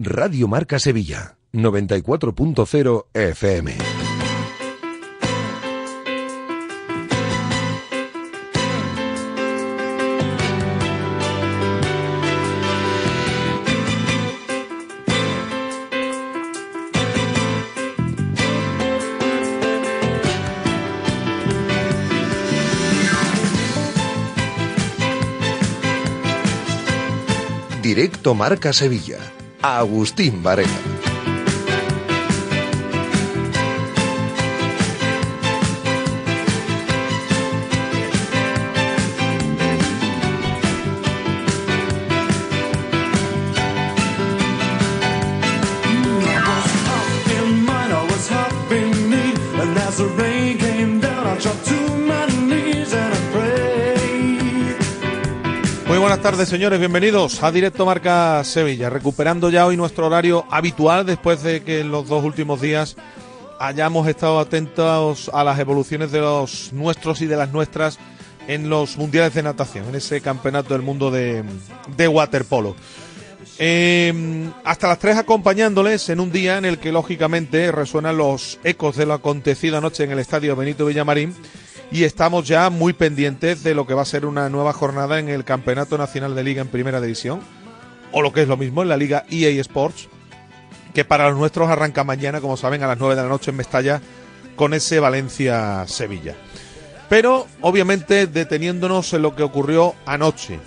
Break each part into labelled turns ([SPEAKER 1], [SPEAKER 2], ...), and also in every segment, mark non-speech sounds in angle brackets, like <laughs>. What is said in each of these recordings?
[SPEAKER 1] Radio Marca Sevilla, 94.0 FM. Directo Marca Sevilla. Agustín Varela.
[SPEAKER 2] Tardes, señores. Bienvenidos a Directo Marca Sevilla. Recuperando ya hoy nuestro horario habitual después de que en los dos últimos días hayamos estado atentos a las evoluciones de los nuestros y de las nuestras en los mundiales de natación, en ese campeonato del mundo de, waterpolo. Eh, hasta las tres acompañándoles en un día en el que lógicamente resuenan los ecos de lo acontecido anoche en el estadio Benito Villamarín y estamos ya muy pendientes de lo que va a ser una nueva jornada en el Campeonato Nacional de Liga en Primera División, o lo que es lo mismo en la Liga EA Sports, que para los nuestros arranca mañana, como saben, a las 9 de la noche en Mestalla, con ese Valencia-Sevilla. Pero, obviamente, deteniéndonos en lo que ocurrió anoche,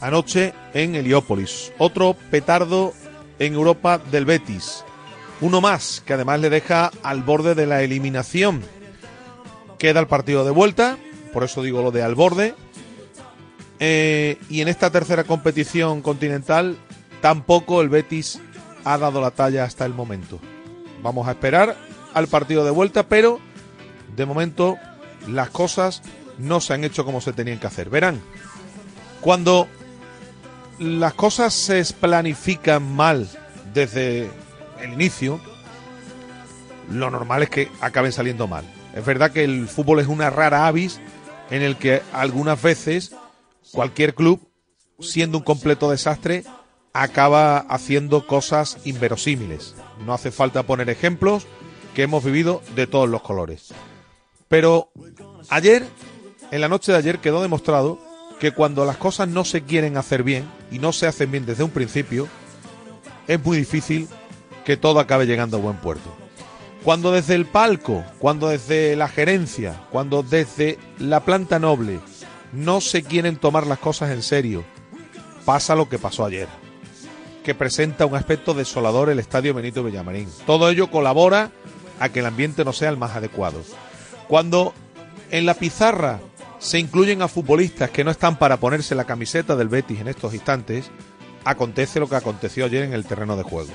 [SPEAKER 2] anoche en Heliópolis. Otro petardo en Europa del Betis. Uno más, que además le deja al borde de la eliminación Queda el partido de vuelta, por eso digo lo de al borde. Eh, y en esta tercera competición continental tampoco el Betis ha dado la talla hasta el momento. Vamos a esperar al partido de vuelta, pero de momento las cosas no se han hecho como se tenían que hacer. Verán, cuando las cosas se planifican mal desde el inicio, lo normal es que acaben saliendo mal. Es verdad que el fútbol es una rara avis en el que algunas veces cualquier club, siendo un completo desastre, acaba haciendo cosas inverosímiles. No hace falta poner ejemplos que hemos vivido de todos los colores. Pero ayer, en la noche de ayer, quedó demostrado que cuando las cosas no se quieren hacer bien y no se hacen bien desde un principio, es muy difícil que todo acabe llegando a buen puerto. Cuando desde el palco, cuando desde la gerencia, cuando desde la planta noble no se quieren tomar las cosas en serio, pasa lo que pasó ayer, que presenta un aspecto desolador el Estadio Benito Villamarín. Todo ello colabora a que el ambiente no sea el más adecuado. Cuando en la pizarra se incluyen a futbolistas que no están para ponerse la camiseta del Betis en estos instantes, acontece lo que aconteció ayer en el terreno de juego.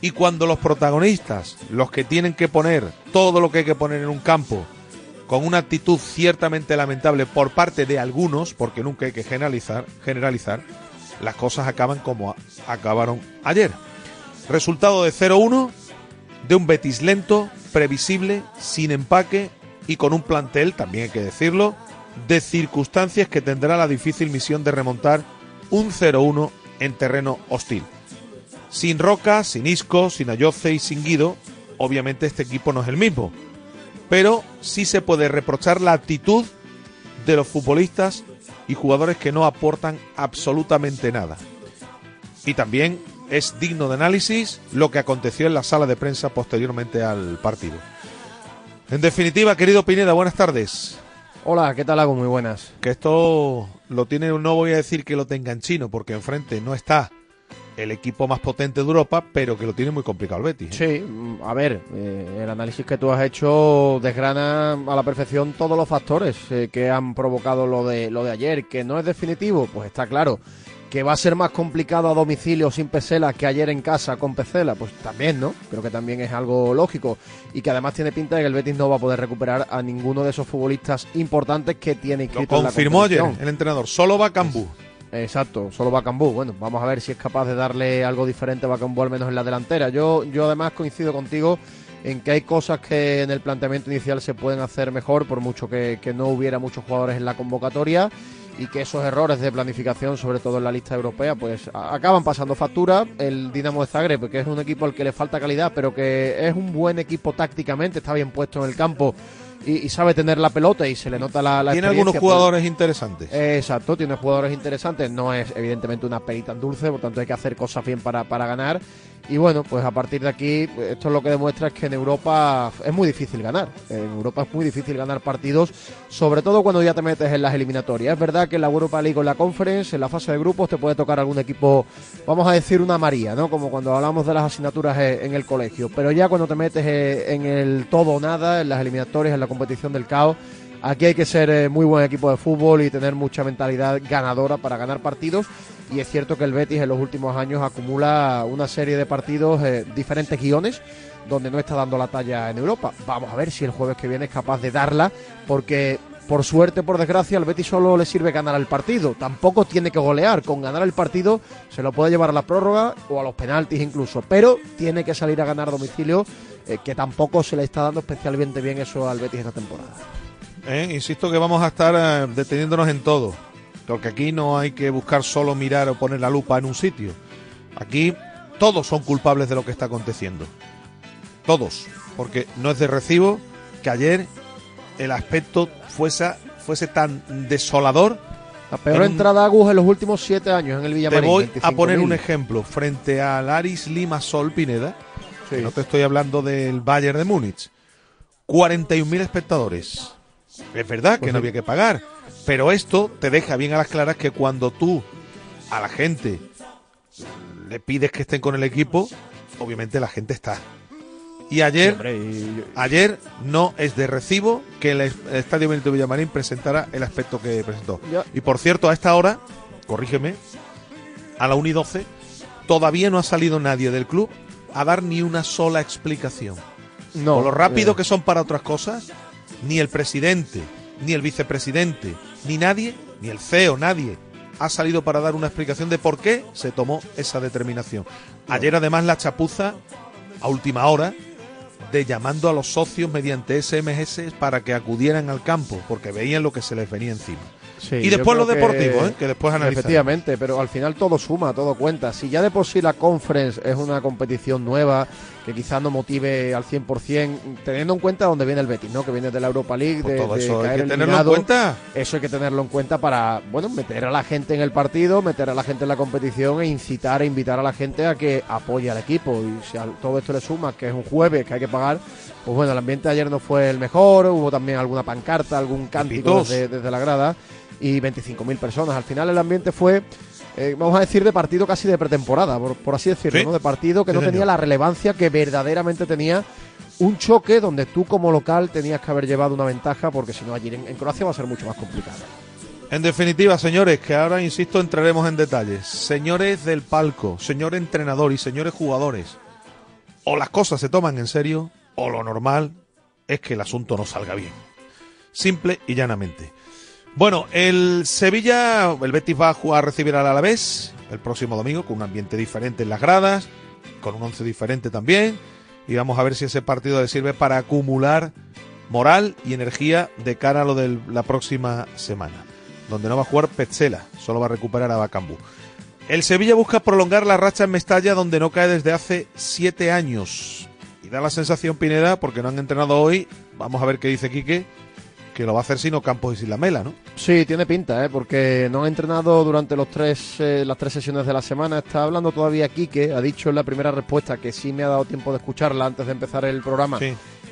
[SPEAKER 2] Y cuando los protagonistas, los que tienen que poner todo lo que hay que poner en un campo, con una actitud ciertamente lamentable por parte de algunos, porque nunca hay que generalizar, generalizar las cosas acaban como acabaron ayer. Resultado de 0-1, de un Betis lento, previsible, sin empaque y con un plantel, también hay que decirlo, de circunstancias que tendrá la difícil misión de remontar un 0-1 en terreno hostil. Sin Roca, sin Isco, sin Ayoce y sin Guido, obviamente este equipo no es el mismo. Pero sí se puede reprochar la actitud de los futbolistas y jugadores que no aportan absolutamente nada. Y también es digno de análisis lo que aconteció en la sala de prensa posteriormente al partido. En definitiva, querido Pineda, buenas tardes.
[SPEAKER 3] Hola, ¿qué tal hago? Muy buenas.
[SPEAKER 2] Que esto lo tiene, no voy a decir que lo tenga en chino, porque enfrente no está el equipo más potente de Europa, pero que lo tiene muy complicado el Betis.
[SPEAKER 3] ¿eh? Sí, a ver, eh, el análisis que tú has hecho desgrana a la perfección todos los factores eh, que han provocado lo de, lo de ayer, que no es definitivo, pues está claro. Que va a ser más complicado a domicilio sin Pesela que ayer en casa con Pesela, pues también, ¿no? Creo que también es algo lógico. Y que además tiene pinta de que el Betis no va a poder recuperar a ninguno de esos futbolistas importantes que tiene inscrito
[SPEAKER 2] Lo confirmó ayer el entrenador, solo va Cambú.
[SPEAKER 3] Exacto, solo Bacambú. Bueno, vamos a ver si es capaz de darle algo diferente a Bacambú, al menos en la delantera. Yo, yo además coincido contigo en que hay cosas que en el planteamiento inicial se pueden hacer mejor, por mucho que, que no hubiera muchos jugadores en la convocatoria. y que esos errores de planificación, sobre todo en la lista europea, pues acaban pasando factura. El Dinamo de Zagreb, que es un equipo al que le falta calidad, pero que es un buen equipo tácticamente, está bien puesto en el campo y, sabe tener la pelota y se le nota la, la
[SPEAKER 2] Tiene algunos pues, jugadores interesantes.
[SPEAKER 3] exacto, tiene jugadores interesantes. No es evidentemente una perita dulce, por tanto hay que hacer cosas bien para, para ganar. Y bueno, pues a partir de aquí, esto es lo que demuestra es que en Europa es muy difícil ganar. En Europa es muy difícil ganar partidos, sobre todo cuando ya te metes en las eliminatorias. Es verdad que en la Europa League o en la Conference, en la fase de grupos, te puede tocar algún equipo, vamos a decir una María, ¿no? Como cuando hablamos de las asignaturas en el colegio. Pero ya cuando te metes eh, en el todo o nada, en las eliminatorias, en la competición del caos, Aquí hay que ser eh, muy buen equipo de fútbol y tener mucha mentalidad ganadora para ganar partidos. Y es cierto que el Betis en los últimos años acumula una serie de partidos, eh, diferentes guiones, donde no está dando la talla en Europa. Vamos a ver si el jueves que viene es capaz de darla, porque por suerte, por desgracia, al Betis solo le sirve ganar el partido. Tampoco tiene que golear. Con ganar el partido se lo puede llevar a la prórroga o a los penaltis incluso. Pero tiene que salir a ganar a domicilio, eh, que tampoco se le está dando especialmente bien eso al Betis esta temporada.
[SPEAKER 2] ¿eh? Insisto que vamos a estar deteniéndonos en todo, porque aquí no hay que buscar solo mirar o poner la lupa en un sitio. Aquí todos son culpables de lo que está aconteciendo. Todos, porque no es de recibo que ayer el aspecto fuese, fuese tan desolador.
[SPEAKER 3] La peor entrada a Agus en los últimos siete años en el Villamarín.
[SPEAKER 2] Te voy a poner un ejemplo. Frente al Aris Lima Sol Pineda, no te estoy hablando del Bayern de Múnich, 41.000 espectadores. Es verdad que pues no había que pagar, pero esto te deja bien a las claras que cuando tú a la gente le pides que estén con el equipo, obviamente la gente está. Y ayer, ayer no es de recibo que el, Estadio Benito Villamarín presentara el aspecto que presentó. Y por cierto, a esta hora, corrígeme, a la 1 y 12, todavía no ha salido nadie del club a dar ni una sola explicación. No, Con lo rápido eh. que son para otras cosas, ni el presidente, ni el vicepresidente, ni nadie, ni el CEO, nadie ha salido para dar una explicación de por qué se tomó esa determinación. Ayer además la chapuza, a última hora, de llamando a los socios mediante SMS para que acudieran al campo, porque veían lo que se les venía encima y después lo deportivo, ¿eh? que después analizamos.
[SPEAKER 3] Efectivamente, pero al final todo suma, todo cuenta. Si ya de por sí la Conference es una competición nueva, que quizás no motive al 100%, teniendo en cuenta dónde viene el Betis, ¿no? Que viene de la Europa League, pues de,
[SPEAKER 2] eso hay que tenerlo en cuenta.
[SPEAKER 3] Eso hay que tenerlo en cuenta para, bueno, meter a la gente en el partido, meter a la gente en la competición e incitar e invitar a la gente a que apoye al equipo. Y si a todo esto le suma que es un jueves que hay que pagar, pues bueno, el ambiente ayer no fue el mejor, hubo también alguna pancarta, algún cántico desde la grada y 25.000 personas. Al final el ambiente fue, eh, vamos a decir, de partido casi de pretemporada, por, así decirlo, ¿no? de partido que no tenía la relevancia que verdaderamente tenía un choque donde tú como local tenías que haber llevado una ventaja porque si no allí en, Croacia va a ser mucho más complicado.
[SPEAKER 2] En definitiva, señores, que ahora, insisto, entraremos en detalles. Señores del palco, señor entrenador y señores jugadores, o las cosas se toman en serio, o lo normal es que el asunto no salga bien. Simple y llanamente. Bueno, el Sevilla, el Betis va a jugar a recibir al Alavés el próximo domingo con un ambiente diferente en las gradas, con un once diferente también. Y vamos a ver si ese partido le sirve para acumular moral y energía de cara a lo de la próxima semana. Donde no va a jugar Petzela, solo va a recuperar a Bacambú. El Sevilla busca prolongar la racha en Mestalla donde no cae desde hace siete años. Y da la sensación, Pineda, porque no han entrenado hoy. Vamos a ver qué dice Quique que lo va a hacer sino Campos y sin la Mela, ¿no?
[SPEAKER 3] Sí, tiene pinta, ¿eh? porque no ha entrenado durante los tres, eh, las tres sesiones de la semana. Está hablando todavía Quique, ha dicho en la primera respuesta que sí me ha dado tiempo de escucharla antes de empezar el programa.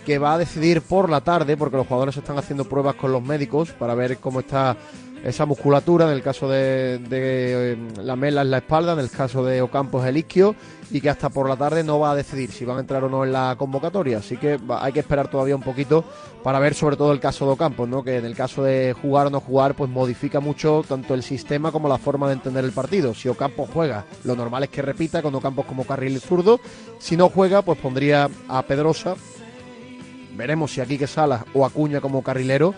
[SPEAKER 3] Que va a decidir por la tarde, porque los jugadores están haciendo pruebas con los médicos para ver cómo está esa musculatura, en el caso de, eh, la mela en la espalda, en el caso de Ocampos el isquio, y que hasta por la tarde no va a decidir si van a entrar o no en la convocatoria. Así que hay que esperar todavía un poquito para ver sobre todo el caso de Ocampos, ¿no? que en el caso de jugar o no jugar, pues modifica mucho tanto el sistema como la forma de entender el partido. Si Ocampos juega, lo normal es que repita con Ocampos como carril zurdo. Si no juega, pues pondría a Pedrosa. Veremos si aquí que Salas o Acuña como carrilero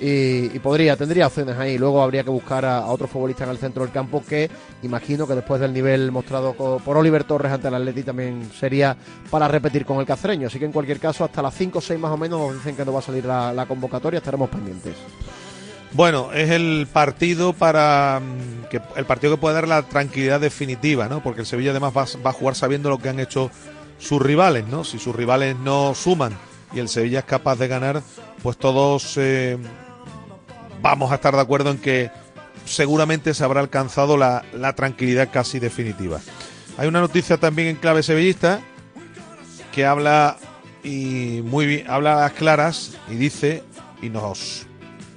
[SPEAKER 3] y, podría, tendría opciones ahí. Luego habría que buscar a, otro futbolista en el centro del campo que imagino que después del nivel mostrado por Oliver Torres ante el Atleti también sería para repetir con el castreño. Así que en cualquier caso, hasta las 5 o 6 más o menos nos dicen que no va a salir la, convocatoria, estaremos pendientes.
[SPEAKER 2] Bueno, es el partido para mm, que el partido que puede dar la tranquilidad definitiva, ¿no? Porque el Sevilla además va, va a jugar sabiendo lo que han hecho sus rivales, ¿no? Si sus rivales no suman y el Sevilla es capaz de ganar, pues todos eh, vamos a estar de acuerdo en que seguramente se habrá alcanzado la, la tranquilidad casi definitiva. Hay una noticia también en clave sevillista que habla y muy bien, habla a las claras y dice y nos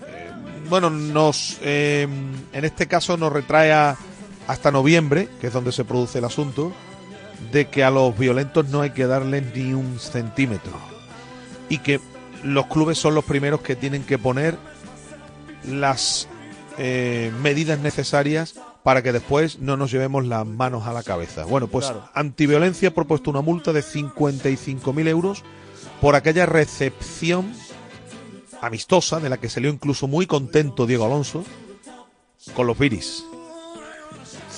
[SPEAKER 2] eh, bueno nos eh, en este caso nos retrae a- hasta noviembre que es donde se produce el asunto de que a los violentos no hay que darles ni un centímetro y que los clubes son los primeros que tienen que poner las eh, medidas necesarias para que después no nos llevemos las manos a la cabeza. Bueno, pues
[SPEAKER 3] Claro.
[SPEAKER 2] Antiviolencia ha propuesto una multa de 55.000 euros por aquella recepción amistosa de la que salió incluso muy contento Diego Alonso con los Viris.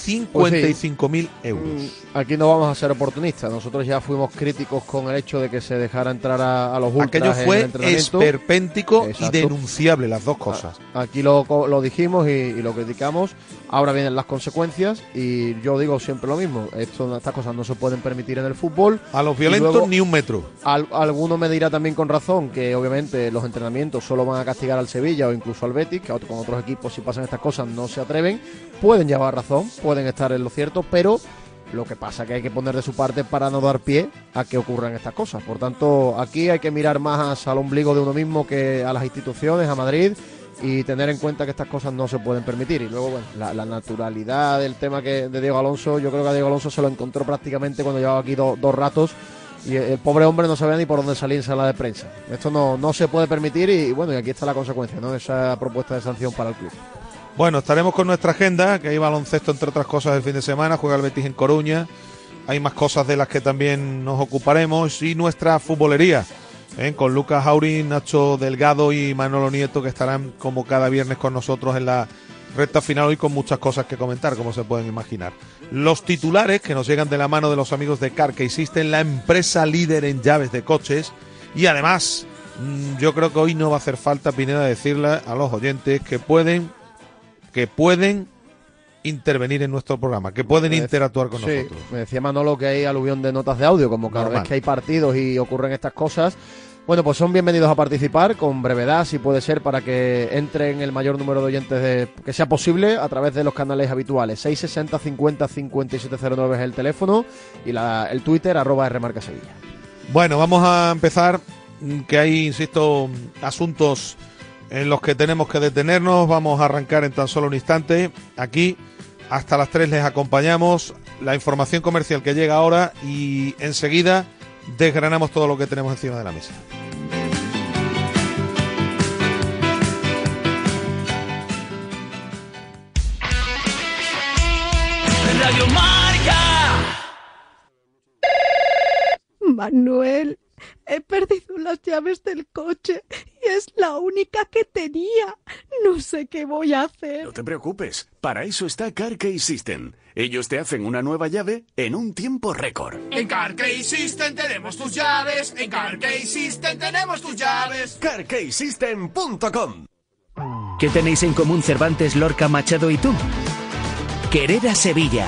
[SPEAKER 2] 55.000 euros.
[SPEAKER 3] Mm, Aquí no vamos a ser oportunistas. Nosotros ya fuimos críticos con el hecho de que se dejara entrar a, a los ultras
[SPEAKER 2] Aquello
[SPEAKER 3] en el
[SPEAKER 2] fue
[SPEAKER 3] entrenamiento.
[SPEAKER 2] esperpéntico y denunciable, las dos cosas.
[SPEAKER 3] Aquí lo, dijimos y, y lo criticamos. Ahora vienen las consecuencias y yo digo siempre lo mismo. Esto, estas cosas no se pueden permitir en el fútbol.
[SPEAKER 2] A los violentos
[SPEAKER 3] luego-
[SPEAKER 2] ni un metro.
[SPEAKER 3] Al- alguno me dirá también con razón que obviamente los entrenamientos solo van a castigar al Sevilla o incluso al Betis, que con otros equipos si pasan estas cosas no se atreven. Pueden llevar razón, pueden estar en lo cierto, pero lo que pasa que hay que poner de su parte para no dar pie a que ocurran estas cosas. Por tanto, aquí hay que mirar más al ombligo de uno mismo que a las instituciones, a Madrid y tener en cuenta que estas cosas no se pueden permitir. Y luego, bueno, la, naturalidad del tema que de Diego Alonso, yo creo que a Diego Alonso se lo encontró prácticamente cuando llevaba aquí do- dos ratos y el pobre hombre no sabía ni por dónde salir en sala de prensa. Esto no, no se puede permitir y, bueno, y aquí está la consecuencia, ¿no? Esa propuesta de sanción para el club.
[SPEAKER 2] Bueno, estaremos con nuestra agenda, que hay baloncesto entre otras cosas el fin de semana, juega el Betis en Coruña, hay más cosas de las que también nos ocuparemos y nuestra futbolería, ¿eh? con Lucas Aurín, Nacho Delgado y Manolo Nieto que estarán como cada viernes con nosotros en la recta final y con muchas cosas que comentar, como se pueden imaginar. Los titulares que nos llegan de la mano de los amigos de Car que existen, la empresa líder en llaves de coches y además mm, yo creo que hoy no va a hacer falta, Pineda, decirle a los oyentes que pueden que pueden intervenir en nuestro programa, que pueden interactuar con
[SPEAKER 3] Sí,
[SPEAKER 2] nosotros.
[SPEAKER 3] me decía Manolo que hay aluvión de notas de audio, como cada
[SPEAKER 2] Normal.
[SPEAKER 3] vez que hay partidos y ocurren estas cosas. Bueno, pues son bienvenidos a participar con brevedad, si puede ser, para que entren el mayor número de oyentes de- que sea posible a través de los canales habituales. 660 50 5709 es el teléfono y la- el Twitter, arroba Rmarca Sevilla.
[SPEAKER 2] Bueno, vamos a empezar, que hay, insisto, asuntos en los que tenemos que detenernos. Vamos a arrancar en tan solo un instante. Aquí, hasta las 3 les acompañamos. La información comercial que llega ahora y enseguida desgranamos todo lo que tenemos encima de la mesa.
[SPEAKER 4] Radio Marca.
[SPEAKER 5] Manuel, he perdido las llaves del coche y es la única que tenía. No sé qué voy a hacer.
[SPEAKER 6] No te preocupes, para eso está CarKey System. Ellos te hacen una nueva llave en un tiempo récord.
[SPEAKER 4] En CarKey System tenemos tus llaves. En CarKey System tenemos tus llaves.
[SPEAKER 6] CarKeySystem.com
[SPEAKER 7] ¿Qué tenéis en común Cervantes, Lorca, Machado y tú? Querer a Sevilla.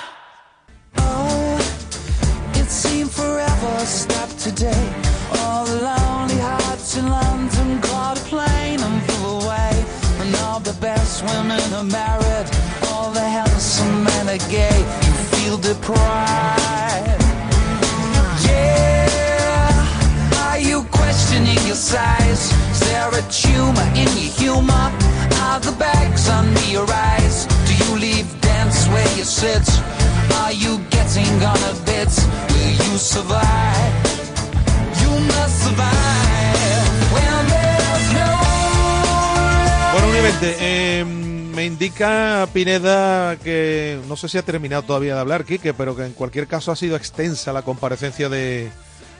[SPEAKER 8] Forever stopped today. All the lonely hearts in London caught a plane and flew away. And all the best women are married. All the handsome men are gay. You feel deprived. Yeah. Are you questioning your size? Is there a tumor in your humor? Are the bags under your eyes? Do you leave
[SPEAKER 2] Bueno, únicamente, eh, me indica Pineda que no sé si ha terminado todavía de hablar, Quique, pero que en cualquier caso ha sido extensa la comparecencia de,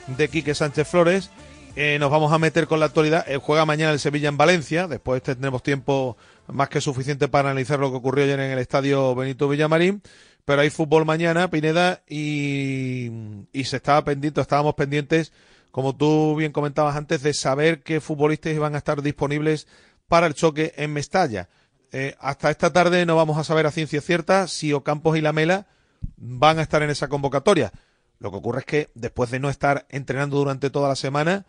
[SPEAKER 2] de Quique Sánchez Flores. Eh, nos vamos a meter con la actualidad. Eh, juega mañana el Sevilla en Valencia. Después tendremos tiempo más que suficiente para analizar lo que ocurrió ayer en el estadio Benito Villamarín. Pero hay fútbol mañana, Pineda, y, y se estaba pendiente, estábamos pendientes, como tú bien comentabas antes, de saber qué futbolistas iban a estar disponibles para el choque en Mestalla. Eh, hasta esta tarde no vamos a saber a ciencia cierta si Ocampos y Lamela van a estar en esa convocatoria. Lo que ocurre es que después de no estar entrenando durante toda la semana,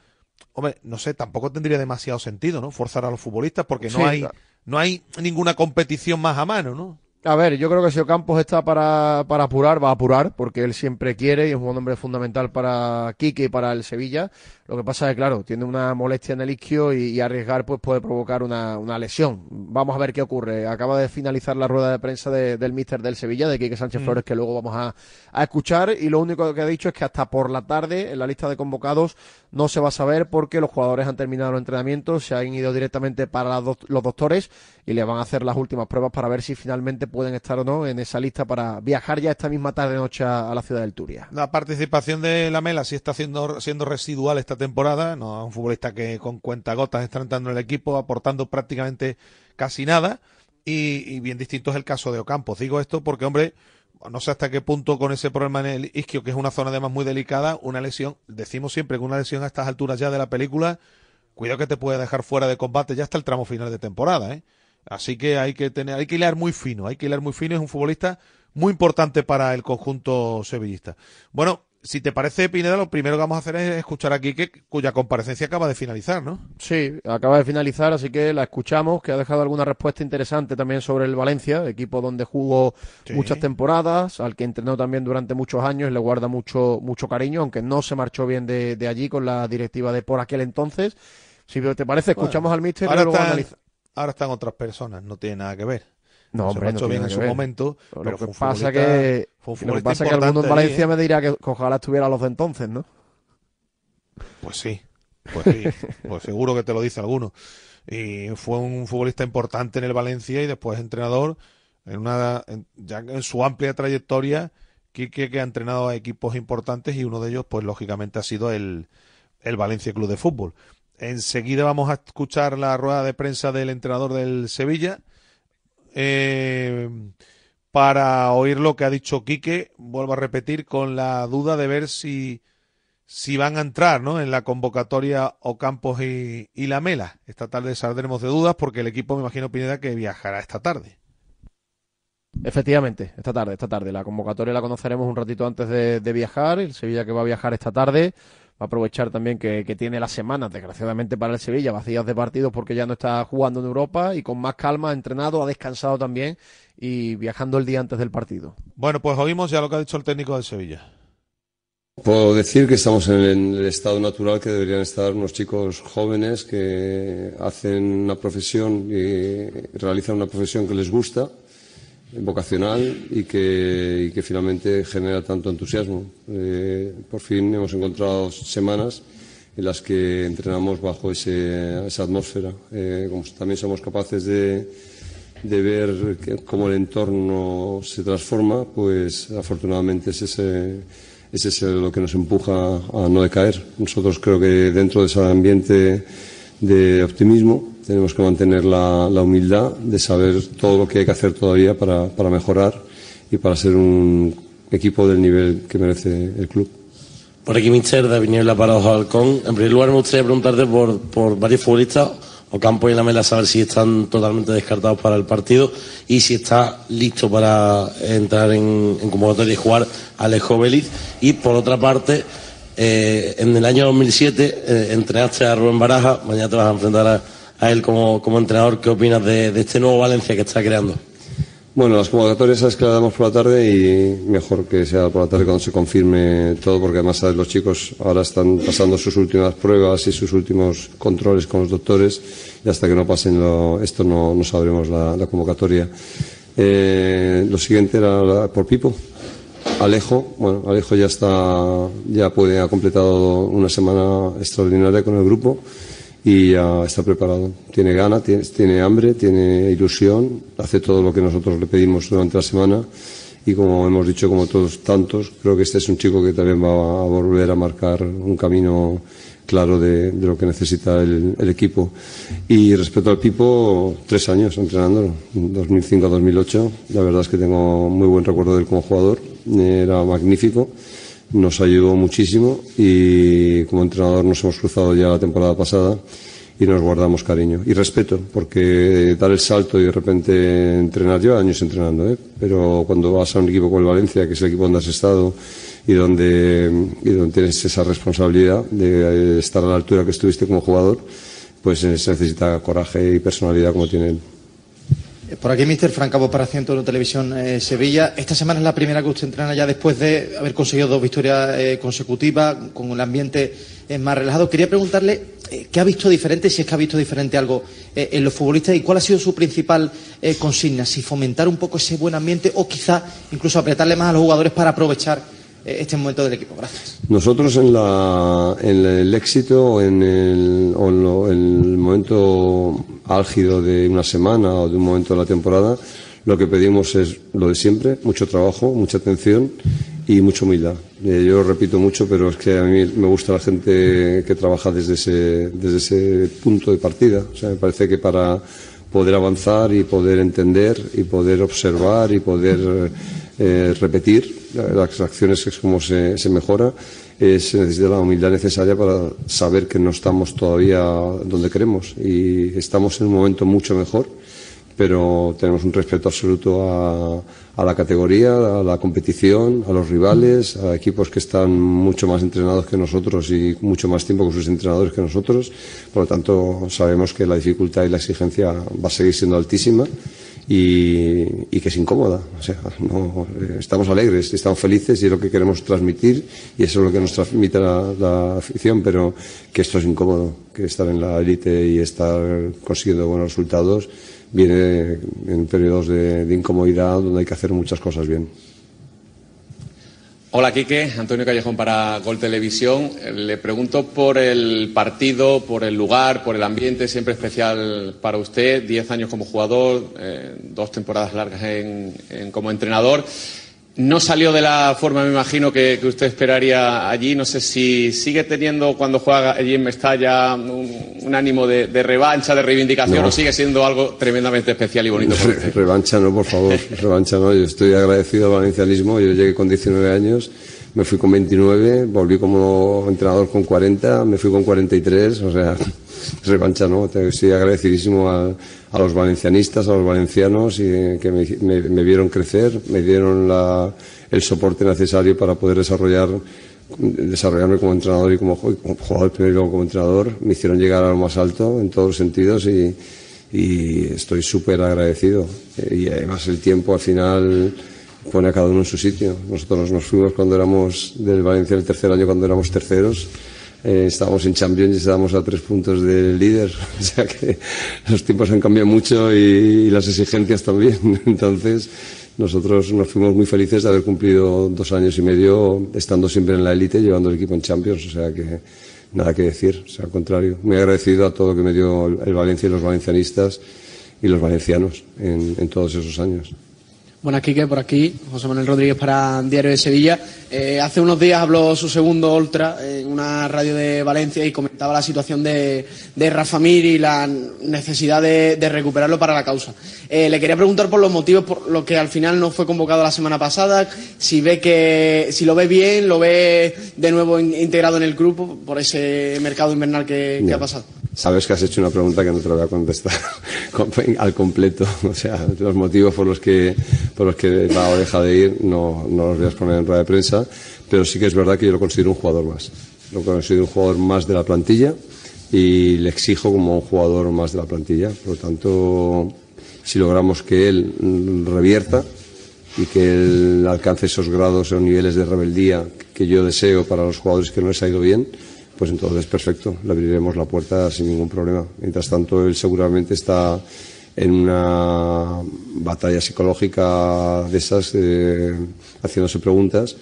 [SPEAKER 2] hombre, no sé, tampoco tendría demasiado sentido, ¿no? Forzar a los futbolistas porque no
[SPEAKER 3] Sí,
[SPEAKER 2] hay
[SPEAKER 3] claro.
[SPEAKER 2] no hay ninguna competición más a mano, ¿no?
[SPEAKER 3] A ver, yo creo que si Ocampos está para, para apurar, va a apurar, porque él siempre quiere y es un hombre fundamental para Quique y para el Sevilla. Lo que pasa es que, claro, tiene una molestia en el isquio y, y arriesgar pues puede provocar una, una lesión. Vamos a ver qué ocurre. Acaba de finalizar la rueda de prensa de- del míster del Sevilla, de Quique Sánchez
[SPEAKER 2] Mm.
[SPEAKER 3] Flores, que luego vamos a, a escuchar. Y lo único que ha dicho es que hasta por la tarde, en la lista de convocados, no se va a saber porque los jugadores han terminado los entrenamientos, se han ido directamente para los doctores y le van a hacer las últimas pruebas para ver si finalmente pueden estar o no en esa lista para viajar ya esta misma tarde-noche a, a la ciudad del Turia.
[SPEAKER 2] La participación de Lamela sí está haciendo, siendo residual esta temporada, no un futbolista que con cuentagotas está entrando en el equipo, aportando prácticamente casi nada, y, y bien distinto es el caso de Ocampos. Digo esto porque, hombre, no sé hasta qué punto con ese problema en el isquio, que es una zona además muy delicada, una lesión, decimos siempre que una lesión a estas alturas ya de la película, cuidado que te puede dejar fuera de combate ya hasta el tramo final de temporada, ¿eh? Así que hay que tener, hay que hilar muy fino, hay que hilar muy fino, es un futbolista muy importante para el conjunto sevillista. Bueno, si te parece, Pineda, lo primero que vamos a hacer es escuchar aquí que cuya comparecencia acaba de finalizar, ¿no?
[SPEAKER 3] Sí, acaba de finalizar, así que la escuchamos, que ha dejado alguna respuesta interesante también sobre el Valencia, equipo donde jugó
[SPEAKER 2] Sí.
[SPEAKER 3] muchas temporadas, al que entrenó también durante muchos años y le guarda mucho, mucho cariño, aunque no se marchó bien de, de allí con la directiva de por aquel entonces. Si te parece, escuchamos
[SPEAKER 2] Bueno,
[SPEAKER 3] al míster y luego
[SPEAKER 2] ahora están otras personas, no tiene nada que ver.
[SPEAKER 3] No, hombre, no
[SPEAKER 2] marchó bien en
[SPEAKER 3] que
[SPEAKER 2] su
[SPEAKER 3] ver.
[SPEAKER 2] momento,
[SPEAKER 3] Lo
[SPEAKER 2] pero
[SPEAKER 3] que
[SPEAKER 2] fue un
[SPEAKER 3] pasa que,
[SPEAKER 2] fue un
[SPEAKER 3] lo que pasa que alguno en
[SPEAKER 2] importante allí,
[SPEAKER 3] Valencia
[SPEAKER 2] ¿eh?
[SPEAKER 3] me dirá que, que ojalá estuviera los de entonces, ¿no?
[SPEAKER 2] Pues sí, pues sí, pues seguro que te lo dice alguno. Y fue un futbolista importante en el Valencia y después entrenador en una en- ya en su amplia trayectoria Quique que ha entrenado a equipos importantes y uno de ellos pues lógicamente ha sido el, el Valencia Club de Fútbol. Enseguida vamos a escuchar la rueda de prensa del entrenador del Sevilla eh, para oír lo que ha dicho Quique, vuelvo a repetir, con la duda de ver si si van a entrar ¿no? en la convocatoria Ocampos y, y Lamela. Esta tarde saldremos de dudas porque el equipo, me imagino, Pineda, que viajará esta tarde.
[SPEAKER 3] Efectivamente, esta tarde, esta tarde. La convocatoria la conoceremos un ratito antes de, de viajar. El Sevilla que va a viajar esta tarde. Va a aprovechar también que, que tiene las semanas, desgraciadamente para el Sevilla, vacías de partidos porque ya no está jugando en Europa y con más calma ha entrenado, ha descansado también y viajando el día antes del partido.
[SPEAKER 2] Bueno, pues oímos ya lo que ha dicho el técnico del Sevilla.
[SPEAKER 9] Puedo decir que estamos en el estado natural que deberían estar unos chicos jóvenes que hacen una profesión y realizan una profesión que les gusta, vocacional y que, y que finalmente genera tanto entusiasmo. Eh, por fin hemos encontrado semanas en las que entrenamos bajo ese- esa atmósfera. Eh, como también somos capaces de, de ver que- cómo el entorno se transforma, pues afortunadamente es ese, ese es lo que nos empuja a no decaer. Nosotros creo que dentro de ese ambiente de optimismo tenemos que mantener la, la humildad de saber todo lo que hay que hacer todavía para, para mejorar y para ser un equipo del nivel que merece el club.
[SPEAKER 10] Por aquí, Mister, David Niebla para Ojo Halcón. En primer lugar, me gustaría preguntarte por, por varios futbolistas, Ocampo y Lamela, saber si están totalmente descartados para el partido y si está listo para entrar en, en convocatoria y jugar Alejo Vélez. Y por otra parte, eh, en el año 2007 eh, entrenaste a Rubén Baraja, mañana te vas a enfrentar a, a él como, como entrenador. ¿Qué opinas de, este nuevo Valencia que está creando?
[SPEAKER 9] Bueno, las convocatorias que las damos por la tarde y mejor que sea por la tarde cuando se confirme todo, porque además sabes, los chicos ahora están pasando sus últimas pruebas y sus últimos controles con los doctores y hasta que no pasen lo- esto no, sabremos la, convocatoria. Eh, lo siguiente era por Pipo. Alejo, bueno, Alejo ya está, ya puede, ha completado una semana extraordinaria con el grupo y ya está preparado. Tiene ganas, tiene, tiene, hambre, tiene ilusión, hace todo lo que nosotros le pedimos durante la semana y como hemos dicho, como todos tantos, creo que este es un chico que también va a volver a marcar un camino claro de, lo que necesita el, el, equipo. Y respecto al Pipo, tres años entrenándolo, 2005 a 2008. La verdad es que tengo muy buen recuerdo de él como jugador, era magnífico nos ayudó muchísimo y como entrenador nos hemos cruzado ya la temporada pasada y nos guardamos cariño y respeto porque dar el salto y de repente entrenar yo años entrenando ¿eh? pero cuando vas a un equipo como el Valencia que es el equipo donde has estado y donde, y donde tienes esa responsabilidad de estar a la altura que estuviste como jugador pues se necesita coraje y personalidad como tiene él
[SPEAKER 11] por aquí, Mister Francabo para Ciento Televisión eh, Sevilla. Esta semana es la primera que usted entrena ya después de haber conseguido dos victorias eh, consecutivas, con el ambiente eh, más relajado. Quería preguntarle eh, qué ha visto diferente, si es que ha visto diferente algo eh, en los futbolistas y cuál ha sido su principal consigna, si fomentar un poco ese buen ambiente o quizá incluso apretarle más a los jugadores para aprovechar este momento del equipo. Gracias.
[SPEAKER 9] Nosotros en, la, en el éxito, en el, o en, lo, en el momento álgido de una semana o de un momento de la temporada, lo que pedimos es lo de siempre, mucho trabajo, mucha atención y mucha humildad. Eh, yo repito mucho, pero es que a mí me gusta la gente que trabaja desde ese, desde ese punto de partida. O sea, me parece que para poder avanzar y poder entender y poder observar y poder eh, repetir las acciones, es como se mejora, eh, se necesita la humildad necesaria para saber que no estamos todavía donde queremos y estamos en un momento mucho mejor, pero tenemos un respeto absoluto a, a la categoría, a la competición, a los rivales, a equipos que están mucho más entrenados que nosotros y mucho más tiempo con sus entrenadores que nosotros. Por lo tanto, sabemos que la dificultad y la exigencia va a seguir siendo altísima y, y, que es incómoda. O sea, no, estamos alegres, estamos felices y es lo que queremos transmitir y eso es lo que nos transmite la, afición, pero que esto es incómodo, que estar en la élite y estar consiguiendo buenos resultados viene en periodos de, de incomodidad donde hay que hacer muchas cosas bien.
[SPEAKER 12] Hola, Quique. Antonio Callejón para Gol Televisión. Le pregunto por el partido, por el lugar, por el ambiente, siempre especial para usted. Diez años como jugador, eh, dos temporadas largas en, en, como entrenador. No salió de la forma, me imagino, que, que, usted esperaría allí. No sé si sigue teniendo, cuando juega allí en Mestalla, un, un ánimo de, de, revancha, de reivindicación, no. o sigue siendo algo tremendamente especial y bonito para usted. <laughs>
[SPEAKER 9] Revancha no, por favor. revancha no. Yo estoy agradecido al valencianismo. Yo llegué con 19 años, me fui con 29, volví como entrenador con 40, me fui con 43. O sea, <laughs> revancha no. Estoy agradecidísimo a los valencianistas, a los valencianos y, que me, me, me, vieron crecer, me dieron la, el soporte necesario para poder desarrollar desarrollarme como entrenador y como, como jugador primero y luego como entrenador. Me hicieron llegar a lo más alto en todos los sentidos y, y estoy súper agradecido. Y además el tiempo al final pone a cada uno en su sitio. Nosotros nos fuimos cuando éramos del Valencia el tercer año, cuando éramos terceros eh, estábamos en Champions y estábamos a tres puntos del líder. <laughs> O sea que los tiempos han cambiado mucho y, y, las exigencias también. <laughs> Entonces, nosotros nos fuimos muy felices de haber cumplido dos años y medio estando siempre en la élite, llevando el equipo en Champions. O sea que nada que decir, o sea, al contrario. Muy agradecido a todo lo que me dio el Valencia y los valencianistas y los valencianos en, en todos esos años.
[SPEAKER 13] Buenas, Quique, por aquí. José Manuel Rodríguez para Diario de Sevilla. Eh, hace unos días habló su segundo Ultra en una radio de Valencia y comentaba la situación de, de Rafa Mir y la necesidad de, de recuperarlo para la causa. Eh, le quería preguntar por los motivos por los que al final no fue convocado la semana pasada, si ve que, si lo ve bien, lo ve de nuevo in, integrado en el grupo por ese mercado invernal que, que ha pasado.
[SPEAKER 9] Sabes que has hecho una pregunta que no te la voy a contestar <laughs> al completo. <laughs> O sea, los motivos por los que, por los que va o deja de ir no, no los voy a exponer en rueda de prensa, pero sí que es verdad que yo lo considero un jugador más. Lo considero un jugador más de la plantilla y le exijo como un jugador más de la plantilla. Por lo tanto, si logramos que él revierta y que él alcance esos grados o niveles de rebeldía que yo deseo para los jugadores que no les ha ido bien, pues entonces perfecto, le abriremos la puerta sin ningún problema. Mientras tanto, él seguramente está en una batalla psicológica de esas, eh, haciéndose preguntas,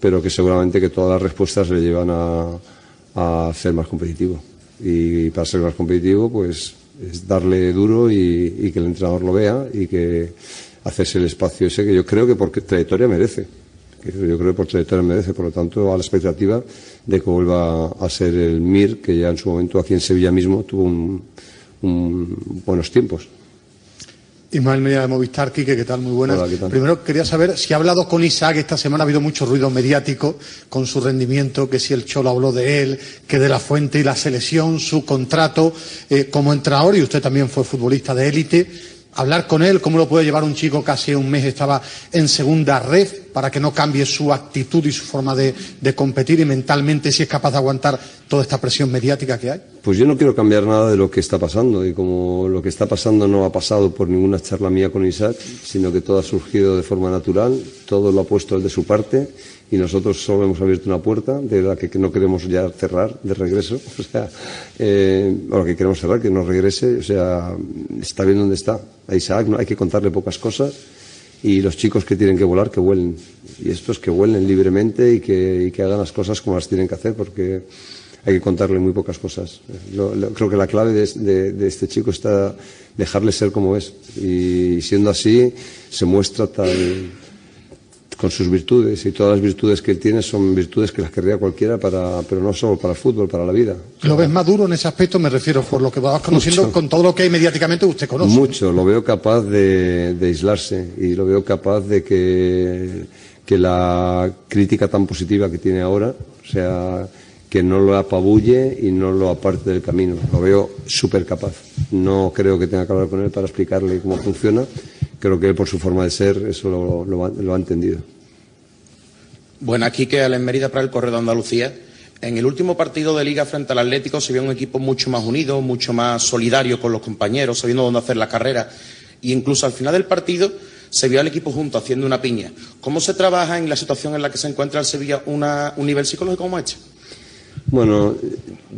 [SPEAKER 9] pero que seguramente que todas las respuestas le llevan a, ser más competitivo. Y para ser más competitivo, pues es darle duro y, y que el entrenador lo vea y que hacerse el espacio ese que yo creo que por trayectoria merece. Que yo creo que por trayectoria merece, por lo tanto, a la expectativa de que vuelva a ser el MIR, que ya en su momento aquí en Sevilla mismo tuvo un, un buenos tiempos.
[SPEAKER 14] Ismael Medina de Movistar, Quique, ¿qué tal? Muy buenas.
[SPEAKER 9] Hola, ¿qué tal?
[SPEAKER 14] Primero quería saber si ha hablado con Isaac esta semana, ha habido mucho ruido mediático con su rendimiento, que si el Cholo habló de él, que de la fuente y la selección, su contrato eh, como entrenador, y usted también fue futbolista de élite. Hablar con él, cómo lo puede llevar un chico casi un mes estaba en segunda red para que no cambie su actitud y su forma de, de competir y mentalmente si es capaz de aguantar toda esta presión mediática que hay.
[SPEAKER 9] Pues yo no quiero cambiar nada de lo que está pasando y como lo que está pasando no ha pasado por ninguna charla mía con Isaac, sino que todo ha surgido de forma natural, todo lo ha puesto él de su parte y nosotros solo hemos abierto una puerta de la que no queremos ya cerrar de regreso, <laughs> o sea, eh, o lo que queremos cerrar, que no regrese, o sea, está bien donde está. Isaac no hay que contarle pocas cosas y los chicos que tienen que volar, que vuelen. Y estos que vuelen libremente y que, y que hagan las cosas como las tienen que hacer, porque hay que contarle muy pocas cosas. Creo que la clave de este chico está dejarle ser como es. Y siendo así, se muestra tal, con sus virtudes. Y todas las virtudes que él tiene son virtudes que las querría cualquiera, para, pero no solo para el fútbol, para la vida.
[SPEAKER 14] ¿Lo ves maduro en ese aspecto? Me refiero por lo que vas conociendo
[SPEAKER 9] Mucho.
[SPEAKER 14] con todo lo que hay mediáticamente usted conoce.
[SPEAKER 9] Mucho, lo veo capaz de, de aislarse y lo veo capaz de que, que la crítica tan positiva que tiene ahora, o sea, que no lo apabulle y no lo aparte del camino. Lo veo súper capaz. No creo que tenga que hablar con él para explicarle cómo funciona. Creo que por su forma de ser, eso lo, lo ha- lo ha entendido.
[SPEAKER 15] Bueno, aquí que Alex Mérida para el Correo de Andalucía. En el último partido de Liga frente al Atlético se vio un equipo mucho más unido, mucho más solidario con los compañeros, sabiendo dónde hacer la carrera. Y incluso al final del partido se vio al equipo junto haciendo una piña. ¿Cómo se trabaja en la situación en la que se encuentra el Sevilla una, un nivel psicológico como este?
[SPEAKER 9] Bueno,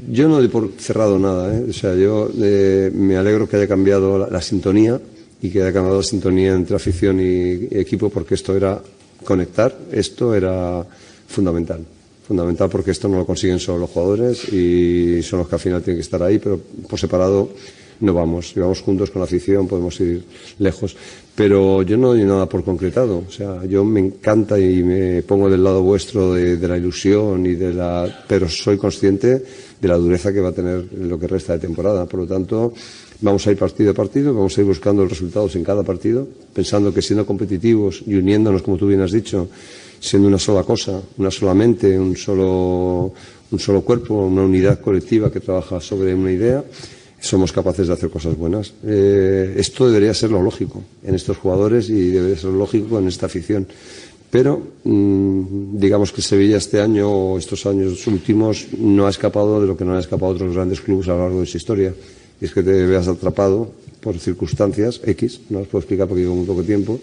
[SPEAKER 9] yo no doy por cerrado nada. ¿eh? O sea, yo eh, me alegro que haya cambiado la, la sintonía y que haya la sintonía entre afición y, y equipo porque esto era conectar, esto era fundamental. Fundamental porque esto no lo consiguen solo los jugadores y son los que al final tienen que estar ahí, pero por separado no vamos. Si vamos juntos con la afición podemos ir lejos. Pero yo no doy nada por concretado. O sea, yo me encanta y me pongo del lado vuestro de, de la ilusión y de la. Pero soy consciente de la dureza que va a tener en lo que resta de temporada. Por lo tanto, vamos a ir partido a partido, vamos a ir buscando los resultados en cada partido, pensando que siendo competitivos y uniéndonos, como tú bien has dicho, siendo una sola cosa, una sola mente, un solo, un solo cuerpo, una unidad colectiva que trabaja sobre una idea, somos capaces de hacer cosas buenas. Eh, esto debería ser lo lógico en estos jugadores y debería ser lo lógico en esta afición. Pero mm, digamos que Sevilla este año o estos años últimos no ha escapado de lo que no han escapado otros grandes clubes a lo largo de su historia. Y es que te veas atrapado por circunstancias X, no las puedo explicar porque llevo muy poco tiempo,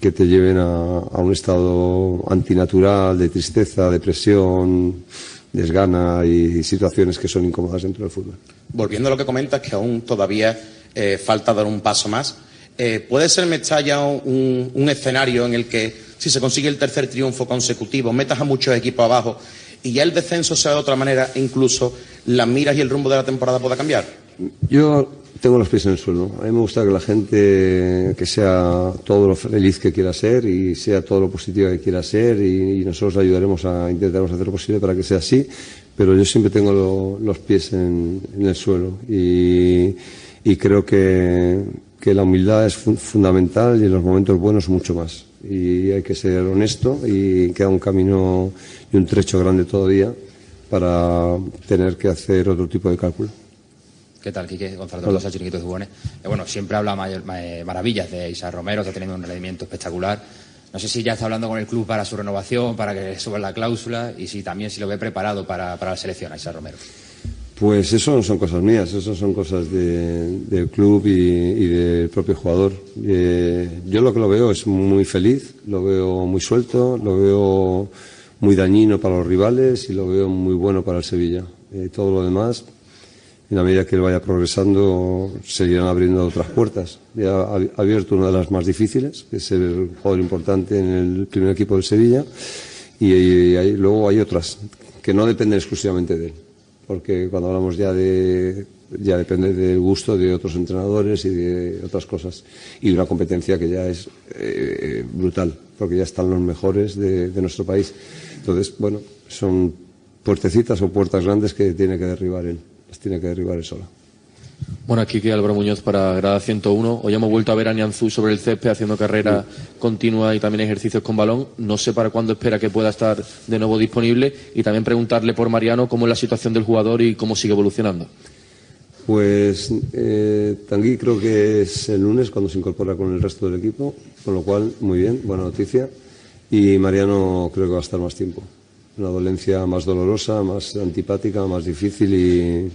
[SPEAKER 9] que te lleven a, un estado antinatural de tristeza, depresión, desgana y situaciones que son incómodas dentro del fútbol.
[SPEAKER 15] Volviendo a lo que comentas, que aún todavía eh, falta dar un paso más, eh, ¿puede ser Mestalla un, un escenario en el que, si se consigue el tercer triunfo consecutivo, metas a muchos equipos abajo y ya el descenso sea de otra manera incluso las miras y el rumbo de la temporada pueda cambiar?
[SPEAKER 9] Yo tengo los pies en el suelo. A mí me gusta que la gente que sea todo lo feliz que quiera ser y sea todo lo positiva que quiera ser y, nosotros ayudaremos a intentaremos hacer lo posible para que sea así. Pero yo siempre tengo lo- los pies en, el suelo y, y creo que, que la humildad es fu- fundamental y en los momentos buenos mucho más. Y hay que ser honesto y queda un camino y un trecho grande todavía para tener que hacer otro tipo de cálculo.
[SPEAKER 16] ¿Qué tal, Quique? Gonzalo. Tortosa, Chiringuito de Jugones. Eh, bueno, siempre habla mayor- ma- eh, maravillas de Isa Romero, ha tenido un rendimiento espectacular. No sé si ya está hablando con el club para su renovación, para que suba la cláusula y si también si lo ve preparado para, para la selección a Isa Romero.
[SPEAKER 9] Pues eso no son cosas mías, eso son cosas de- del club y, y del propio jugador. Eh, yo lo que lo veo es muy feliz, lo veo muy suelto, lo veo muy dañino para los rivales y lo veo muy bueno para el Sevilla. Eh, todo lo demás en la medida que él vaya progresando, se irán abriendo otras puertas. Ya ha abierto una de las más difíciles, que es el jugador importante en el primer equipo del Sevilla, y, luego hay otras que no dependen exclusivamente de él, porque cuando hablamos ya de ya depende del gusto de otros entrenadores y de otras cosas. Y de una competencia que ya es eh, brutal porque ya están los mejores de, de nuestro país. Entonces bueno son puertecitas o puertas grandes que tiene que derribar él las tiene que derribar él sola
[SPEAKER 17] bueno, aquí que Álvaro Muñoz para Grada 101. Hoy hemos vuelto a ver a Nianzú sobre el césped haciendo carrera continua y también ejercicios con balón. No sé para cuándo espera que pueda estar de nuevo disponible y también preguntarle por Mariano cómo es la situación del jugador y cómo sigue evolucionando.
[SPEAKER 9] Pues eh, Tanguy creo que es el lunes cuando se incorpora con el resto del equipo, con lo cual, muy bien, buena noticia. Y Mariano creo que va a estar más tiempo. Una dolencia más dolorosa, más antipática, más difícil y,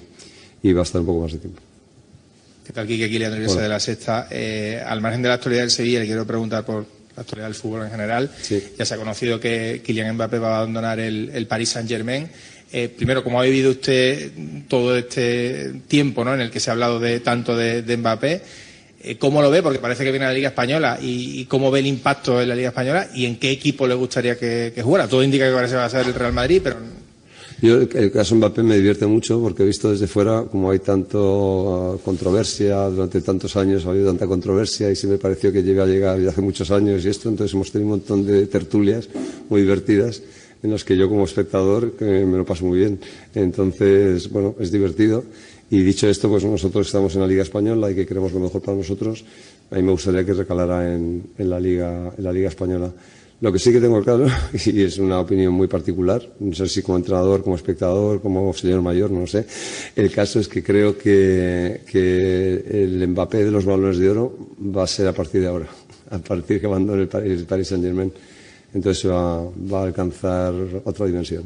[SPEAKER 9] va a estar un poco más de tiempo.
[SPEAKER 18] ¿Qué tal, Kike? Aquí Leandro de la Sexta. Eh, al margen de la actualidad del Sevilla, le quiero preguntar por la actualidad del fútbol en general. Ya se ha conocido que Kylian Mbappé va a abandonar el, el Paris Saint-Germain. Eh, primero, ¿cómo ha vivido usted todo este tiempo ¿no? en el que se ha hablado de, tanto de, Mbappé? Eh, ¿Cómo lo ve? Porque parece que viene a la Liga Española. Y, cómo ve el impacto en la Liga Española? ¿Y en qué equipo le gustaría que, jugara? Todo indica que parece va a ser el Real Madrid, pero...
[SPEAKER 9] Yo, el caso Mbappé me divierte mucho porque he visto desde fuera como hay tanto uh, controversia, durante tantos años ha habido tanta controversia y sí me pareció que llega a llegar ya hace muchos años y esto, entonces hemos tenido un montón de tertulias muy divertidas en los que yo como espectador me lo paso muy bien. Entonces, bueno, es divertido. Y dicho esto, pues nosotros estamos en la Liga Española y que queremos lo mejor para nosotros. A mí me gustaría que recalara en, la, Liga, en la Liga Española. Lo que sí que tengo claro, <laughs> y es una opinión muy particular, no sé si como entrenador, como espectador, como señor mayor, no sé, el caso es que creo que, que el Mbappé de los balones de oro va a ser a partir de ahora, a partir que abandone el Paris, Saint-Germain entonces va a alcanzar otra dimensión.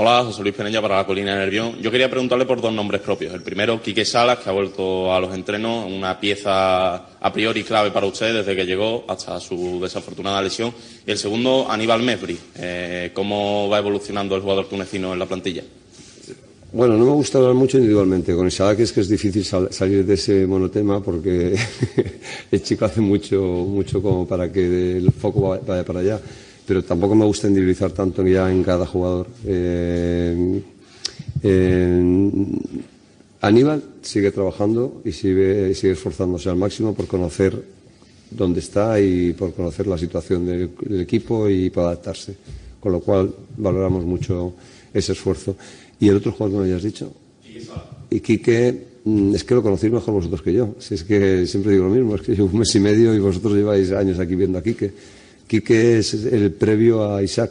[SPEAKER 19] Hola, José Luis Peneña para la Colina de Nervión. Yo quería preguntarle por dos nombres propios. El primero, Quique Salas, que ha vuelto a los entrenos, una pieza a priori clave para usted desde que llegó hasta su desafortunada lesión. Y el segundo, Aníbal Mesbri. Eh, ¿Cómo va evolucionando el jugador tunecino en la plantilla?
[SPEAKER 9] Bueno, no me gusta hablar mucho individualmente. Con Isaac es que es difícil salir de ese monotema porque <laughs> el chico hace mucho, mucho como para que el foco vaya para allá. Pero tampoco me gusta individualizar tanto ya en cada jugador. Eh, Aníbal sigue trabajando y sigue, sigue esforzándose al máximo por conocer dónde está y por conocer la situación del, del equipo y para adaptarse. Con lo cual valoramos mucho ese esfuerzo. ¿Y el otro jugador que me hayas dicho? Y Quique, mm, es que lo conocéis mejor vosotros que yo. Si es que siempre digo lo mismo, es que llevo un mes y medio y vosotros lleváis años aquí viendo a Quique. Quique es el previo a Isaac.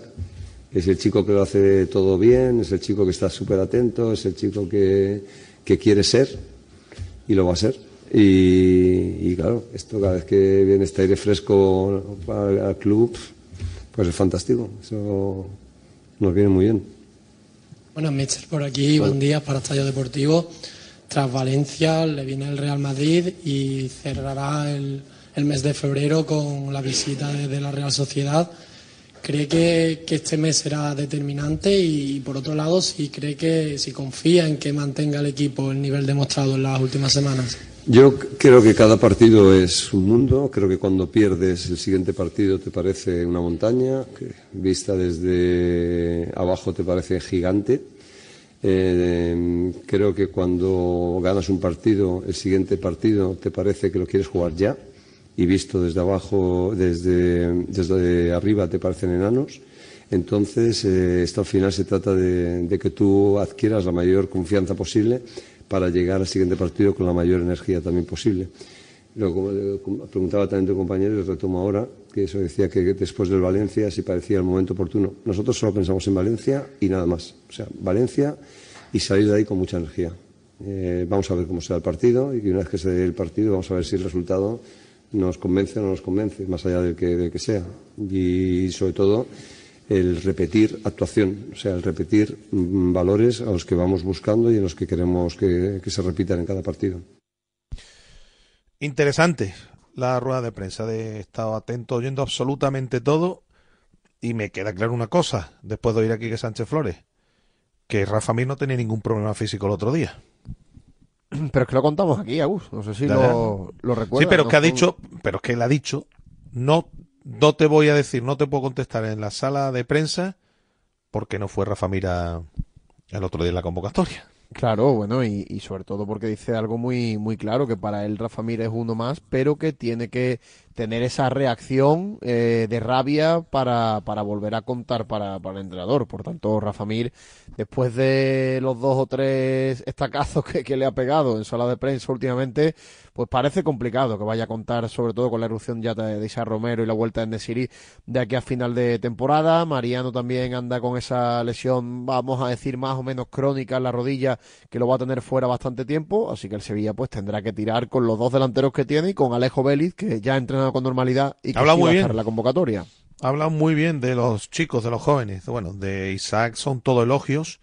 [SPEAKER 9] Es el chico que lo hace todo bien, es el chico que está súper atento, es el chico que, quiere ser y lo va a ser. Y, claro, esto cada vez que viene este aire fresco al club, pues es fantástico. Eso nos viene muy bien.
[SPEAKER 20] Bueno, Mister por aquí, buen día para Estadio Deportivo. Tras Valencia le viene el Real Madrid y cerrará el, mes de febrero con la visita de, la Real Sociedad. ¿Cree que, este mes será determinante? Y, por otro lado, si cree que, si confía en que mantenga el equipo el nivel demostrado en las últimas semanas.
[SPEAKER 9] Yo creo que cada partido es un mundo. Creo que cuando pierdes el siguiente partido te parece una montaña, vista desde abajo te parece gigante. Eh, creo que cuando ganas un partido, el siguiente partido te parece que lo quieres jugar ya y visto desde abajo, desde, desde arriba te parecen enanos. Entonces, eh, esto al final se trata de, de que tú adquieras la mayor confianza posible para llegar al siguiente partido con la mayor energía también posible. Luego, preguntaba también tu compañero y retomo ahora, que eso decía que después del Valencia si parecía el momento oportuno. Nosotros solo pensamos en Valencia y nada más. O sea, Valencia y salir de ahí con mucha energía. Eh, vamos a ver cómo será el partido y una vez que se dé el partido vamos a ver si el resultado nos convence o no nos convence, más allá del que, del que sea. Y sobre todo el repetir actuación, o sea, el repetir mm, valores a los que vamos buscando y en los que queremos que, se repitan en cada partido.
[SPEAKER 2] Interesante la rueda de prensa de estado atento, oyendo absolutamente todo. Y me queda claro una cosa, después de oír aquí que Sánchez Flores, que Rafa Mir no tenía ningún problema físico el otro día. <clears throat>
[SPEAKER 3] Pero es que lo contamos aquí, Agus. No sé si lo, lo recuerdas.
[SPEAKER 2] Sí, pero
[SPEAKER 3] ¿no?
[SPEAKER 2] que ha dicho, pero es que él ha dicho, no, no te voy a decir, no te puedo contestar en la sala de prensa porque no fue Rafa Mira el otro día en la convocatoria.
[SPEAKER 3] Claro, bueno, y, y sobre todo porque dice algo muy, muy claro, que para él Rafa Mir es uno más, pero que tiene que tener esa reacción eh, de rabia para, para volver a contar para, para el entrenador. Por tanto, Rafa Mir, después de los dos o tres estacazos que, que le ha pegado en sala de prensa últimamente, pues parece complicado que vaya a contar, sobre todo con la erupción ya de, Isa Romero y la vuelta de Nesiri de aquí a final de temporada. Mariano también anda con esa lesión, vamos a decir, más o menos crónica en la rodilla, que lo va a tener fuera bastante tiempo, así que el Sevilla pues tendrá que tirar con los dos delanteros que tiene y con Alejo Vélez, que ya ha con normalidad y que
[SPEAKER 2] Habla
[SPEAKER 3] sí
[SPEAKER 2] muy
[SPEAKER 3] va a
[SPEAKER 2] bien.
[SPEAKER 3] estar la convocatoria.
[SPEAKER 2] Hablan muy bien de los chicos, de los jóvenes. Bueno, de Isaac son todo elogios.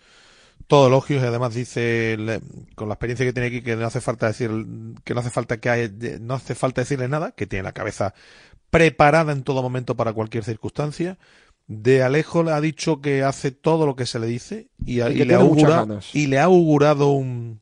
[SPEAKER 2] Todo elogios y además dice, le- con la experiencia que tiene aquí, que no hace falta decir, que no hace falta que hay- no hace falta decirle nada, que tiene la cabeza preparada en todo momento para cualquier circunstancia. De Alejo le ha dicho que hace todo lo que se le dice y, le, augura- y le ha augurado un,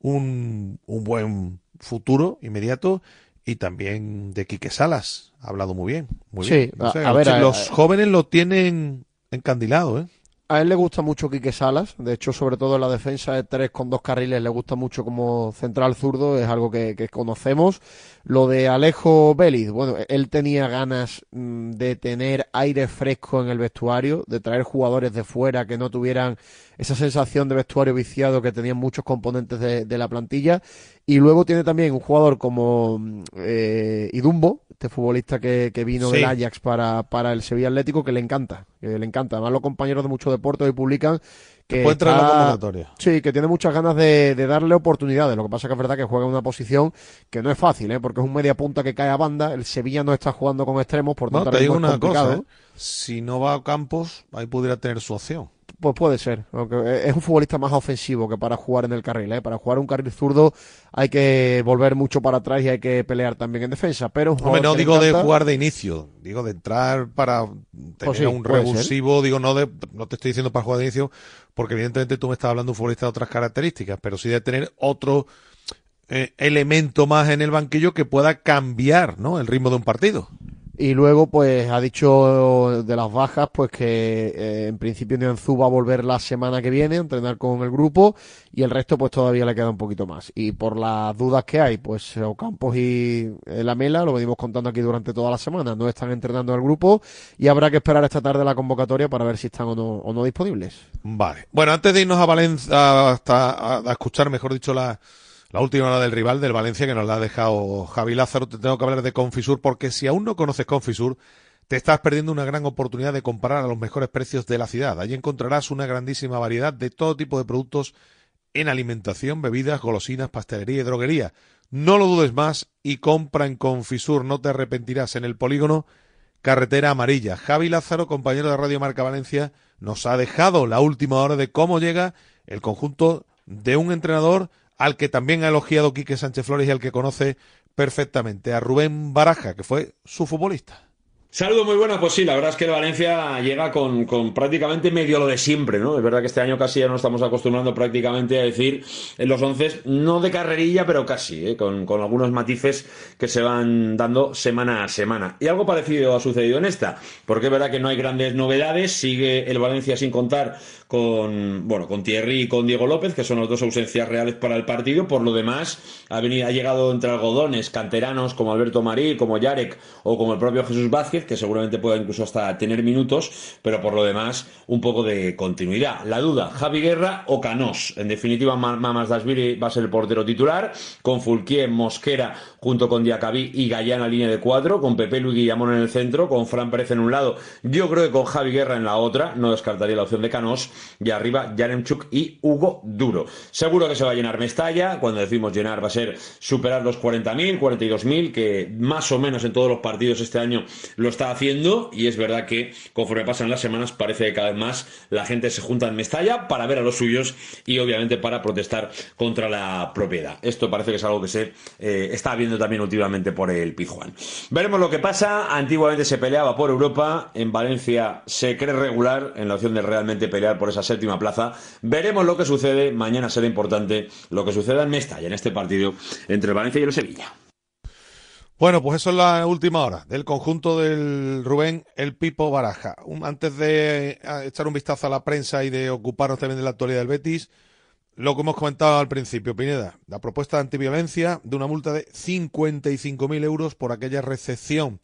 [SPEAKER 2] un, un buen futuro inmediato y también de Quique Salas. Ha hablado muy bien. Muy
[SPEAKER 3] Sí,
[SPEAKER 2] bien. O
[SPEAKER 3] a- ver, a-
[SPEAKER 2] los jóvenes lo tienen encandilado, ¿eh?
[SPEAKER 3] A él le gusta mucho Quique Salas, de hecho, sobre todo en la defensa de tres con dos carriles, le gusta mucho como central zurdo, es algo que, que conocemos. Lo de Alejo Vélez, bueno, él tenía ganas mm, de tener aire fresco en el vestuario, de traer jugadores de fuera que no tuvieran esa sensación de vestuario viciado que tenían muchos componentes de, de la plantilla. Y luego tiene también un jugador como mm, eh, Idumbo, este futbolista que, que vino
[SPEAKER 2] Sí.
[SPEAKER 3] del Ajax para, para el Sevilla Atlético, que le encanta, que le encanta. Además, los compañeros de mucho deporte hoy publican que
[SPEAKER 2] puede entrar en la
[SPEAKER 3] está-
[SPEAKER 2] convocatoria.
[SPEAKER 3] Sí, que tiene muchas ganas de, de darle oportunidades. Lo que pasa que es verdad que juega en una posición que no es fácil, ¿eh? porque es un media punta que cae a banda. El Sevilla no está jugando con extremos, por
[SPEAKER 2] No,
[SPEAKER 3] tanto
[SPEAKER 2] te
[SPEAKER 3] ahora
[SPEAKER 2] digo
[SPEAKER 3] es
[SPEAKER 2] una cosa. ¿eh? si no va a Campos, ahí pudiera tener su opción.
[SPEAKER 3] Pues puede ser, aunque es un futbolista más ofensivo que para jugar en el carril. ¿eh? Para jugar un carril zurdo hay que volver mucho para atrás y hay que pelear también en defensa. Pero
[SPEAKER 2] Hombre, no digo de jugar de inicio, digo de entrar para tener
[SPEAKER 3] Pues sí,
[SPEAKER 2] un
[SPEAKER 3] ser.
[SPEAKER 2] revulsivo, digo no de, no te estoy diciendo para jugar de inicio, porque evidentemente tú me estás hablando de un futbolista de otras características, pero sí de tener otro eh, elemento más en el banquillo que pueda cambiar, ¿no? El ritmo de un partido.
[SPEAKER 3] Y luego, pues, ha dicho de las bajas, pues que eh, en principio Nianzú va a volver la semana que viene a entrenar con el grupo y el resto, pues, todavía le queda un poquito más. Y por las dudas que hay, pues, Ocampos y eh, Lamela, lo venimos contando aquí durante toda la semana, no están entrenando al grupo y habrá que esperar esta tarde la convocatoria para ver si están o no, o no disponibles.
[SPEAKER 2] Vale. Bueno, antes de irnos a Valencia, hasta a, a escuchar, mejor dicho, la, la última hora del rival del Valencia, que nos la ha dejado Javi Lázaro, te tengo que hablar de Confisur, porque si aún no conoces Confisur, te estás perdiendo una gran oportunidad de comprar a los mejores precios de la ciudad. Allí encontrarás una grandísima variedad de todo tipo de productos en alimentación, bebidas, golosinas, pastelería y droguería. No lo dudes más y compra en Confisur, no te arrepentirás en el polígono Carretera Amarilla. Javi Lázaro, compañero de Radio Marca Valencia, nos ha dejado la última hora de cómo llega el conjunto de un entrenador al que también ha elogiado Quique Sánchez Flores y al que conoce perfectamente, a Rubén Baraja, que fue su futbolista.
[SPEAKER 21] Saludos, muy buenas. Pues sí, la verdad es que el Valencia llega con, con prácticamente medio lo de siempre, ¿no? Es verdad que este año casi ya nos estamos acostumbrando prácticamente a decir en los once, no de carrerilla, pero casi, ¿eh? con, con algunos matices que se van dando semana a semana. Y algo parecido ha sucedido en esta, porque es verdad que no hay grandes novedades, sigue el Valencia sin contar con, bueno, con Thierry y con Diego López, que son las dos ausencias reales para el partido. Por lo demás, ha, venido, ha llegado entre algodones canteranos como Alberto Marí, como Yarek o como el propio Jesús Vázquez, que seguramente pueda incluso hasta tener minutos, pero por lo demás, un poco de continuidad. La duda, Javi Guerra o Canós. En definitiva, Mamas Dasvili va a ser el portero titular, con Fulquier, Mosquera, junto con Diacabí y Gallana línea de cuatro, con Pepe Luis Guillamón en el centro, con Fran Pérez en un lado, yo creo que con Javi Guerra en la otra, no descartaría la opción de Canós, y arriba Yaremchuk y Hugo Duro. Seguro que se va a llenar Mestalla, cuando decimos llenar va a ser superar los 40.000, 42.000, que más o menos en todos los partidos este año lo está haciendo y es verdad que conforme pasan las semanas parece que cada vez más la gente se junta en Mestalla para ver a los suyos y obviamente para protestar contra la propiedad. Esto parece que es algo que se eh, está viendo también últimamente por el Pizjuán. Veremos lo que pasa. Antiguamente se peleaba por Europa, en Valencia se cree regular en la opción de realmente pelear por esa séptima plaza. Veremos lo que sucede. Mañana será importante lo que suceda en Mestalla, en este partido entre el Valencia y el Sevilla.
[SPEAKER 2] Bueno, pues eso es la última hora del conjunto del Rubén El Pipo Baraja. antes de eh, echar un vistazo a la prensa y de ocuparnos también de la actualidad del Betis, lo que hemos comentado al principio, Pineda, la propuesta de antiviolencia de una multa de 55.000 euros por aquella recepción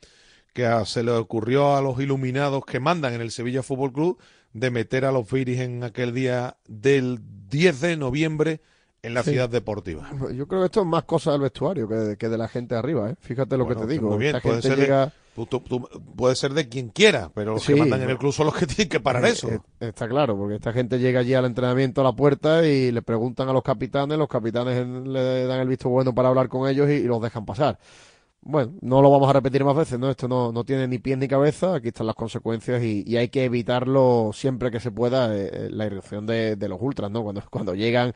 [SPEAKER 2] que se le ocurrió a los iluminados que mandan en el Sevilla Fútbol Club de meter a los Viris en aquel día del 10 de noviembre en la ciudad deportiva.
[SPEAKER 3] Yo creo que esto es más cosa del vestuario que de, la gente arriba, ¿eh? Fíjate lo que te digo.
[SPEAKER 2] Muy bien, puede ser, de, puede ser de quien quiera, pero los que mandan en el club son los que <laughs> tienen que parar eh, eso. Eh,
[SPEAKER 3] está claro, porque esta gente llega allí al entrenamiento a la puerta y le preguntan a los capitanes, los capitanes le dan el visto bueno para hablar con ellos y, los dejan pasar. Bueno, no lo vamos a repetir más veces, ¿no? Esto no, no tiene ni pies ni cabeza, aquí están las consecuencias y, hay que evitarlo siempre que se pueda, la irrupción de, de los ultras, ¿no? Cuando, cuando llegan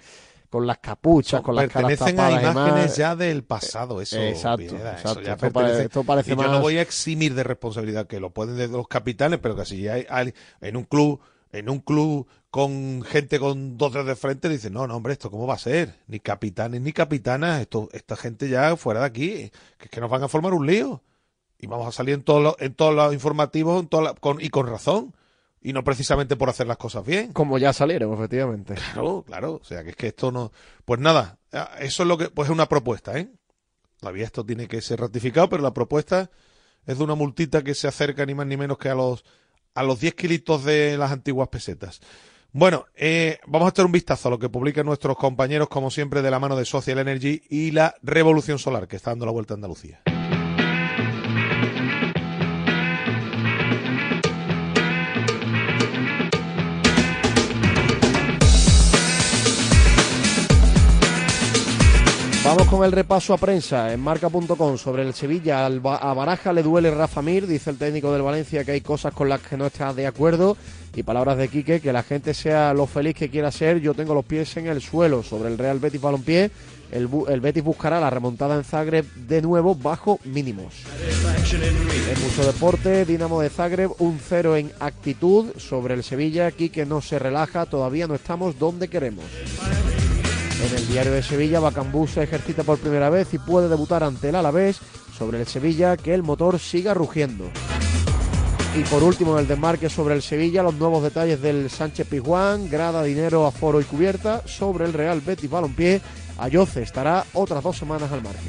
[SPEAKER 3] con las capuchas, con las caras tapadas
[SPEAKER 2] a imágenes ya del pasado, eso.
[SPEAKER 3] Exacto, exacto.
[SPEAKER 2] esto, parece, y yo no voy a eximir de responsabilidad que lo pueden de los capitanes, pero que si hay, hay en un club, en un club con gente con dos dedos de frente, dicen, no, no, hombre, esto cómo va a ser, ni capitanes ni capitanas, esto, esta gente ya fuera de aquí, que es que nos van a formar un lío. Y vamos a salir en todos los, en todos los informativos con, y con razón y no precisamente por hacer las cosas bien.
[SPEAKER 3] Como ya salieron, efectivamente.
[SPEAKER 2] Claro, claro. O sea, que es que esto no. Pues nada, eso es lo que. Pues es una propuesta, ¿eh? Todavía esto tiene que ser ratificado, pero la propuesta es de una multita que se acerca ni más ni menos que a los, a los 10 kilitos de las antiguas pesetas. Bueno, eh, vamos a echar un vistazo a lo que publican nuestros compañeros, como siempre, de la mano de Social Energy y la Revolución Solar, que está dando la vuelta a Andalucía.
[SPEAKER 3] Vamos con el repaso a prensa en marca.com sobre el Sevilla. A Baraja le duele Rafa Mir, dice el técnico del Valencia que hay cosas con las que no está de acuerdo. Y palabras de Quique, que la gente sea lo feliz que quiera ser. Yo tengo los pies en el suelo. Sobre el Real Betis Balompié, el, el Betis buscará la remontada en Zagreb de nuevo bajo mínimos. En mucho deporte, Dinamo de Zagreb, un cero en actitud. Sobre el Sevilla, Quique no se relaja, todavía no estamos donde queremos. En el diario de Sevilla, Bacambú se ejercita por primera vez y puede debutar ante el Alavés sobre el Sevilla que el motor siga rugiendo. Y por último, en el desmarque sobre el Sevilla, los nuevos detalles del Sánchez Pizjuán, grada, dinero, aforo y cubierta. Sobre el Real Betis Balompié, Ayoce estará otras dos semanas al margen.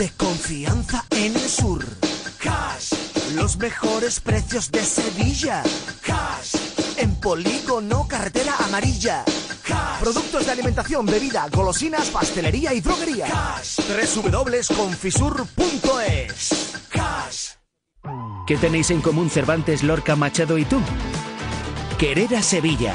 [SPEAKER 22] de confianza en el sur. Cash, los mejores precios de Sevilla. Cash, en polígono carretera amarilla. Cash, productos de alimentación, bebida, golosinas, pastelería y droguería. Cash, www.confisur.es. Cash.
[SPEAKER 7] ¿Qué tenéis en común Cervantes, Lorca, Machado y tú? Querer a Sevilla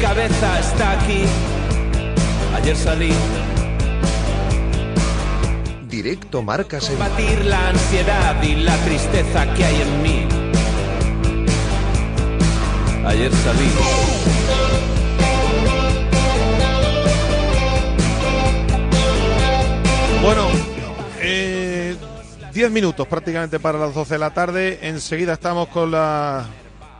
[SPEAKER 23] Cabeza está aquí. Ayer salí.
[SPEAKER 24] Directo Marca Sevilla.
[SPEAKER 23] Batir la ansiedad y la tristeza que hay en mí.
[SPEAKER 25] Ayer salí.
[SPEAKER 2] Bueno, eh, 10 minutos prácticamente para las 12 de la tarde. Enseguida estamos con la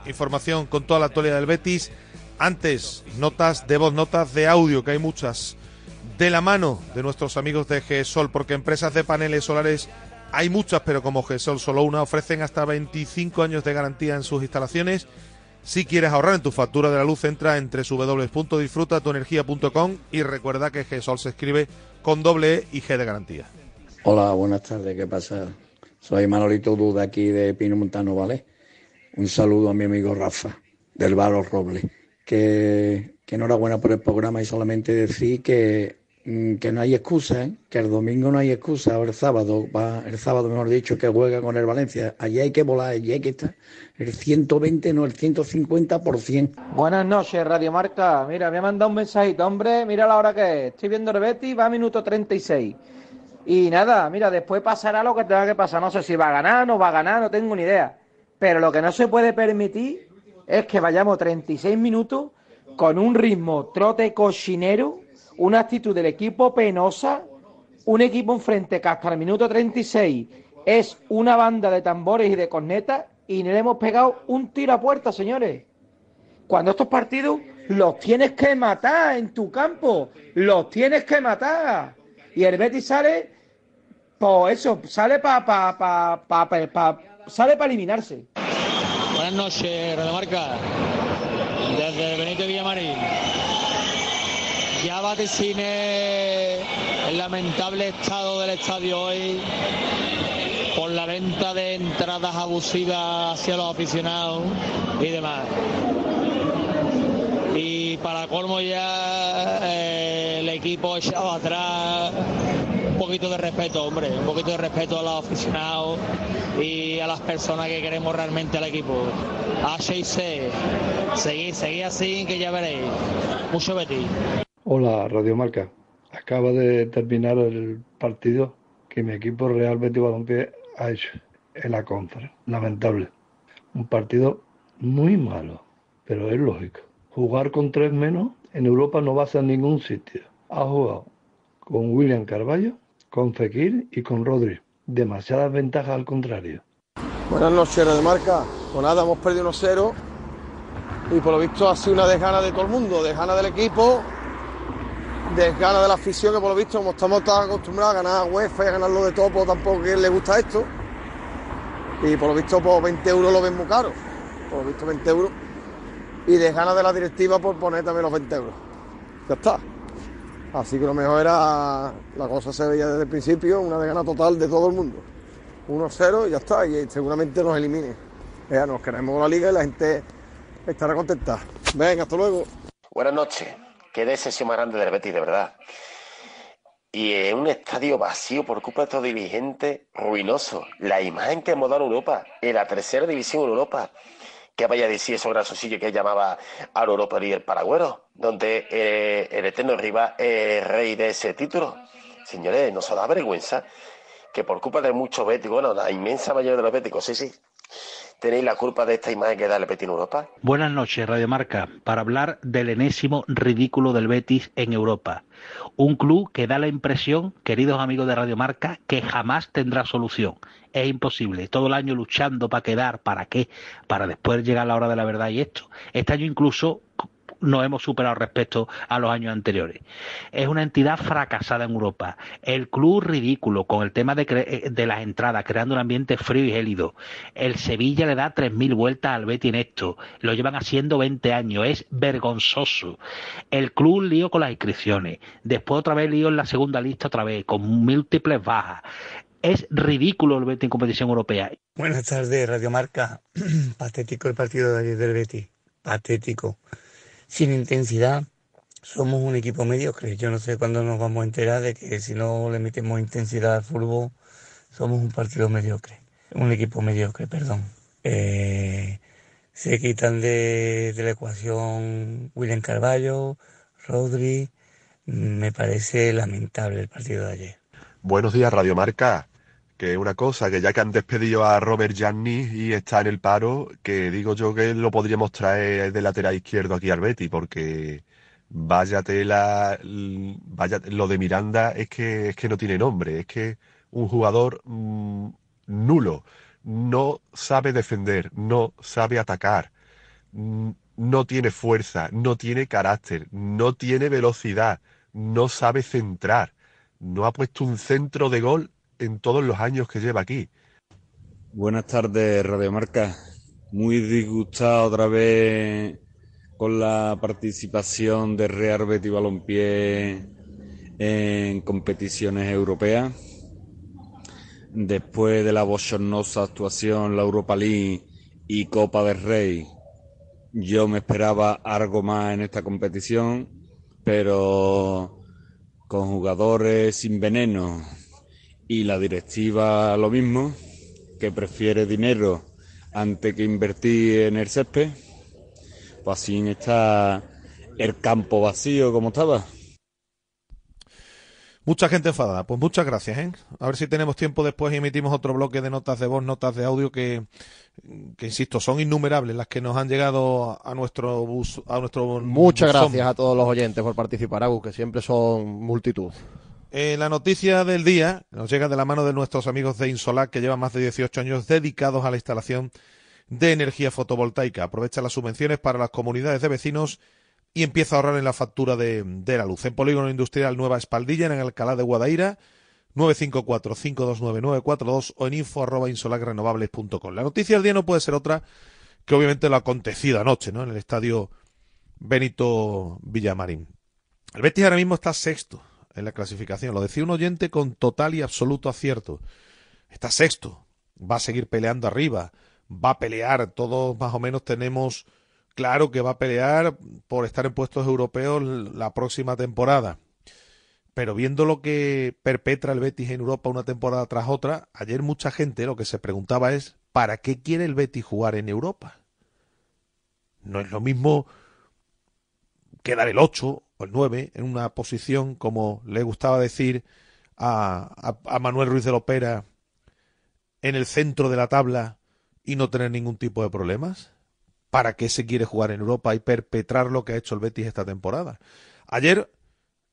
[SPEAKER 2] información, con toda la actualidad del Betis. Antes, notas de voz, notas de audio, que hay muchas. De la mano de nuestros amigos de GESOL, porque empresas de paneles solares hay muchas, pero como GESOL solo una, ofrecen hasta 25 años de garantía en sus instalaciones. Si quieres ahorrar en tu factura de la luz, entra en www.disfrutatuenergia.com y recuerda que GESOL se escribe con doble E y G de garantía.
[SPEAKER 26] Hola, buenas tardes, ¿qué pasa? Soy Manolito Duda aquí de Pino Montano, ¿vale? Un saludo a mi amigo Rafa, del Bar Los Robles. Que, que enhorabuena por el programa y solamente decir que, mm, que no hay excusa, ¿eh? que el domingo no hay excusa, o el sábado, va, el sábado mejor dicho, que juega con el Valencia. Allí hay que volar, allí hay que estar el 120, no el 150%.
[SPEAKER 27] Buenas noches, Radio Marca. Mira, me ha mandado un mensajito, hombre, mira la hora que es. Estoy viendo el Betis, va a minuto 36. Y nada, mira, después pasará lo que tenga que pasar. No sé si va a ganar, no va a ganar, no tengo ni idea. Pero lo que no se puede permitir es que vayamos 36 minutos con un ritmo trote cochinero, una actitud del equipo penosa, un equipo enfrente que hasta el minuto 36 es una banda de tambores y de cornetas y no le hemos pegado un tiro a puerta, señores. Cuando estos partidos los tienes que matar en tu campo, los tienes que matar. Y el Betis sale, pues eso, sale para pa, pa, pa, sale para eliminarse.
[SPEAKER 28] Buenas noches, Radio Marca. Desde Benito Villamarín. Ya vaticine el lamentable estado del estadio hoy por la venta de entradas abusivas hacia los aficionados y demás. Y para colmo ya eh, el equipo echado atrás. Un poquito de respeto, hombre, un poquito de respeto a los aficionados y a las personas que queremos realmente al equipo. H6C, seguid, seguid así que ya veréis. Mucho Betis.
[SPEAKER 29] Hola, Radio Marca. Acaba de terminar el partido que mi equipo Real Betis Balompié ha hecho en la conferencia. Lamentable. Un partido muy malo, pero es lógico. Jugar con tres menos en Europa no vas a ningún sitio. Ha jugado con William Carballo, con Fekir y con Rodri. Demasiadas ventajas al contrario.
[SPEAKER 30] Buenas noches, Radio Marca. Pues nada, hemos perdido 1-0 y por lo visto ha sido una desgana de todo el mundo, desgana del equipo, desgana de la afición, que por lo visto, como estamos tan acostumbrados a ganar UEFA y a ganar lo de todo, pues tampoco que le gusta esto. Y por lo visto, pues 20 euros lo ven muy caro. Por lo visto, 20 euros. Y desgana de la directiva por poner también los 20 euros. Ya está. Así que lo mejor era, la cosa se veía desde el principio, una desgana total de todo el mundo. 1-0 y ya está, y seguramente nos elimine. Ya nos queremos la liga y la gente estará contenta. Venga, hasta luego.
[SPEAKER 31] Buenas noches. Qué decepción más grande del Betis, de verdad. Y en un estadio vacío por culpa de estos dirigentes ruinosos. La imagen que hemos dado en Europa, en la tercera división en Europa. Que vaya a decir esos grasosillos que llamaba al Europa League el Paragüero, donde eh, el eterno rival es rey de ese título. Señores, nos da vergüenza que por culpa de muchos béticos, bueno, la inmensa mayoría de los béticos, sí, sí, tenéis la culpa de esta imagen que da el Betis en Europa.
[SPEAKER 32] Buenas noches, Radio Marca, para hablar del enésimo ridículo del Betis en Europa. Un club que da la impresión, queridos amigos de Radio Marca, que jamás tendrá solución. Es imposible. Todo el año luchando para quedar, ¿para qué? Para después llegar la hora de la verdad y esto. Este año incluso nos hemos superado respecto a los años anteriores. Es una entidad fracasada en Europa. El club ridículo con el tema de, cre- de las entradas, creando un ambiente frío y gélido. El Sevilla le da 3.000 vueltas al Betis en esto. Lo llevan haciendo 20 años. Es vergonzoso. El club lío con las inscripciones. Después otra vez lío en la segunda lista otra vez, con múltiples bajas. Es ridículo el Betis en competición europea.
[SPEAKER 33] Buenas tardes, Radio Marca. <clears throat> Patético el partido de ayer del Betis. Patético. Sin intensidad. Somos un equipo mediocre. Yo no sé cuándo nos vamos a enterar de que si no le metemos intensidad al fútbol, somos un partido mediocre. Un equipo mediocre, perdón. Eh, se quitan de, de la ecuación William Carballo, Rodri. Me parece lamentable el partido de ayer.
[SPEAKER 34] Buenos días, Radio Marca. Que es una cosa, que ya que han despedido a Robert Gianni y está en el paro, que digo yo que lo podríamos traer de lateral izquierdo aquí al Betty, porque vaya tela, vaya, lo de Miranda es que, es que no tiene nombre, es que un jugador mm, nulo, no sabe defender, no sabe atacar, mm, no tiene fuerza, no tiene carácter, no tiene velocidad, no sabe centrar, no ha puesto un centro de gol en todos los años que lleva aquí.
[SPEAKER 35] Buenas tardes, Radio Marca. Muy disgustado otra vez con la participación de Real Betis Balompié en competiciones europeas. Después de la bochornosa actuación, la Europa League y Copa del Rey, yo me esperaba algo más en esta competición, pero con jugadores sin veneno y la directiva lo mismo, que prefiere dinero antes que invertir en el césped, pues así está el campo vacío como estaba.
[SPEAKER 2] Mucha gente enfadada. Pues muchas gracias, ¿eh? A ver si tenemos tiempo después y emitimos otro bloque de notas de voz, notas de audio que, que insisto, son innumerables las que nos han llegado a nuestro bus, a nuestro
[SPEAKER 3] Muchas gracias a todos los oyentes por participar, Agus, que siempre son multitud.
[SPEAKER 2] Eh, la noticia del día nos llega de la mano de nuestros amigos de Insolac, que llevan más de 18 años dedicados a la instalación de energía fotovoltaica. Aprovecha las subvenciones para las comunidades de vecinos y empieza a ahorrar en la factura de, la luz. En Polígono Industrial Nueva Espaldilla, en Alcalá de Guadaira, 954-529-942 o en info arroba insolacrenovables.com. La noticia del día no puede ser otra que obviamente lo acontecido anoche, ¿no? En el estadio Benito Villamarín. El Betis ahora mismo está sexto en la clasificación. Lo decía un oyente con total y absoluto acierto. Está sexto. Va a seguir peleando arriba. Va a pelear. Todos más o menos tenemos claro que va a pelear por estar en puestos europeos la próxima temporada. Pero viendo lo que perpetra el Betis en Europa una temporada tras otra, ayer mucha gente lo que se preguntaba es ¿para qué quiere el Betis jugar en Europa? No es lo mismo quedar el 8 o el 9 en una posición como le gustaba decir a, a, Manuel Ruiz de Lopera en el centro de la tabla y no tener ningún tipo de problemas? ¿Para qué se quiere jugar en Europa y perpetrar lo que ha hecho el Betis esta temporada? Ayer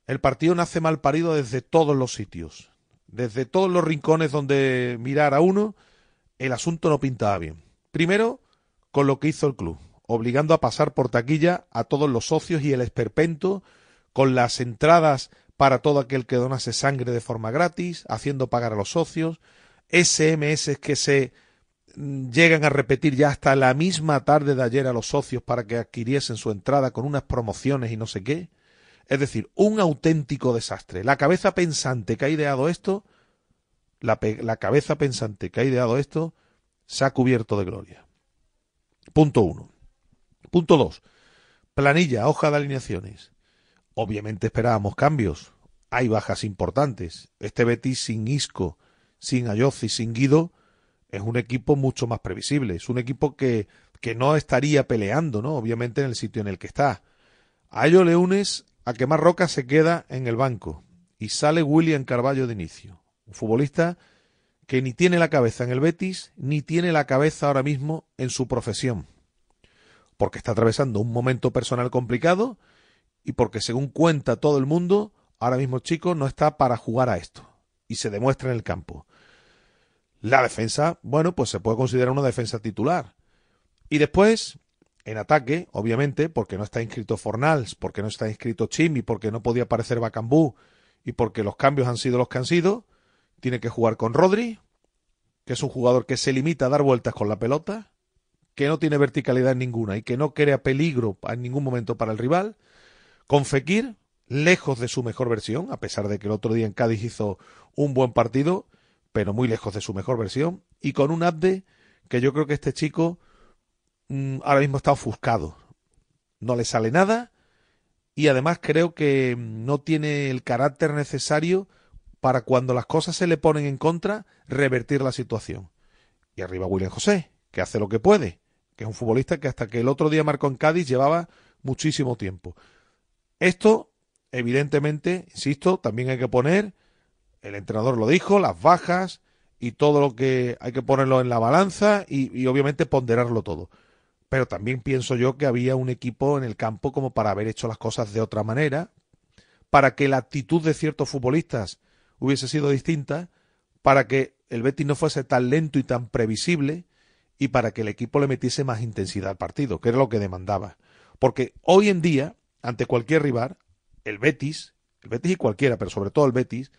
[SPEAKER 2] el partido nace mal parido desde todos los sitios, desde todos los rincones donde mirar a uno, el asunto no pintaba bien. Primero, con lo que hizo el club obligando a pasar por taquilla a todos los socios y el esperpento, con las entradas para todo aquel que donase sangre de forma gratis, haciendo pagar a los socios, SMS que se mm, llegan a repetir ya hasta la misma tarde de ayer a los socios para que adquiriesen su entrada con unas promociones y no sé qué. Es decir, un auténtico desastre. La cabeza pensante que ha ideado esto, la, la cabeza pensante que ha ideado esto, se ha cubierto de gloria. Punto uno. Punto 2. Planilla, hoja de alineaciones. Obviamente esperábamos cambios. Hay bajas importantes. Este Betis sin Isco, sin Ayozi, sin Guido, es un equipo mucho más previsible. Es un equipo que, que no estaría peleando, ¿no? Obviamente en el sitio en el que está. A ello le unes a que Marroca se queda en el banco y sale William Carballo de inicio. Un futbolista que ni tiene la cabeza en el Betis, ni tiene la cabeza ahora mismo en su profesión porque está atravesando un momento personal complicado y porque según cuenta todo el mundo, ahora mismo chico no está para jugar a esto y se demuestra en el campo. La defensa, bueno, pues se puede considerar una defensa titular. Y después, en ataque, obviamente, porque no está inscrito Fornals, porque no está inscrito Chimi, porque no podía aparecer Bacambú y porque los cambios han sido los que han sido, tiene que jugar con Rodri, que es un jugador que se limita a dar vueltas con la pelota, que no tiene verticalidad ninguna y que no crea peligro en ningún momento para el rival, con Fekir, lejos de su mejor versión, a pesar de que el otro día en Cádiz hizo un buen partido, pero muy lejos de su mejor versión, y con un Abde que yo creo que este chico mm, ahora mismo está ofuscado. No le sale nada y además creo que no tiene el carácter necesario para cuando las cosas se le ponen en contra, revertir la situación. Y arriba William José, que hace lo que puede que es un futbolista que hasta que el otro día marcó en Cádiz llevaba muchísimo tiempo. Esto, evidentemente, insisto, también hay que poner, el entrenador lo dijo, las bajas y todo lo que hay que ponerlo en la balanza y, y obviamente ponderarlo todo. Pero también pienso yo que había un equipo en el campo como para haber hecho las cosas de otra manera, para que la actitud de ciertos futbolistas hubiese sido distinta, para que el Betis no fuese tan lento y tan previsible y para que el equipo le metiese más intensidad al partido, que era lo que demandaba. Porque hoy en día, ante cualquier rival, el Betis, el Betis y cualquiera, pero sobre todo el Betis,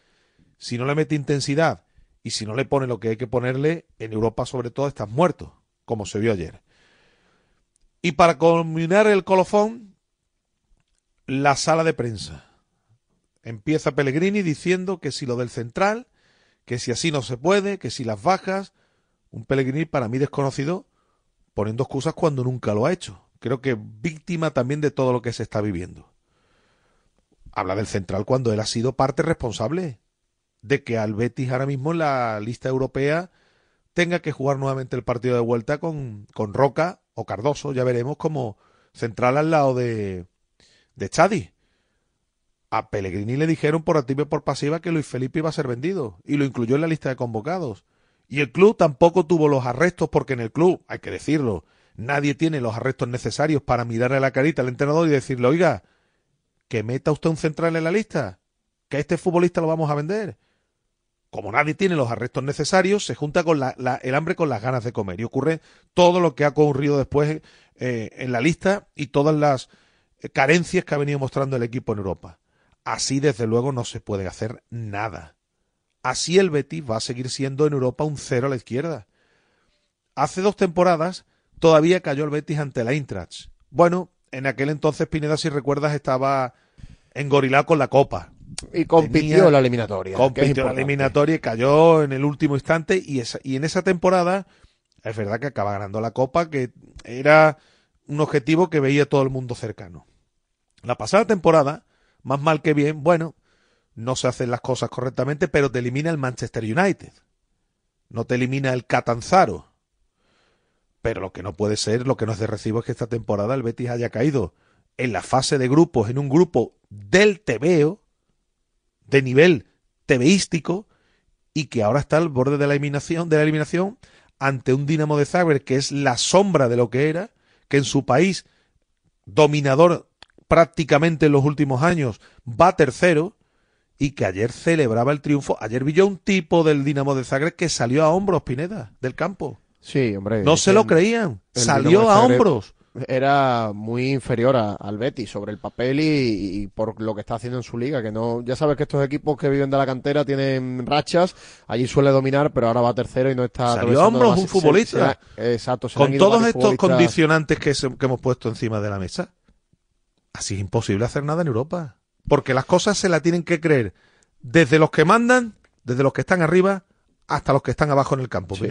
[SPEAKER 2] si no le mete intensidad y si no le pone lo que hay que ponerle, en Europa sobre todo estás muerto, como se vio ayer. Y para culminar el colofón, la sala de prensa. Empieza Pellegrini diciendo que si lo del central, que si así no se puede, que si las bajas, un Pellegrini para mí desconocido, poniendo excusas cuando nunca lo ha hecho. Creo que víctima también de todo lo que se está viviendo. Habla del central cuando él ha sido parte responsable de que al Betis ahora mismo en la lista europea tenga que jugar nuevamente el partido de vuelta con, con Roca o Cardoso, ya veremos como central al lado de, de Chadi. A Pellegrini le dijeron por activa y por pasiva que Luis Felipe iba a ser vendido y lo incluyó en la lista de convocados. Y el club tampoco tuvo los arrestos porque en el club, hay que decirlo, nadie tiene los arrestos necesarios para mirarle la carita al entrenador y decirle, oiga, que meta usted un central en la lista, que a este futbolista lo vamos a vender. Como nadie tiene los arrestos necesarios, se junta con la, el hambre con las ganas de comer y ocurre todo lo que ha ocurrido después eh, en la lista y todas las carencias que ha venido mostrando el equipo en Europa. Así, desde luego, no se puede hacer nada. Así el Betis va a seguir siendo en Europa un cero a la izquierda. Hace dos temporadas todavía cayó el Betis ante la Eintracht. Bueno, en aquel entonces Pineda, si recuerdas, estaba engorilado con la Copa.
[SPEAKER 3] Y compitió
[SPEAKER 2] Tenía-
[SPEAKER 3] en la eliminatoria.
[SPEAKER 2] Compitió en la eliminatoria y cayó en el último instante. Y, esa- y en esa temporada, es verdad que acaba ganando la Copa, que era un objetivo que veía todo el mundo cercano. La pasada temporada, más mal que bien, bueno, no se hacen las cosas correctamente, pero te elimina el Manchester United. No te elimina el Catanzaro. Pero lo que no puede ser, lo que no es de recibo es que esta temporada el Betis haya caído en la fase de grupos, en un grupo del TVO, de nivel tebeístico, y que ahora está al borde de la eliminación, de la eliminación ante un Dinamo de Zagreb que es la sombra de lo que era, que en su país dominador prácticamente en los últimos años va tercero y que ayer celebraba el triunfo. Ayer vi yo un tipo del Dinamo de Zagreb que salió a hombros, Pineda, del campo.
[SPEAKER 3] Sí, hombre.
[SPEAKER 2] No se lo creían. Salió a hombros.
[SPEAKER 3] Era muy inferior a- al Betis sobre el papel y, y por lo que está haciendo en su liga, que no, ya sabes que estos equipos que viven de la cantera tienen rachas, allí suele dominar, pero ahora va tercero y no está
[SPEAKER 2] Salió a hombros un
[SPEAKER 3] Se- se-
[SPEAKER 2] futbolista.
[SPEAKER 3] se- exacto,
[SPEAKER 2] Con todos estos condicionantes que hemos puesto encima de la mesa, así es imposible hacer nada en Europa. Porque las cosas se la tienen que creer desde los que mandan, desde los que están arriba, hasta los que están abajo en el campo.
[SPEAKER 3] Sí.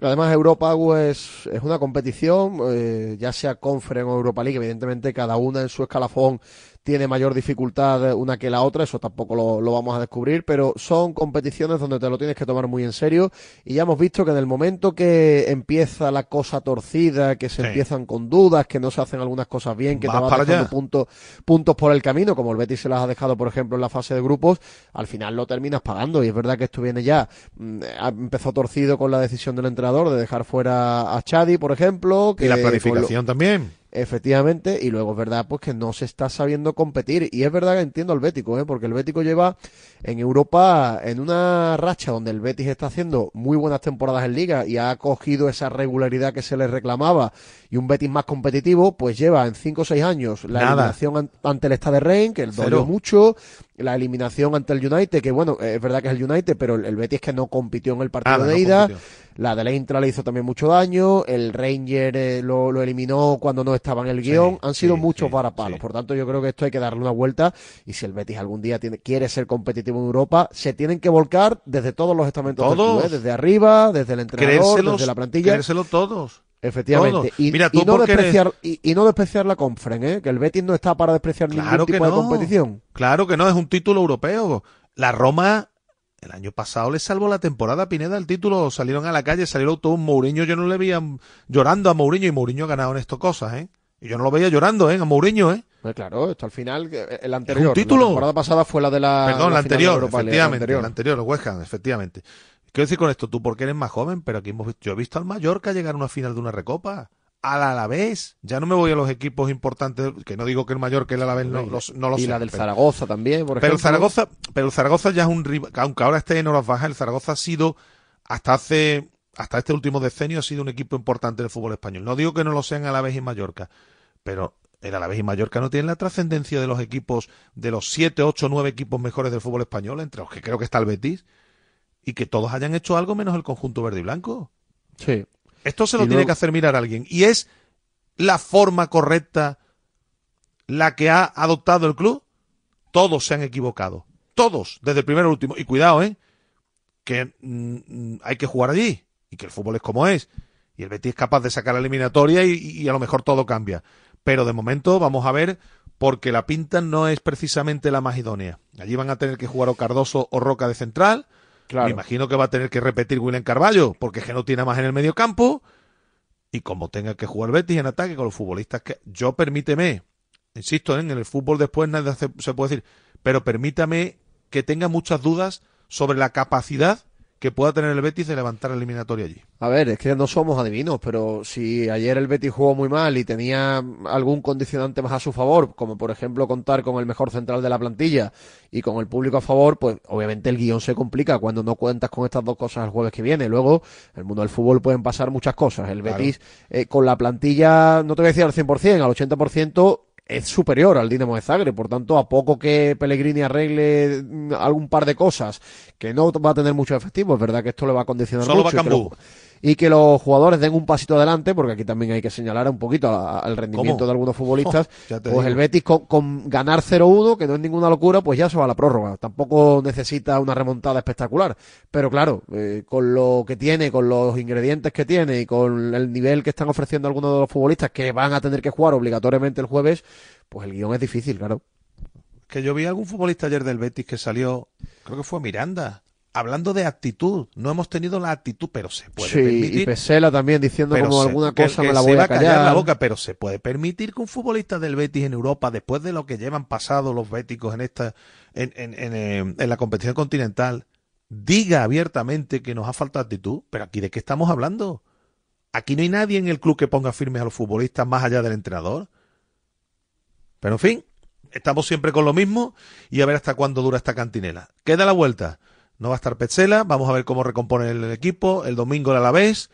[SPEAKER 3] Además, Europa es, es una competición, eh, ya sea Conference o Europa League, evidentemente cada una en su escalafón tiene mayor dificultad una que la otra, eso tampoco lo, lo vamos a descubrir, pero son competiciones donde te lo tienes que tomar muy en serio y ya hemos visto que en el momento que empieza la cosa torcida, que se
[SPEAKER 2] Sí.
[SPEAKER 3] empiezan con dudas, que no se hacen algunas cosas bien, que
[SPEAKER 2] Vas
[SPEAKER 3] te vas
[SPEAKER 2] para
[SPEAKER 3] dejando
[SPEAKER 2] allá.
[SPEAKER 3] puntos, puntos por el camino, como el Betis se las ha dejado, por ejemplo, en la fase de grupos, al final lo terminas pagando. Y es verdad que esto viene ya, mm, empezó torcido con la decisión del entrenador de dejar fuera a Chadi, por ejemplo. Que
[SPEAKER 2] Y la
[SPEAKER 3] lo-
[SPEAKER 2] planificación también.
[SPEAKER 3] Efectivamente, y luego es verdad pues que no se está sabiendo competir. Y es verdad que entiendo al Bético, ¿eh? porque el Bético lleva en Europa en una racha donde el Betis está haciendo muy buenas temporadas en liga y ha cogido esa regularidad que se le reclamaba y un Betis más competitivo, pues lleva en 5 o 6 años la eliminación an- ante el Stade de Rennes, que el dolió mucho, la eliminación ante el United, que bueno, es verdad que es el United, pero el, el Betis que no compitió en el partido
[SPEAKER 2] Nada,
[SPEAKER 3] de
[SPEAKER 2] no
[SPEAKER 3] ida.
[SPEAKER 2] compitió.
[SPEAKER 3] La de la Intra le hizo también mucho daño. El Ranger eh, lo, lo eliminó cuando no estaba en el guion. Han sido muchos varapalos. Por tanto, yo creo que esto hay que darle una vuelta. Y si el Betis algún día tiene, quiere ser competitivo en Europa, se tienen que volcar desde todos los estamentos del
[SPEAKER 2] Todos.
[SPEAKER 3] club, ¿eh? Desde arriba, desde el entrenador, desde la plantilla.
[SPEAKER 2] creérselo todos.
[SPEAKER 3] Efectivamente.
[SPEAKER 2] Todos.
[SPEAKER 3] Y,
[SPEAKER 2] Mira,
[SPEAKER 3] y no
[SPEAKER 2] eres-
[SPEAKER 3] despreciar, y, y no despreciar la Conference, ¿eh? Que el Betis no está para despreciar
[SPEAKER 2] Claro
[SPEAKER 3] ningún tipo de
[SPEAKER 2] no.
[SPEAKER 3] competición.
[SPEAKER 2] Claro que no, es un título europeo. La Roma el año pasado le salvó la temporada Pineda el título, salieron a la calle, salieron todos Mourinho, yo no le veía llorando a Mourinho y Mourinho ha ganado en esto cosas, ¿eh? Y yo no lo veía llorando, ¿eh? A Mourinho, ¿eh?
[SPEAKER 3] Pues claro, esto al final, eh, el anterior.
[SPEAKER 2] título.
[SPEAKER 3] La temporada pasada fue la de la.
[SPEAKER 2] Perdón, la anterior,
[SPEAKER 3] Europa
[SPEAKER 2] efectivamente, la anterior, el West Ham, efectivamente. Quiero decir con esto, tú porque eres más joven, pero aquí hemos visto, yo he visto al Mallorca llegar a una final de una recopa. Al Alavés. Ya no me voy a los equipos importantes, que no digo que el Mallorca y el Alavés no, los- no lo
[SPEAKER 3] y la del
[SPEAKER 2] pero-
[SPEAKER 3] Zaragoza también, por
[SPEAKER 2] pero el
[SPEAKER 3] ejemplo.
[SPEAKER 2] Zaragoza, pero el Zaragoza ya es un rival, aunque ahora esté en horas bajas, el Zaragoza ha sido hasta hace hasta este último decenio ha sido un equipo importante del fútbol español. No digo que no lo sean Alavés y Mallorca, pero el Alavés y Mallorca no tienen la trascendencia de los equipos de los 7, 8, 9 equipos mejores del fútbol español, entre los que creo que está el Betis, y que todos hayan hecho algo menos el conjunto verde y blanco.
[SPEAKER 3] Sí.
[SPEAKER 2] Esto se lo
[SPEAKER 3] Y
[SPEAKER 2] tiene
[SPEAKER 3] luego-
[SPEAKER 2] que hacer mirar alguien. Y es la forma correcta la que ha adoptado el club. Todos se han equivocado. Todos, desde el primero al último. Y cuidado, ¿eh? Que mm, hay que jugar allí. Y que el fútbol es como es. Y el Betis es capaz de sacar la eliminatoria y, y a lo mejor todo cambia. Pero de momento vamos a ver porque la pinta no es precisamente la más idónea. Allí van a tener que jugar o Cardoso o Roca de central.
[SPEAKER 3] Claro.
[SPEAKER 2] Me imagino que va a tener que repetir William Carballo, porque es que no tiene más en el medio campo. Y como tenga que jugar Betis en ataque con los futbolistas que. Yo permíteme, insisto, ¿eh? en el fútbol después nada se, se puede decir, pero permítame que tenga muchas dudas sobre la capacidad que pueda tener el Betis de levantar la eliminatoria allí.
[SPEAKER 3] A ver, es que no somos adivinos, pero si ayer el Betis jugó muy mal y tenía algún condicionante más a su favor, como por ejemplo contar con el mejor central de la plantilla y con el público a favor, pues obviamente el guion se complica cuando no cuentas con estas dos cosas el jueves que viene. Luego, en el mundo del fútbol pueden pasar muchas cosas. El
[SPEAKER 2] Claro.
[SPEAKER 3] Betis eh, con la plantilla, no te voy a decir al 100%, al 80%, es superior al Dinamo de Zagreb, por tanto, a poco que Pellegrini arregle mm, algún par de cosas, que no va a tener mucho efectivo, es verdad que esto le va a condicionar
[SPEAKER 2] Solo
[SPEAKER 3] mucho.
[SPEAKER 2] va
[SPEAKER 3] y que lo-
[SPEAKER 2] Cambú.
[SPEAKER 3] y que los jugadores den un pasito adelante, porque aquí también hay que señalar un poquito a- al rendimiento
[SPEAKER 2] ¿Cómo?
[SPEAKER 3] de algunos futbolistas. <laughs>
[SPEAKER 2] Oh,
[SPEAKER 3] pues
[SPEAKER 2] digo.
[SPEAKER 3] el Betis con, con ganar 0-1, que no es ninguna locura, pues ya se va a la prórroga. Tampoco necesita una remontada espectacular. Pero claro, eh, con lo que tiene, con los ingredientes que tiene y con el nivel que están ofreciendo algunos de los futbolistas que van a tener que jugar obligatoriamente el jueves, pues el guion es difícil, claro.
[SPEAKER 2] Que yo vi a algún futbolista ayer del Betis que salió, creo que fue Miranda, hablando de actitud. No hemos tenido la actitud, pero se puede
[SPEAKER 3] Sí,
[SPEAKER 2] permitir.
[SPEAKER 3] y Pesela también diciendo como
[SPEAKER 2] se-
[SPEAKER 3] alguna
[SPEAKER 2] que-
[SPEAKER 3] cosa
[SPEAKER 2] que
[SPEAKER 3] me la
[SPEAKER 2] se
[SPEAKER 3] voy
[SPEAKER 2] va
[SPEAKER 3] a callar.
[SPEAKER 2] la boca, pero se puede permitir que un futbolista del Betis en Europa, después de lo que llevan pasado los béticos en esta, en, en, en, eh, en la competición continental, diga abiertamente que nos ha faltado actitud. Pero aquí de qué estamos hablando? Aquí no hay nadie en el club que ponga firmes a los futbolistas más allá del entrenador. Pero en fin, estamos siempre con lo mismo y a ver hasta cuándo dura esta cantinela. Queda la vuelta. No va a estar Petzela, vamos a ver cómo recompone el equipo. El domingo el Alavés.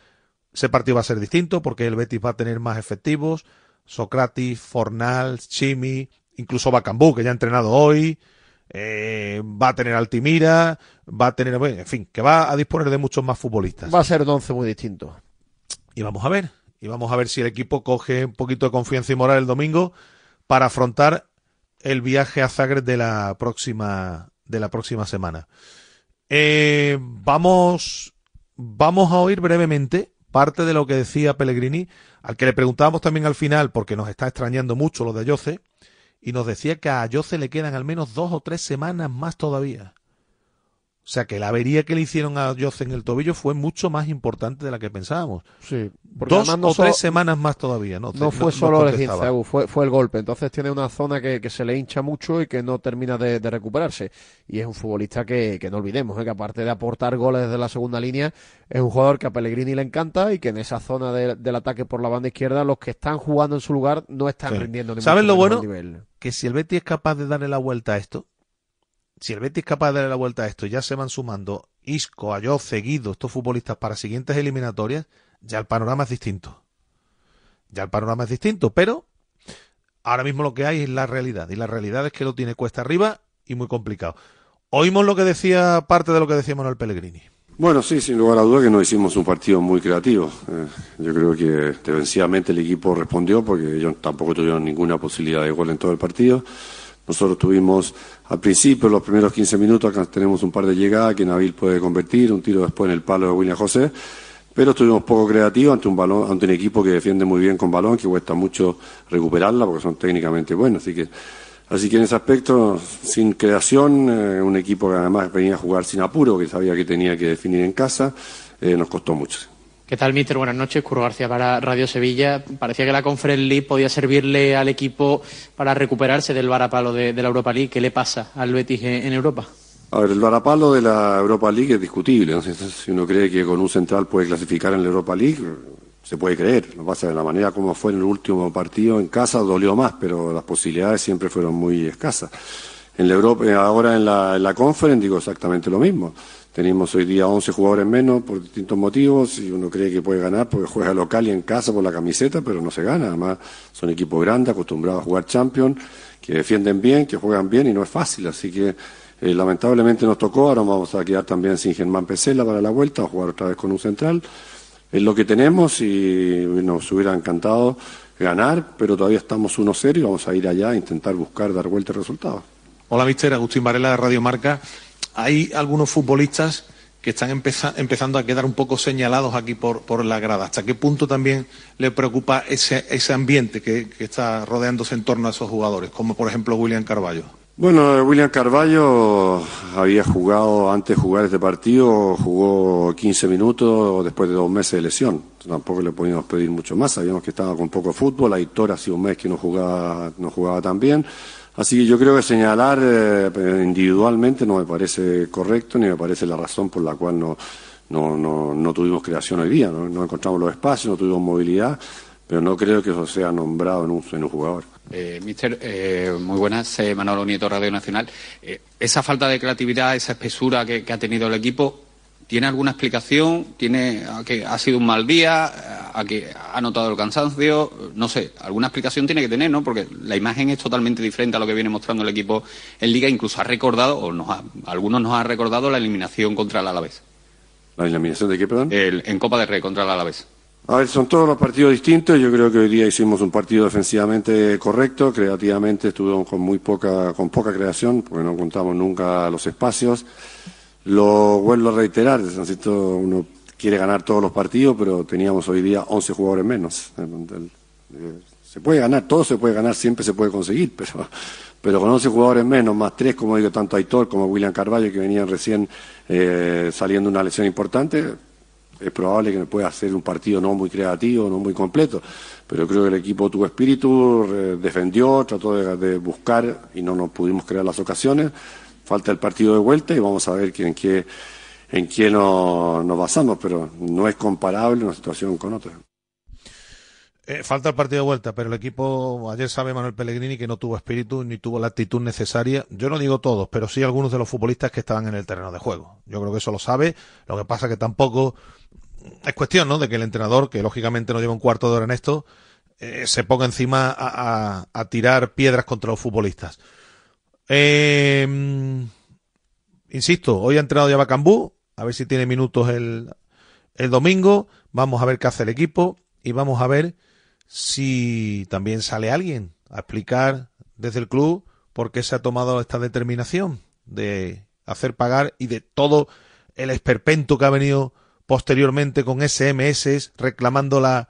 [SPEAKER 2] Ese partido va a ser distinto porque el Betis va a tener más efectivos. Socrates, Fornal, Chimi, incluso Bacambú, que ya ha entrenado hoy. Eh, va a tener Altimira, va a tener, en fin, que va a disponer de muchos más futbolistas.
[SPEAKER 3] Va a ser un once muy distinto.
[SPEAKER 2] Y vamos a ver, y vamos a ver si el equipo coge un poquito de confianza y moral el domingo para afrontar el viaje a Zagreb de la próxima de la próxima semana. Eh, vamos vamos a oír brevemente parte de lo que decía Pellegrini, al que le preguntábamos también al final porque nos está extrañando mucho lo de Ayoce y nos decía que a Ayoce le quedan al menos dos o tres semanas más todavía. O sea que la avería que le hicieron a Ayoce en el tobillo fue mucho más importante de la que pensábamos.
[SPEAKER 3] Sí,
[SPEAKER 2] Dos
[SPEAKER 3] no
[SPEAKER 2] o tres semanas más todavía, ¿no?
[SPEAKER 3] No fue solo el fue, fue el golpe. Entonces tiene una zona que, que se le hincha mucho y que no termina de, de recuperarse. Y es un futbolista que, que no olvidemos, ¿eh? que aparte de aportar goles desde la segunda línea, es un jugador que a Pellegrini le encanta y que en esa zona de- del ataque por la banda izquierda, los que están jugando en su lugar no están
[SPEAKER 2] Sí.
[SPEAKER 3] rindiendo ni
[SPEAKER 2] ¿Saben
[SPEAKER 3] mucho
[SPEAKER 2] lo bueno?
[SPEAKER 3] nivel.
[SPEAKER 2] Que si el Betis es capaz de darle la vuelta a esto, si el Betis es capaz de darle la vuelta a esto, ya se van sumando Isco, Ayoce, Guido, estos futbolistas para siguientes eliminatorias, ya el panorama es distinto. Ya el panorama es distinto, pero ahora mismo lo que hay es la realidad. Y la realidad es que lo tiene cuesta arriba y muy complicado. Oímos lo que decía, parte de lo que decía Manuel Pellegrini.
[SPEAKER 36] Bueno, sí, sin lugar a duda que no hicimos un partido muy creativo. Eh, yo creo que defensivamente el equipo respondió porque ellos tampoco tuvieron ninguna posibilidad de gol en todo el partido. Nosotros tuvimos al principio, los primeros 15 minutos, tenemos un par de llegadas que Nabil puede convertir, un tiro después en el palo de William José, pero estuvimos poco creativos ante un balón, ante un equipo que defiende muy bien con balón, que cuesta mucho recuperarla porque son técnicamente buenos, así que Así que en ese aspecto, sin creación, eh, un equipo que además venía a jugar sin apuro, que sabía que tenía que definir en casa, eh, nos costó mucho.
[SPEAKER 37] ¿Qué tal, Mister? Buenas noches. Curro García para Radio Sevilla. Parecía que la Conference League podía servirle al equipo para recuperarse del varapalo de, de la Europa League. ¿Qué le pasa al Betis en, Europa?
[SPEAKER 36] A ver, el varapalo de la Europa League es discutible. ¿no? Si, uno cree que con un central puede clasificar en la Europa League, se puede creer. Lo pasa es la manera como fue en el último partido en casa dolió más, pero las posibilidades siempre fueron muy escasas. En la Europa, ahora en la, en la Conference digo exactamente lo mismo. Tenemos hoy día 11 jugadores menos por distintos motivos y uno cree que puede ganar porque juega local y en casa por la camiseta, pero no se gana. Además, son equipos grandes, acostumbrados a jugar Champions, que defienden bien, que juegan bien y no es fácil. Así que eh, lamentablemente nos tocó. Ahora vamos a quedar también sin Germán Pesela para la vuelta, a jugar otra vez con un central. Es lo que tenemos y nos hubiera encantado ganar, pero todavía estamos 1-0 y vamos a ir allá a intentar buscar dar vuelta el resultado.
[SPEAKER 2] Hola, mister Agustín Varela de Radio Marca. Hay algunos futbolistas que están empeza- empezando a quedar un poco señalados aquí por, por la grada. ¿Hasta qué punto también le preocupa ese, ese ambiente que, que está rodeándose en torno a esos jugadores, como por ejemplo William Carballo?
[SPEAKER 36] Bueno, William Carballo había jugado, antes de jugar este partido, jugó 15 minutos después de dos meses de lesión. Tampoco le podíamos pedir mucho más, sabíamos que estaba con poco fútbol, Aitor hacía un mes que no jugaba, no jugaba tan bien. Así que yo creo que señalar eh, individualmente no me parece correcto ni me parece la razón por la cual no, no, no, no tuvimos creación hoy día, ¿no? no encontramos los espacios, no tuvimos movilidad, pero no creo que eso sea nombrado en un, jugador.
[SPEAKER 38] Eh, mister, eh, muy buenas, Manolo Nieto, Radio Nacional. Esa falta de creatividad, esa espesura que ha tenido el equipo, ¿tiene alguna explicación? ¿Tiene a que ha sido un mal día? ¿A que ha notado el cansancio? No sé, alguna explicación tiene que tener, ¿no? Porque la imagen es totalmente diferente a lo que viene mostrando el equipo en Liga. Incluso ha recordado, o nos ha- algunos nos ha recordado la eliminación contra el Alavés.
[SPEAKER 36] ¿La eliminación de qué, perdón?
[SPEAKER 38] El- en Copa de Rey contra el Alavés.
[SPEAKER 36] A ver, son todos los partidos distintos. Yo creo que hoy día hicimos un partido defensivamente correcto, creativamente estuvimos con muy poca, con poca creación, porque no contamos nunca los espacios. Lo vuelvo a reiterar, es decir, uno quiere ganar todos los partidos, pero teníamos hoy día 11 jugadores menos. Se puede ganar, todo se puede ganar, siempre se puede conseguir, <laughs> pero, pero con 11 jugadores menos, más tres, como digo, tanto Aitor como William Carvalho, que venían recién eh, saliendo una lesión importante, es probable que pueda hacer un partido no muy creativo, no muy completo, pero creo que el equipo tuvo espíritu, eh, defendió, trató de buscar y no nos pudimos crear las ocasiones. Falta el partido de vuelta y vamos a ver en qué, en qué no- nos basamos, pero no es comparable una situación con otra.
[SPEAKER 2] Eh, falta el partido de vuelta, pero el equipo, ayer sabe Manuel Pellegrini que no tuvo espíritu ni tuvo la actitud necesaria. Yo no digo todos, pero sí algunos de los futbolistas que estaban en el terreno de juego. Yo creo que eso lo sabe. Lo que pasa que tampoco es cuestión, ¿no? De que el entrenador, que lógicamente no lleva un cuarto de hora en esto, eh, se ponga encima a, a- a tirar piedras contra los futbolistas. Eh, insisto, hoy ha entrenado ya Bacambú, a ver si tiene minutos el, el domingo. Vamos a ver qué hace el equipo y vamos a ver si también sale alguien a explicar desde el club por qué se ha tomado esta determinación de hacer pagar y de todo el esperpento que ha venido posteriormente con SMS reclamando la,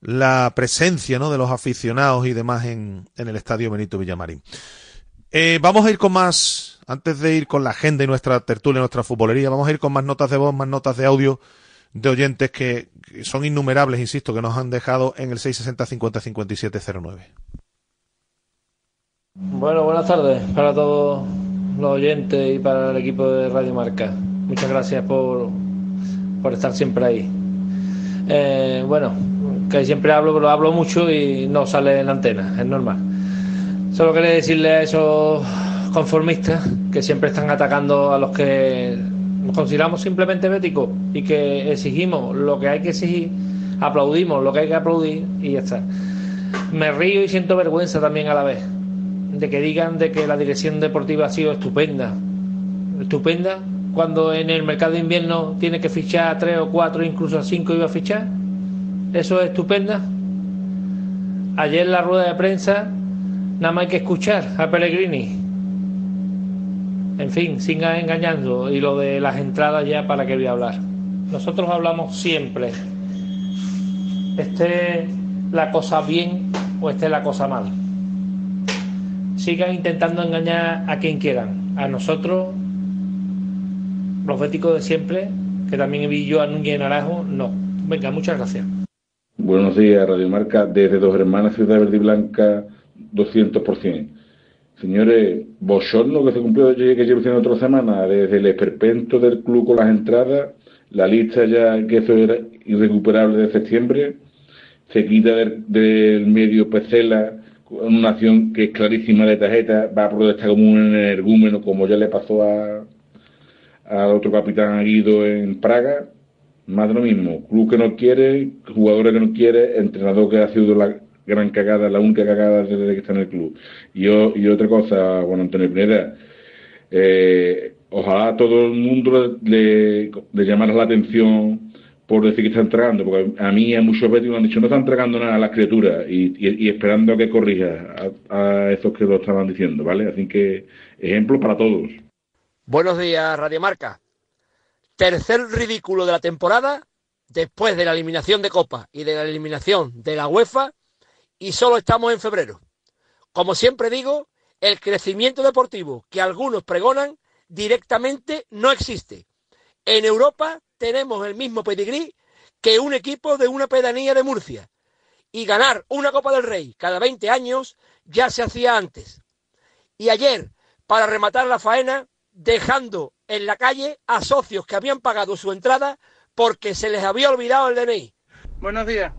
[SPEAKER 2] la presencia ¿no? de los aficionados y demás en, en el estadio Benito Villamarín. Eh, vamos a ir con más, antes de ir con la agenda y nuestra tertulia, nuestra futbolería, vamos a ir con más notas de voz, más notas de audio de oyentes que, son innumerables, insisto, que nos han dejado en el 660 50 57 09.
[SPEAKER 39] Bueno, buenas tardes para todos los oyentes y para el equipo de Radio Marca. Muchas gracias por, por estar siempre ahí. Eh, bueno, que siempre hablo, pero hablo mucho y no sale en la antena, es normal. Solo quería decirle a esos conformistas que siempre están atacando a los que consideramos simplemente béticos y que exigimos lo que hay que exigir, aplaudimos lo que hay que aplaudir y ya está. Me río y siento vergüenza también a la vez de que digan de que la dirección deportiva ha sido estupenda. Estupenda cuando en el mercado de invierno tiene que fichar a tres o cuatro, incluso a cinco iba a fichar. Eso es estupenda. Ayer en la rueda de prensa nada más hay que escuchar a Pellegrini. En fin, sigan engañando. Y lo de las entradas ya para qué voy a hablar. Nosotros hablamos siempre. Esté la cosa bien o esté la cosa mal sigan intentando engañar a quien quieran. A nosotros, los de siempre, que también vi yo a Núñez Naranjo, no. Venga, muchas gracias.
[SPEAKER 40] Buenos días, Radio Marca, desde Dos Hermanas, Ciudad Verde y Blanca, 200%.
[SPEAKER 41] Señores, bochorno que se cumplió que llevo otra semana, desde el esperpento del club con las entradas, la lista ya que eso era irrecuperable de septiembre, se quita del, del medio Pecela, una acción que es clarísima de tarjeta, va a protestar como un energúmeno, como ya le pasó a al otro capitán Guido en Praga, más de lo mismo, club que no quiere, jugadores que no quiere, entrenador que ha sido la gran cagada, la única cagada desde que está en el club. Y, y otra cosa, bueno, Antonio Pineda, eh, ojalá todo el mundo le, le llamara la atención por decir que está entregando, porque a mí a muchos veces me han dicho no está entregando nada a las criaturas y, y, esperando a que corrija a, a, esos que lo estaban diciendo, ¿vale? Así que ejemplo para todos.
[SPEAKER 40] Buenos días, Radio Marca. Tercer ridículo de la temporada, después de la eliminación de Copa y de la eliminación de la UEFA, y solo estamos en febrero. Como siempre digo, el crecimiento deportivo que algunos pregonan directamente no existe. En Europa tenemos el mismo pedigrí que un equipo de una pedanía de Murcia. Y ganar una Copa del Rey cada 20 años ya se hacía antes. Y ayer, para rematar la faena, dejando en la calle a socios que habían pagado su entrada porque se les había olvidado el DNI.
[SPEAKER 42] Buenos días,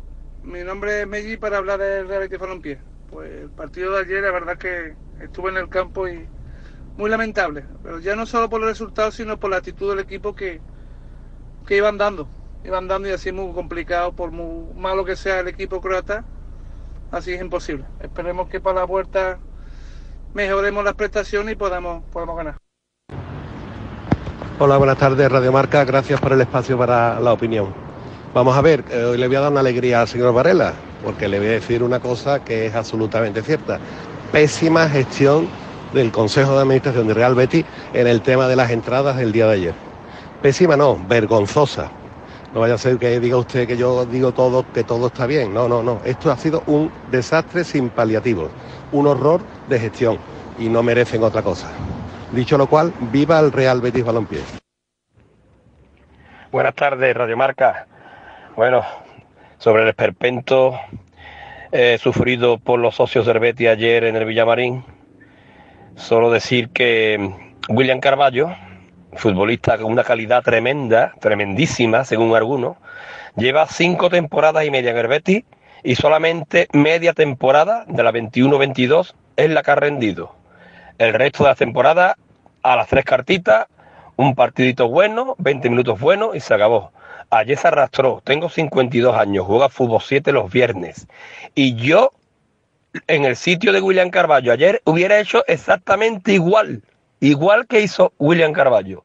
[SPEAKER 42] mi nombre es Meggi para hablar del Real Betis Balompié. Pues el partido de ayer, la verdad que estuve en el campo y muy lamentable, pero ya no solo por los resultados, sino por la actitud del equipo que, que iban dando, iban dando y así muy complicado, por muy malo que sea el equipo croata, así es imposible. Esperemos que para la vuelta mejoremos las prestaciones y podamos, podamos ganar.
[SPEAKER 43] Hola, buenas tardes, Radio Marca. Gracias por el espacio para la opinión. Vamos a ver, eh, hoy le voy a dar una alegría al señor Varela, porque le voy a decir una cosa que es absolutamente cierta. Pésima gestión del Consejo de Administración de Real Betis en el tema de las entradas del día de ayer. Pésima no, vergonzosa. No vaya a ser que diga usted que yo digo todo, que todo está bien. No, no, no. Esto ha sido un desastre sin paliativos, un horror de gestión y no merecen otra cosa. Dicho lo cual, viva el Real Betis Balompié.
[SPEAKER 9] Buenas tardes, Radio Marca. Bueno, sobre el esperpento eh, sufrido por los socios del Betis ayer en el Villamarín, solo decir que William Carballo, futbolista con una calidad tremenda, tremendísima, según algunos, lleva cinco temporadas y media en el y solamente media temporada de la 21-22 es la que ha rendido. El resto de la temporada a las tres cartitas, un partidito bueno, 20 minutos buenos y se acabó. Ayer se arrastró, tengo 52 años, juega fútbol 7 los viernes. Y yo, en el sitio de William Carballo ayer, hubiera hecho exactamente igual, igual que hizo William Carballo.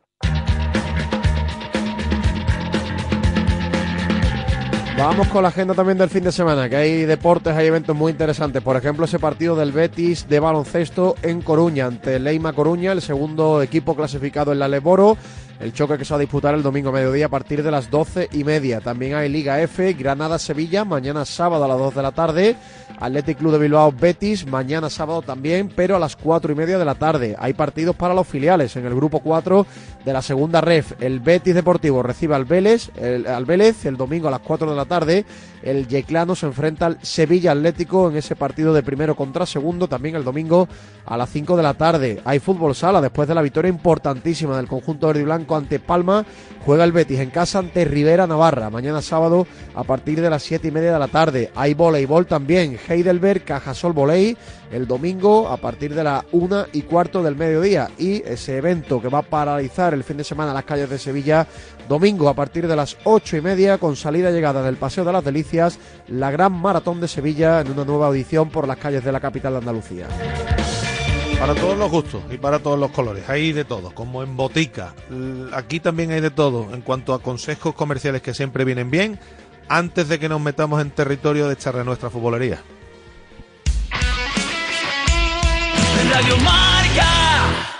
[SPEAKER 3] Vamos con la agenda también del fin de semana, que hay deportes, hay eventos muy interesantes. Por ejemplo, ese partido del Betis de baloncesto en Coruña, ante Leima Coruña, el segundo equipo clasificado en la Leboro. El choque que se va a disputar el domingo mediodía a partir de las doce y media. También hay Liga F, Granada-Sevilla, mañana sábado a las 2 de la tarde. Athletic Club de Bilbao Betis, mañana sábado también, pero a las cuatro y media de la tarde. Hay partidos para los filiales en el grupo 4 de la segunda ref. El Betis Deportivo recibe al Vélez, el, al el domingo a las 4 de la tarde. El Yeclano se enfrenta al Sevilla Atlético en ese partido de primero contra segundo, también el domingo a las 5 de la tarde. Hay fútbol sala después de la victoria importantísima del conjunto verde y blanco ante Palma. Juega el Betis en casa ante Rivera Navarra. Mañana sábado a partir de las 7 y media de la tarde. Hay voleibol también. Heidelberg, Cajasol Voley. El domingo a partir de la 1 y cuarto del mediodía. Y ese evento que va a paralizar el fin de semana las calles de Sevilla. Domingo a partir de las 8 y media con salida y llegada del Paseo de las Delicias. La gran maratón de Sevilla en una nueva audición por las calles de la capital de Andalucía.
[SPEAKER 2] Para todos los gustos y para todos los colores. Hay de todo, como en botica. Aquí también hay de todo en cuanto a consejos comerciales que siempre vienen bien antes de que nos metamos en territorio de echarle nuestra futbolería.
[SPEAKER 44] Radio Marca.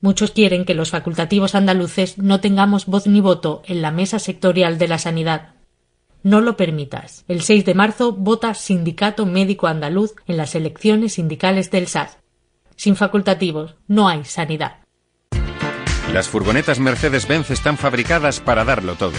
[SPEAKER 45] Muchos quieren que los facultativos andaluces no tengamos voz ni voto en la mesa sectorial de la sanidad. No lo permitas. El 6 de marzo vota Sindicato Médico Andaluz en las elecciones sindicales del SAS. Sin facultativos no hay sanidad.
[SPEAKER 46] Las furgonetas Mercedes-Benz están fabricadas para darlo todo.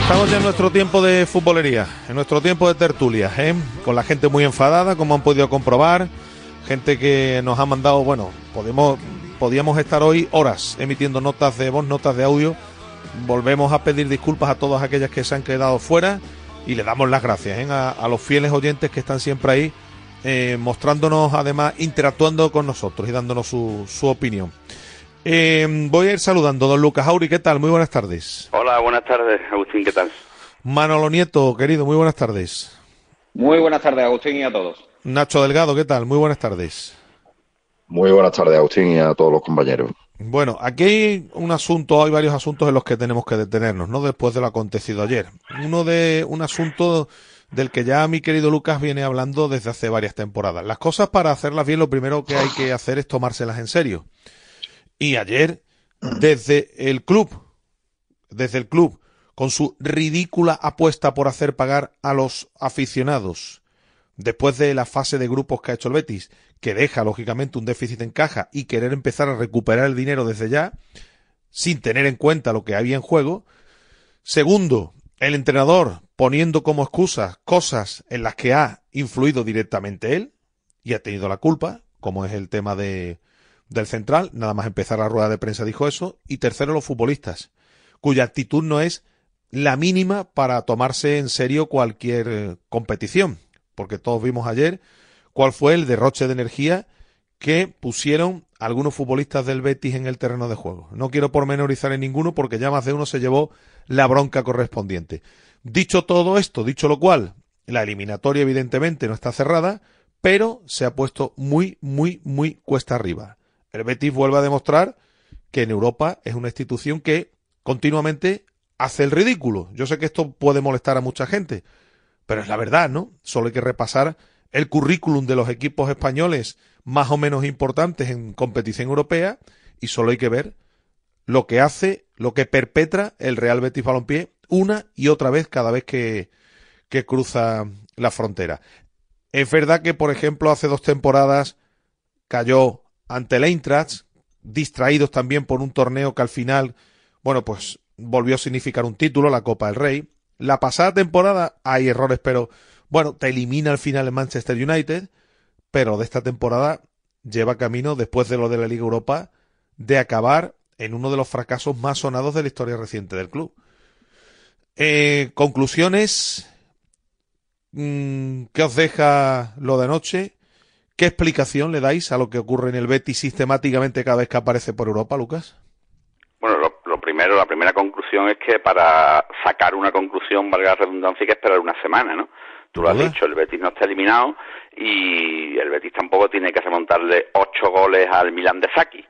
[SPEAKER 2] Estamos ya en nuestro tiempo de futbolería, en nuestro tiempo de tertulia, ¿eh? con la gente muy enfadada, como han podido comprobar, gente que nos ha mandado, bueno, podemos, podíamos estar hoy horas emitiendo notas de voz, notas de audio. Volvemos a pedir disculpas a todas aquellas que se han quedado fuera y le damos las gracias ¿eh? a, los fieles oyentes que están siempre ahí, eh, mostrándonos, además, interactuando con nosotros y dándonos su opinión. Eh, voy a ir saludando, don Lucas Auri, ¿qué tal? Muy buenas tardes.
[SPEAKER 47] Hola, buenas tardes, Agustín, ¿qué tal?
[SPEAKER 2] Manolo Nieto, querido, muy buenas tardes.
[SPEAKER 38] Muy buenas tardes, Agustín, y a todos.
[SPEAKER 2] Nacho Delgado, ¿qué tal? Muy buenas tardes.
[SPEAKER 48] Muy buenas tardes, Agustín, y a todos los compañeros.
[SPEAKER 2] Bueno, aquí hay un asunto, hay varios asuntos en los que tenemos que detenernos, ¿no? Después de lo acontecido ayer. Uno de un asunto del que ya mi querido Lucas viene hablando desde hace varias temporadas. Las cosas para hacerlas bien, lo primero que hay que hacer es tomárselas en serio. Y ayer, desde el club, desde el club, con su ridícula apuesta por hacer pagar a los aficionados, después de la fase de grupos que ha hecho el Betis, que deja lógicamente un déficit en caja y querer empezar a recuperar el dinero desde ya, sin tener en cuenta lo que había en juego. Segundo, el entrenador poniendo como excusa cosas en las que ha influido directamente él y ha tenido la culpa, como es el tema de, del central, nada más empezar la rueda de prensa dijo eso. Y tercero, los futbolistas, cuya actitud no es la mínima para tomarse en serio cualquier eh, competición, porque todos vimos ayer cuál fue el derroche de energía que pusieron algunos futbolistas del Betis en el terreno de juego. No quiero pormenorizar en ninguno porque ya más de uno se llevó la bronca correspondiente. Dicho todo esto, dicho lo cual, la eliminatoria evidentemente no está cerrada, pero se ha puesto muy, muy, muy cuesta arriba. El Betis vuelve a demostrar que en Europa es una institución que continuamente hace el ridículo. Yo sé que esto puede molestar a mucha gente, pero es la verdad, ¿no? Solo hay que repasar el currículum de los equipos españoles más o menos importantes en competición europea y solo hay que ver lo que hace, lo que perpetra el Real Betis Balompié una y otra vez cada vez que, que cruza la frontera. Es verdad que, por ejemplo, hace dos temporadas cayó ante el Eintracht, distraídos también por un torneo que al final, bueno, pues volvió a significar un título, la Copa del Rey. La pasada temporada hay errores, pero bueno, te elimina al final el Manchester United, pero de esta temporada lleva camino, después de lo de la Liga Europa, de acabar en uno de los fracasos más sonados de la historia reciente del club. Eh, conclusiones. Mm, ¿Qué os deja lo de anoche? ¿Qué explicación le dais a lo que ocurre en el Betis sistemáticamente cada vez que aparece por Europa, Lucas?
[SPEAKER 47] Bueno, lo, lo primero, la primera conclusión es que para sacar una conclusión, valga la redundancia, hay que esperar una semana, ¿no? Tú lo has dicho, el Betis no está eliminado y el Betis tampoco tiene que remontarle ocho goles al Milan de Saki.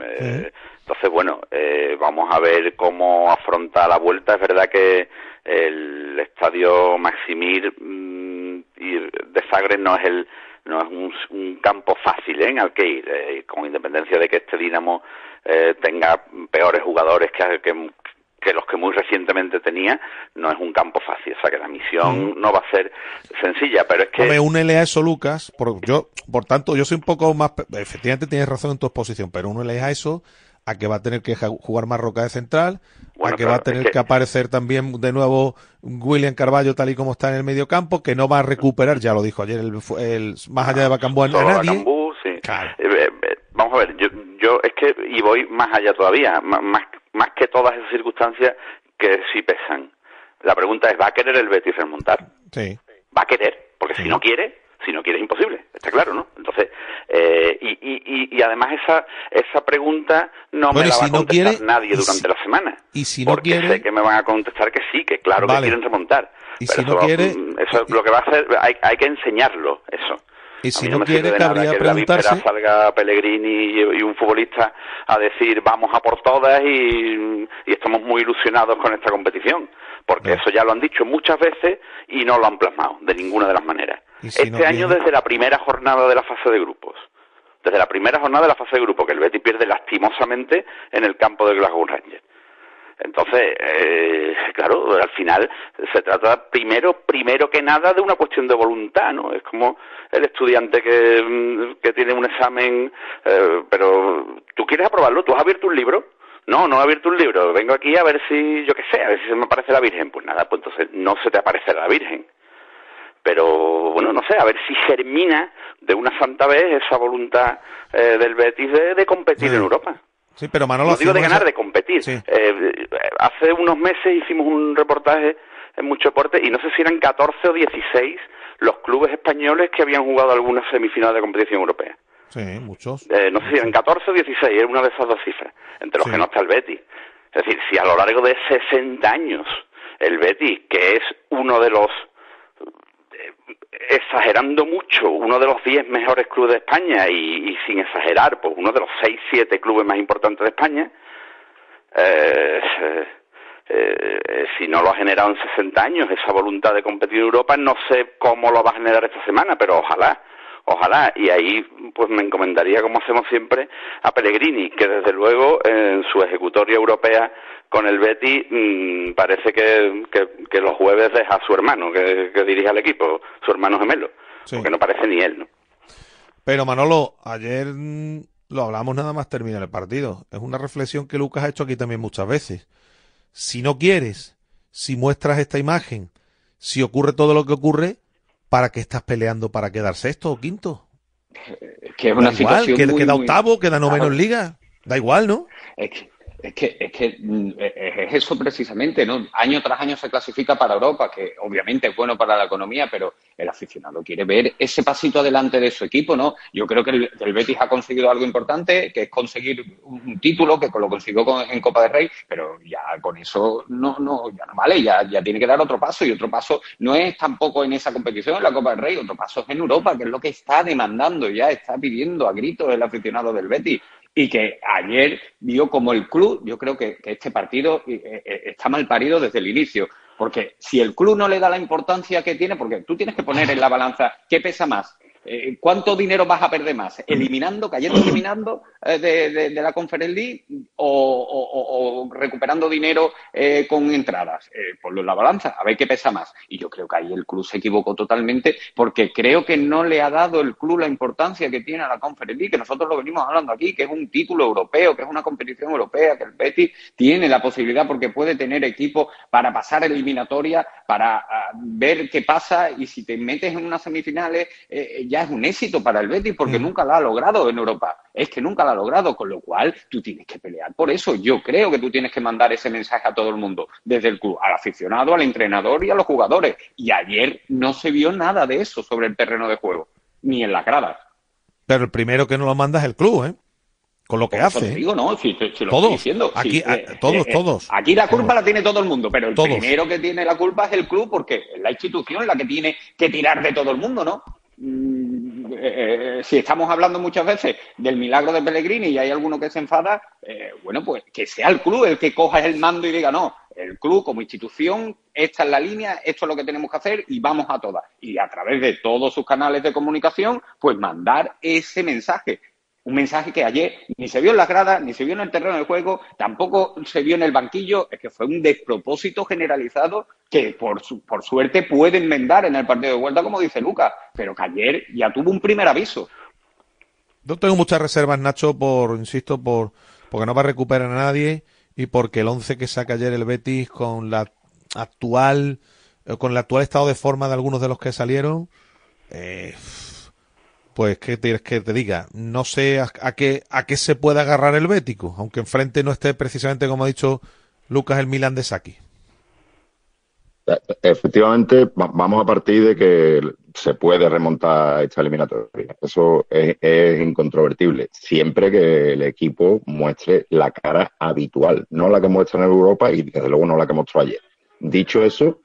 [SPEAKER 47] Eh, entonces, bueno, eh, vamos a ver cómo afronta la vuelta. Es verdad que el estadio Maximir mm, y de Sagres no es el no es un, un campo fácil ¿eh? en el que ir, eh, con independencia de que este Dinamo eh, tenga peores jugadores que, que, que los que muy recientemente tenía, no es un campo fácil. O sea que la misión no va a ser sencilla, pero es que...
[SPEAKER 2] Hombre, únele a eso, Lucas. Por, yo, por tanto, yo soy un poco más... Efectivamente tienes razón en tu exposición, pero únele a eso a que va a tener que jugar Marroca de central,
[SPEAKER 47] Bueno,
[SPEAKER 2] a que va a tener
[SPEAKER 47] es que-
[SPEAKER 2] que aparecer también de nuevo William Carballo tal y como está en el medio campo, que no va a recuperar, ya lo dijo ayer, el, el- más allá de Bacambú a nadie.
[SPEAKER 47] Bacambú, sí. Eh, eh, eh, vamos a ver, yo, yo es que, y voy más allá todavía, más, más que todas esas circunstancias que sí pesan. La pregunta es, ¿va a querer el Betis remontar?
[SPEAKER 2] Sí.
[SPEAKER 47] Va a querer, porque si no quiere, si no quiere es imposible, está claro, ¿no? Entonces, eh, y, y, y, además esa, esa pregunta no
[SPEAKER 2] Bueno,
[SPEAKER 47] me la
[SPEAKER 2] si
[SPEAKER 47] va a
[SPEAKER 2] no
[SPEAKER 47] contestar
[SPEAKER 2] quiere,
[SPEAKER 47] nadie
[SPEAKER 2] si-
[SPEAKER 47] durante la semana.
[SPEAKER 2] Y si no
[SPEAKER 47] porque
[SPEAKER 2] quiere,
[SPEAKER 47] sé que me van a contestar que sí, que claro
[SPEAKER 2] Vale.
[SPEAKER 47] que quieren remontar.
[SPEAKER 2] Y
[SPEAKER 47] Pero
[SPEAKER 2] si no quiere-
[SPEAKER 47] mm, eso es lo que va a hacer, hay, hay que enseñarlo, eso.
[SPEAKER 2] y si no
[SPEAKER 47] me sirve
[SPEAKER 2] quiere, cabría
[SPEAKER 47] que en la
[SPEAKER 2] preguntarse,
[SPEAKER 47] salga Pellegrini y, y un futbolista a decir vamos a por todas y, y estamos muy ilusionados con esta competición. Porque eso ya lo han dicho muchas veces y no lo han plasmado de ninguna de las maneras.
[SPEAKER 2] Si
[SPEAKER 47] este
[SPEAKER 2] no
[SPEAKER 47] año desde la primera jornada de la fase de grupos. Desde la primera jornada de la fase de grupos, que el Betis pierde lastimosamente en el campo del Glasgow Rangers. Entonces, eh, claro, al final se trata primero, primero que nada de una cuestión de voluntad, ¿no? Es como el estudiante que, mm, que tiene un examen, eh, pero tú quieres aprobarlo, tú has abierto un libro. No, no he abierto un libro, vengo aquí a ver si, yo qué sé, a ver si se me aparece la Virgen. Pues nada, pues entonces no se te aparece la Virgen. Pero bueno, no sé, a ver si germina de una santa vez esa voluntad eh, del Betis de, de competir en Europa.
[SPEAKER 2] sí, pero Manolo,
[SPEAKER 47] No digo de ganar,
[SPEAKER 2] esa-
[SPEAKER 47] de competir. Eh, hace unos meses hicimos un reportaje en Mucho Deporte y no sé si eran 14 o 16 los clubes españoles que habían jugado alguna semifinal de competición europea.
[SPEAKER 2] Sí, muchos.
[SPEAKER 47] Eh, no sé si eran 14 o 16, era una de esas dos cifras, entre los que no está el Betis. Es decir, si a lo largo de 60 años el Betis, que es uno de los, eh, exagerando mucho, uno de los 10 mejores clubes de España y, y sin exagerar, pues uno de los 6, 7 clubes más importantes de España, eh, eh, eh, si no lo ha generado en 60 años, esa voluntad de competir en Europa, no sé cómo lo va a generar esta semana, pero ojalá, ojalá. Y ahí pues me encomendaría, como hacemos siempre, a Pellegrini, que desde luego en su ejecutoria europea con el Betty mm, parece que, que, que los jueves deja a su hermano, que, que dirige al equipo, su hermano gemelo, porque no parece ni él, ¿no?
[SPEAKER 2] Pero Manolo, ayer mm, lo hablamos nada más terminar el partido. Es una reflexión que Lucas ha hecho aquí también muchas veces. Si no quieres, si muestras esta imagen, si ocurre todo lo que ocurre, ¿para qué estás peleando para quedar sexto o quinto?
[SPEAKER 49] que es una
[SPEAKER 2] da igual,
[SPEAKER 49] situación
[SPEAKER 2] queda,
[SPEAKER 49] muy,
[SPEAKER 2] queda
[SPEAKER 49] muy-
[SPEAKER 2] octavo, queda noveno en liga. Da igual, ¿no?
[SPEAKER 49] Es que, es que, es que mm, es eso precisamente, ¿no? Año tras año se clasifica para Europa, que obviamente es bueno para la economía, pero el aficionado quiere ver ese pasito adelante de su equipo, ¿no? Yo creo que el, Betis ha conseguido algo importante, que es conseguir un, título, que lo consiguió con- en Copa del Rey, pero ya con eso no, no, ya vale, ya, ya tiene que dar otro paso, y otro paso no es tampoco en esa competición, en la Copa del Rey, otro paso es en Europa, que es lo que está demandando ya, está pidiendo a gritos el aficionado del Betis y que ayer vio como el club, yo creo que, este partido eh, eh, está mal parido desde el inicio, porque si el club no le da la importancia que tiene, porque tú tienes que poner en la balanza qué pesa más, Eh, ¿cuánto dinero vas a perder más? ¿Eliminando, cayendo eliminando eh, de, de- de la Conference League o, o- o- o recuperando dinero eh, con entradas? Eh, ponlo en la balanza, a ver qué pesa más. Y yo creo que ahí el club se equivocó totalmente porque creo que no le ha dado el club la importancia que tiene a la Conference League, que nosotros lo venimos hablando aquí, que es un título europeo, que es una competición europea, que el Betis tiene la posibilidad porque puede tener equipo para pasar eliminatoria, para ah, ver qué pasa y si te metes en unas semifinales eh, ya es un éxito para el Betis porque nunca lo ha logrado en Europa. Es que nunca lo ha logrado, con lo cual tú tienes que pelear por eso. Yo creo que tú tienes que mandar ese mensaje a todo el mundo, desde el club, al aficionado, al entrenador y a los jugadores. Y ayer no se vio nada de eso sobre el terreno de juego, ni en la grada.
[SPEAKER 2] Pero el primero que no lo manda es el club, ¿eh? Con lo que hace.
[SPEAKER 49] te digo, ¿no? Si, lo
[SPEAKER 2] Todos.
[SPEAKER 49] estoy diciendo.
[SPEAKER 2] Aquí, a-
[SPEAKER 49] eh,
[SPEAKER 2] todos,
[SPEAKER 49] eh,
[SPEAKER 2] todos.
[SPEAKER 49] Aquí la culpa la tiene todo el mundo, pero el
[SPEAKER 2] Todos.
[SPEAKER 49] primero que tiene la culpa es el club porque es la institución la que tiene que tirar de todo el mundo, ¿no? Mm, eh, eh, si estamos hablando muchas veces del milagro de Pellegrini y hay alguno que se enfada, eh, bueno, pues que sea el club el que coja el mando y diga, no, el club como institución, esta es la línea, esto es lo que tenemos que hacer y vamos a todas. Y a través de todos sus canales de comunicación, pues mandar ese mensaje. Un mensaje que ayer ni se vio en las gradas, ni se vio en el terreno de juego, tampoco se vio en el banquillo. Es que fue un despropósito generalizado que por, su- por suerte puede enmendar en el partido de vuelta, como dice Lucas, pero que ayer ya tuvo un primer aviso.
[SPEAKER 2] Yo tengo muchas reservas, Nacho, por, insisto, por porque no va a recuperar a nadie y porque el 11 que saca ayer el Betis con la actual eh, con el actual estado de forma de algunos de los que salieron eh, pues qué quieres que te diga no sé a, qué a qué se puede agarrar el Bético aunque enfrente no esté precisamente como ha dicho Lucas el Milan de Saki
[SPEAKER 48] Efectivamente, vamos a partir de que se puede remontar esta eliminatoria. Eso es, es, incontrovertible, siempre que el equipo muestre la cara habitual, no la que muestra en Europa y desde luego no la que mostró ayer. Dicho eso,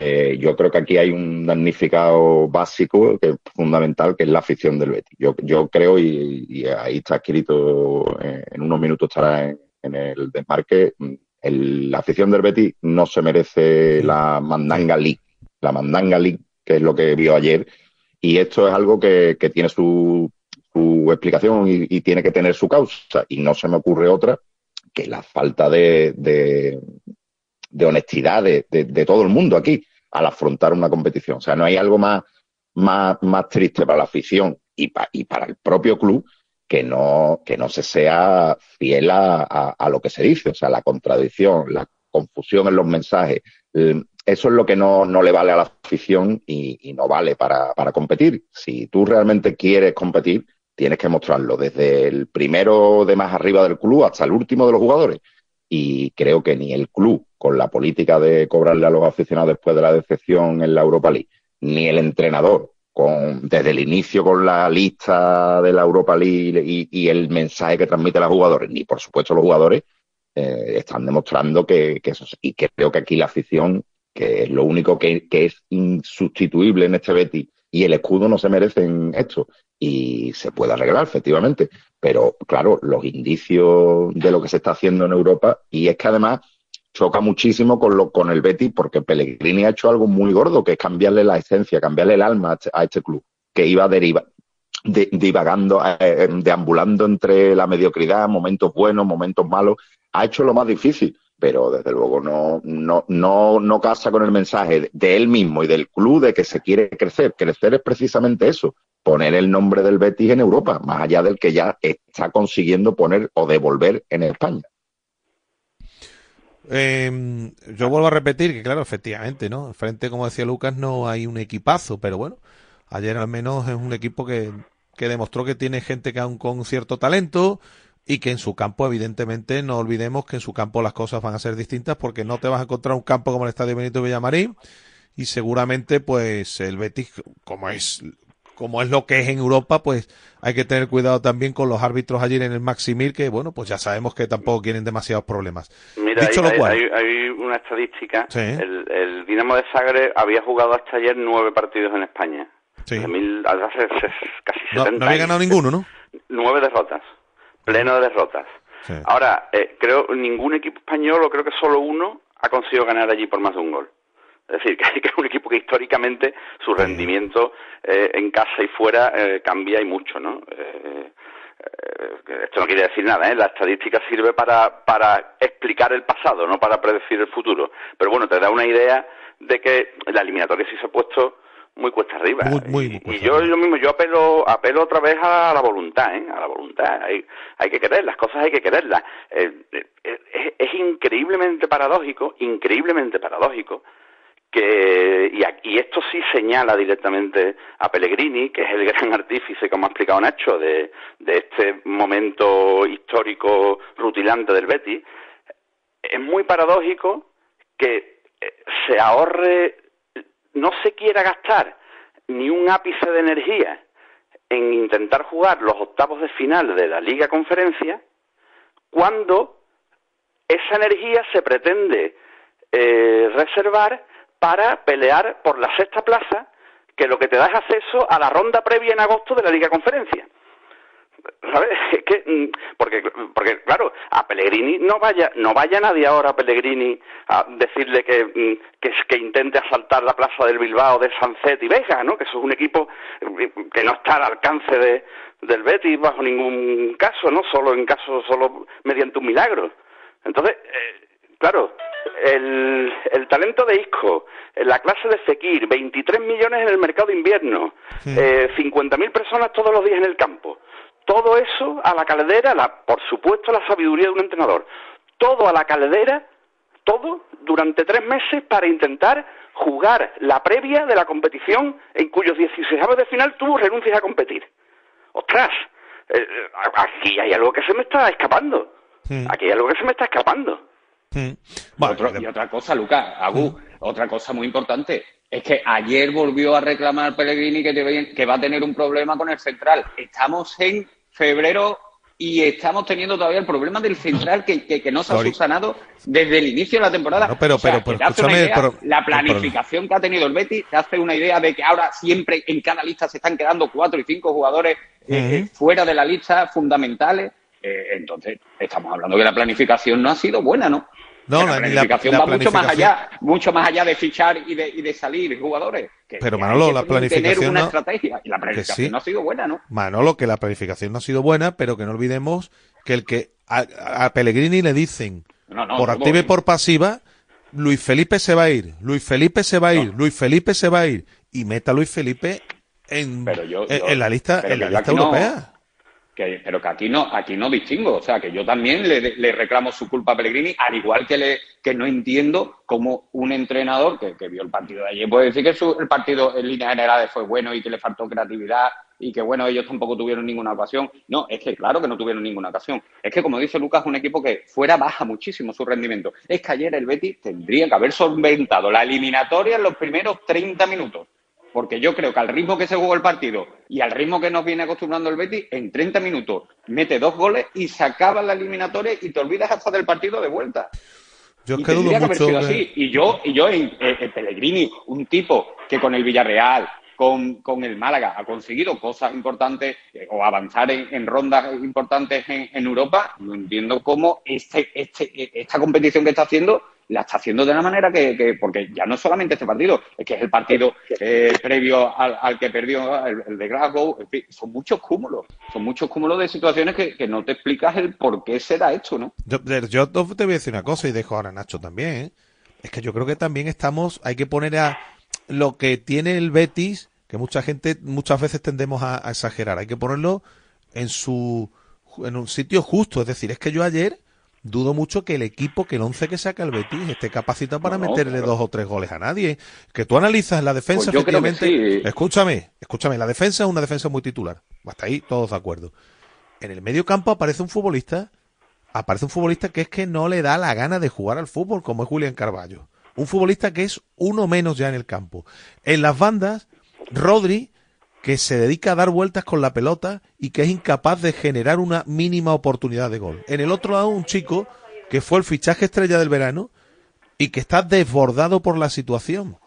[SPEAKER 48] eh, yo creo que aquí hay un damnificado básico que es fundamental, que es la afición del Betis. Yo, yo creo, y, y ahí está escrito, eh, en unos minutos estará en, en el desmarque, el, la afición del Betis no se merece la Mandanga League, la Mandanga League, que es lo que vio ayer, y esto es algo que, que tiene su, su explicación y, y, tiene que tener su causa, y no se me ocurre otra que la falta de, de, de honestidad de, de, todo el mundo aquí al afrontar una competición. O sea, no hay algo más, más, más triste para la afición y, pa, y para el propio club que no, que no se sea fiel a, a, lo que se dice, o sea, la contradicción, la confusión en los mensajes. Eh, eso es lo que no, no le vale a la afición y, y no vale para, para, competir. Si tú realmente quieres competir, tienes que mostrarlo desde el primero de más arriba del club hasta el último de los jugadores. Y creo que ni el club, con la política de cobrarle a los aficionados después de la decepción en la Europa League, ni el entrenador, con, desde el inicio con la lista de la Europa League y, el mensaje que transmite a los jugadores, ni por supuesto los jugadores, eh, están demostrando que, que, eso y creo que aquí la afición, que es lo único que, que es insustituible en este Betty y el escudo no se merecen esto y se puede arreglar efectivamente, pero claro, los indicios de lo que se está haciendo en Europa y es que además choca muchísimo con, lo, con el Betis porque Pellegrini ha hecho algo muy gordo, que es cambiarle la esencia, cambiarle el alma a este, a este club, que iba de, divagando, eh, deambulando entre la mediocridad, momentos buenos, momentos malos. Ha hecho lo más difícil, pero desde luego no, no, no, no casa con el mensaje de él mismo y del club de que se quiere crecer. Crecer es precisamente eso, poner el nombre del Betis en Europa, más allá del que ya está consiguiendo poner o devolver en España.
[SPEAKER 2] Eh, yo vuelvo a repetir que, claro, efectivamente, ¿no? Frente, como decía Lucas, no hay un equipazo, pero bueno, ayer al menos es un equipo que, que demostró que tiene gente que aún con cierto talento y que en su campo, evidentemente, no olvidemos que en su campo las cosas van a ser distintas porque no te vas a encontrar un campo como el Estadio Benito Villamarín y seguramente, pues, el Betis, como es como es lo que es en Europa, pues hay que tener cuidado también con los árbitros allí en el Maximir, que bueno, pues ya sabemos que tampoco quieren demasiados problemas.
[SPEAKER 47] Mira, Dicho hay, lo cual, hay, hay, una estadística. Sí. El, el, Dinamo de Zagreb había jugado hasta ayer nueve partidos en España.
[SPEAKER 2] Sí.
[SPEAKER 47] Mil, hace casi 70
[SPEAKER 2] no, no había ganado ninguno, ¿no?
[SPEAKER 47] Nueve derrotas. Pleno de derrotas. Sí. Ahora, eh, creo ningún equipo español, o creo que solo uno, ha conseguido ganar allí por más de un gol. Es decir, <laughs> que es un equipo que históricamente su rendimiento eh, en casa y fuera eh, cambia y mucho, ¿no? Eh, esto no quiere decir nada, ¿eh? La estadística sirve para, para explicar el pasado, no para predecir el futuro. Pero bueno, te da una idea de que la eliminatoria sí se ha puesto muy cuesta arriba.
[SPEAKER 2] Muy, muy, muy
[SPEAKER 47] cuesta y yo, yo mismo, yo apelo, apelo otra vez a la voluntad, ¿eh? A la voluntad. Hay, hay que querer, las cosas hay que quererlas. Eh, es, es increíblemente paradójico, increíblemente paradójico, que, y, y, esto sí señala directamente a Pellegrini, que es el gran <laughs> artífice, como ha explicado Nacho, de, de este momento histórico rutilante del Betis, es muy paradójico que se ahorre, no se quiera gastar ni un ápice de energía en intentar jugar los octavos de final de la Liga Conferencia, cuando esa energía se pretende eh, reservar para pelear por la sexta plaza, que lo que te da es acceso a la ronda previa en agosto de la Liga Conferencia. ¿Sabes? <laughs> Es que, porque, porque claro, a Pellegrini no vaya, no vaya nadie ahora a Pellegrini a decirle que, que, que intente asaltar la plaza del Bilbao de Sancet y Vega, ¿no? Que eso es un equipo que no está al alcance de, del Betis bajo ningún caso, ¿no? Solo en caso, solo mediante un milagro. Entonces, eh, claro, el, el, talento de Isco, la clase de Fekir, 23 millones en el mercado de invierno, sí. eh, 50.000 personas todos los días en el campo. Todo eso a la caldera, la, por supuesto la sabiduría de un entrenador, todo a la caldera, todo durante tres meses para intentar jugar la previa de la competición en cuyos 16 de final tuvo renuncias a competir. ¡Ostras! Eh, eh, aquí hay algo que se me está escapando. Aquí hay algo que se me está escapando.
[SPEAKER 49] Otro- y otra cosa, Lucas, Agu, otra cosa muy importante, es que ayer volvió a reclamar Pellegrini que, debe- que va a tener un problema con el central. Estamos en febrero y estamos teniendo todavía el problema del central que, que- que no se ha subsanado desde el inicio de la temporada.
[SPEAKER 2] Bueno, pero-
[SPEAKER 49] O sea,
[SPEAKER 2] pero- pero
[SPEAKER 49] te hace una
[SPEAKER 2] escúchame,
[SPEAKER 49] idea,
[SPEAKER 2] pero-
[SPEAKER 49] la planificación que ha tenido el Betis te hace una idea de que ahora siempre en cada lista se están quedando cuatro y cinco jugadores eh, eh, fuera de la lista fundamentales. Eh, entonces, estamos hablando que la planificación no ha sido buena, ¿no?
[SPEAKER 2] No, la-
[SPEAKER 49] la
[SPEAKER 2] ni la-
[SPEAKER 49] planificación
[SPEAKER 2] la
[SPEAKER 49] va mucho más allá, mucho más allá de fichar y de, y de salir jugadores. Que-
[SPEAKER 2] Pero
[SPEAKER 49] que
[SPEAKER 2] Manolo, la
[SPEAKER 49] tener
[SPEAKER 2] planificación
[SPEAKER 49] una
[SPEAKER 2] no-
[SPEAKER 49] estrategia y la planificación
[SPEAKER 2] sí.
[SPEAKER 49] no ha sido buena, ¿no?
[SPEAKER 2] Manolo, que la planificación no ha sido buena, pero que no olvidemos que el que a, a Pellegrini le dicen
[SPEAKER 49] No, no,
[SPEAKER 2] por activa y por pasiva, Luis Felipe se va a ir, Luis Felipe se va a ir, Luis Felipe se va a ir y meta a Luis Felipe en,
[SPEAKER 49] yo-
[SPEAKER 2] en,
[SPEAKER 49] yo-
[SPEAKER 2] en la lista, en la lista europea.
[SPEAKER 49] Que, pero que aquí no, aquí no distingo. O sea, que yo también le, le reclamo su culpa a Pellegrini, al igual que, le, que no entiendo cómo un entrenador que, que vio el partido de ayer puede decir que su- el partido en líneas generales fue bueno y que le faltó creatividad y que, bueno, ellos tampoco tuvieron ninguna ocasión. No, es que claro que no tuvieron ninguna ocasión. Es que, como dice Lucas, un equipo que fuera baja muchísimo su rendimiento. Es que ayer el Betis tendría que haber solventado la eliminatoria en los primeros 30 minutos. Porque yo creo que al ritmo que se jugó el partido y al ritmo que nos viene acostumbrando el Betis, en 30 minutos mete dos goles y se acaba la eliminatoria y te olvidas hasta del partido de vuelta.
[SPEAKER 2] Yo
[SPEAKER 49] Y
[SPEAKER 2] que dudo mucho que-
[SPEAKER 49] así. Y yo, y yo en, en- en Pellegrini, un tipo que con el Villarreal, con, con el Málaga, ha conseguido cosas importantes eh, o avanzar en, en rondas importantes en, en Europa, no entiendo cómo este, este, esta competición que está haciendo la está haciendo de una manera que, que- porque ya no es solamente este partido, es que es el partido eh, previo al, al que perdió el, el de Glasgow, en fin, son muchos cúmulos, son muchos cúmulos de situaciones que, que no te explicas el por qué se da esto, ¿no?
[SPEAKER 2] Yo, yo te voy a decir una cosa y dejo ahora a Nacho también. ¿eh? Es que yo creo que también estamos, hay que poner a lo que tiene el Betis, que mucha gente, muchas veces tendemos a, a exagerar, hay que ponerlo en su, en un sitio justo. Es decir, es que yo ayer dudo mucho que el equipo, que el once que saca el Betis, esté capacitado para
[SPEAKER 49] No,
[SPEAKER 2] meterle dos o tres goles a nadie. Que tú analizas la defensa,
[SPEAKER 49] Pues
[SPEAKER 2] efectivamente.
[SPEAKER 49] sí.
[SPEAKER 2] Escúchame, escúchame, la defensa es una defensa muy titular. Hasta ahí todos de acuerdo. En el medio campo aparece un futbolista aparece un futbolista que es que no le da la gana de jugar al fútbol, como es Julián Carballo. Un futbolista que es uno menos ya en el campo. En las bandas, Rodri, que se dedica a dar vueltas con la pelota y que es incapaz de generar una mínima oportunidad de gol. En el otro lado, un chico que fue el fichaje estrella del verano y que está desbordado por la situación.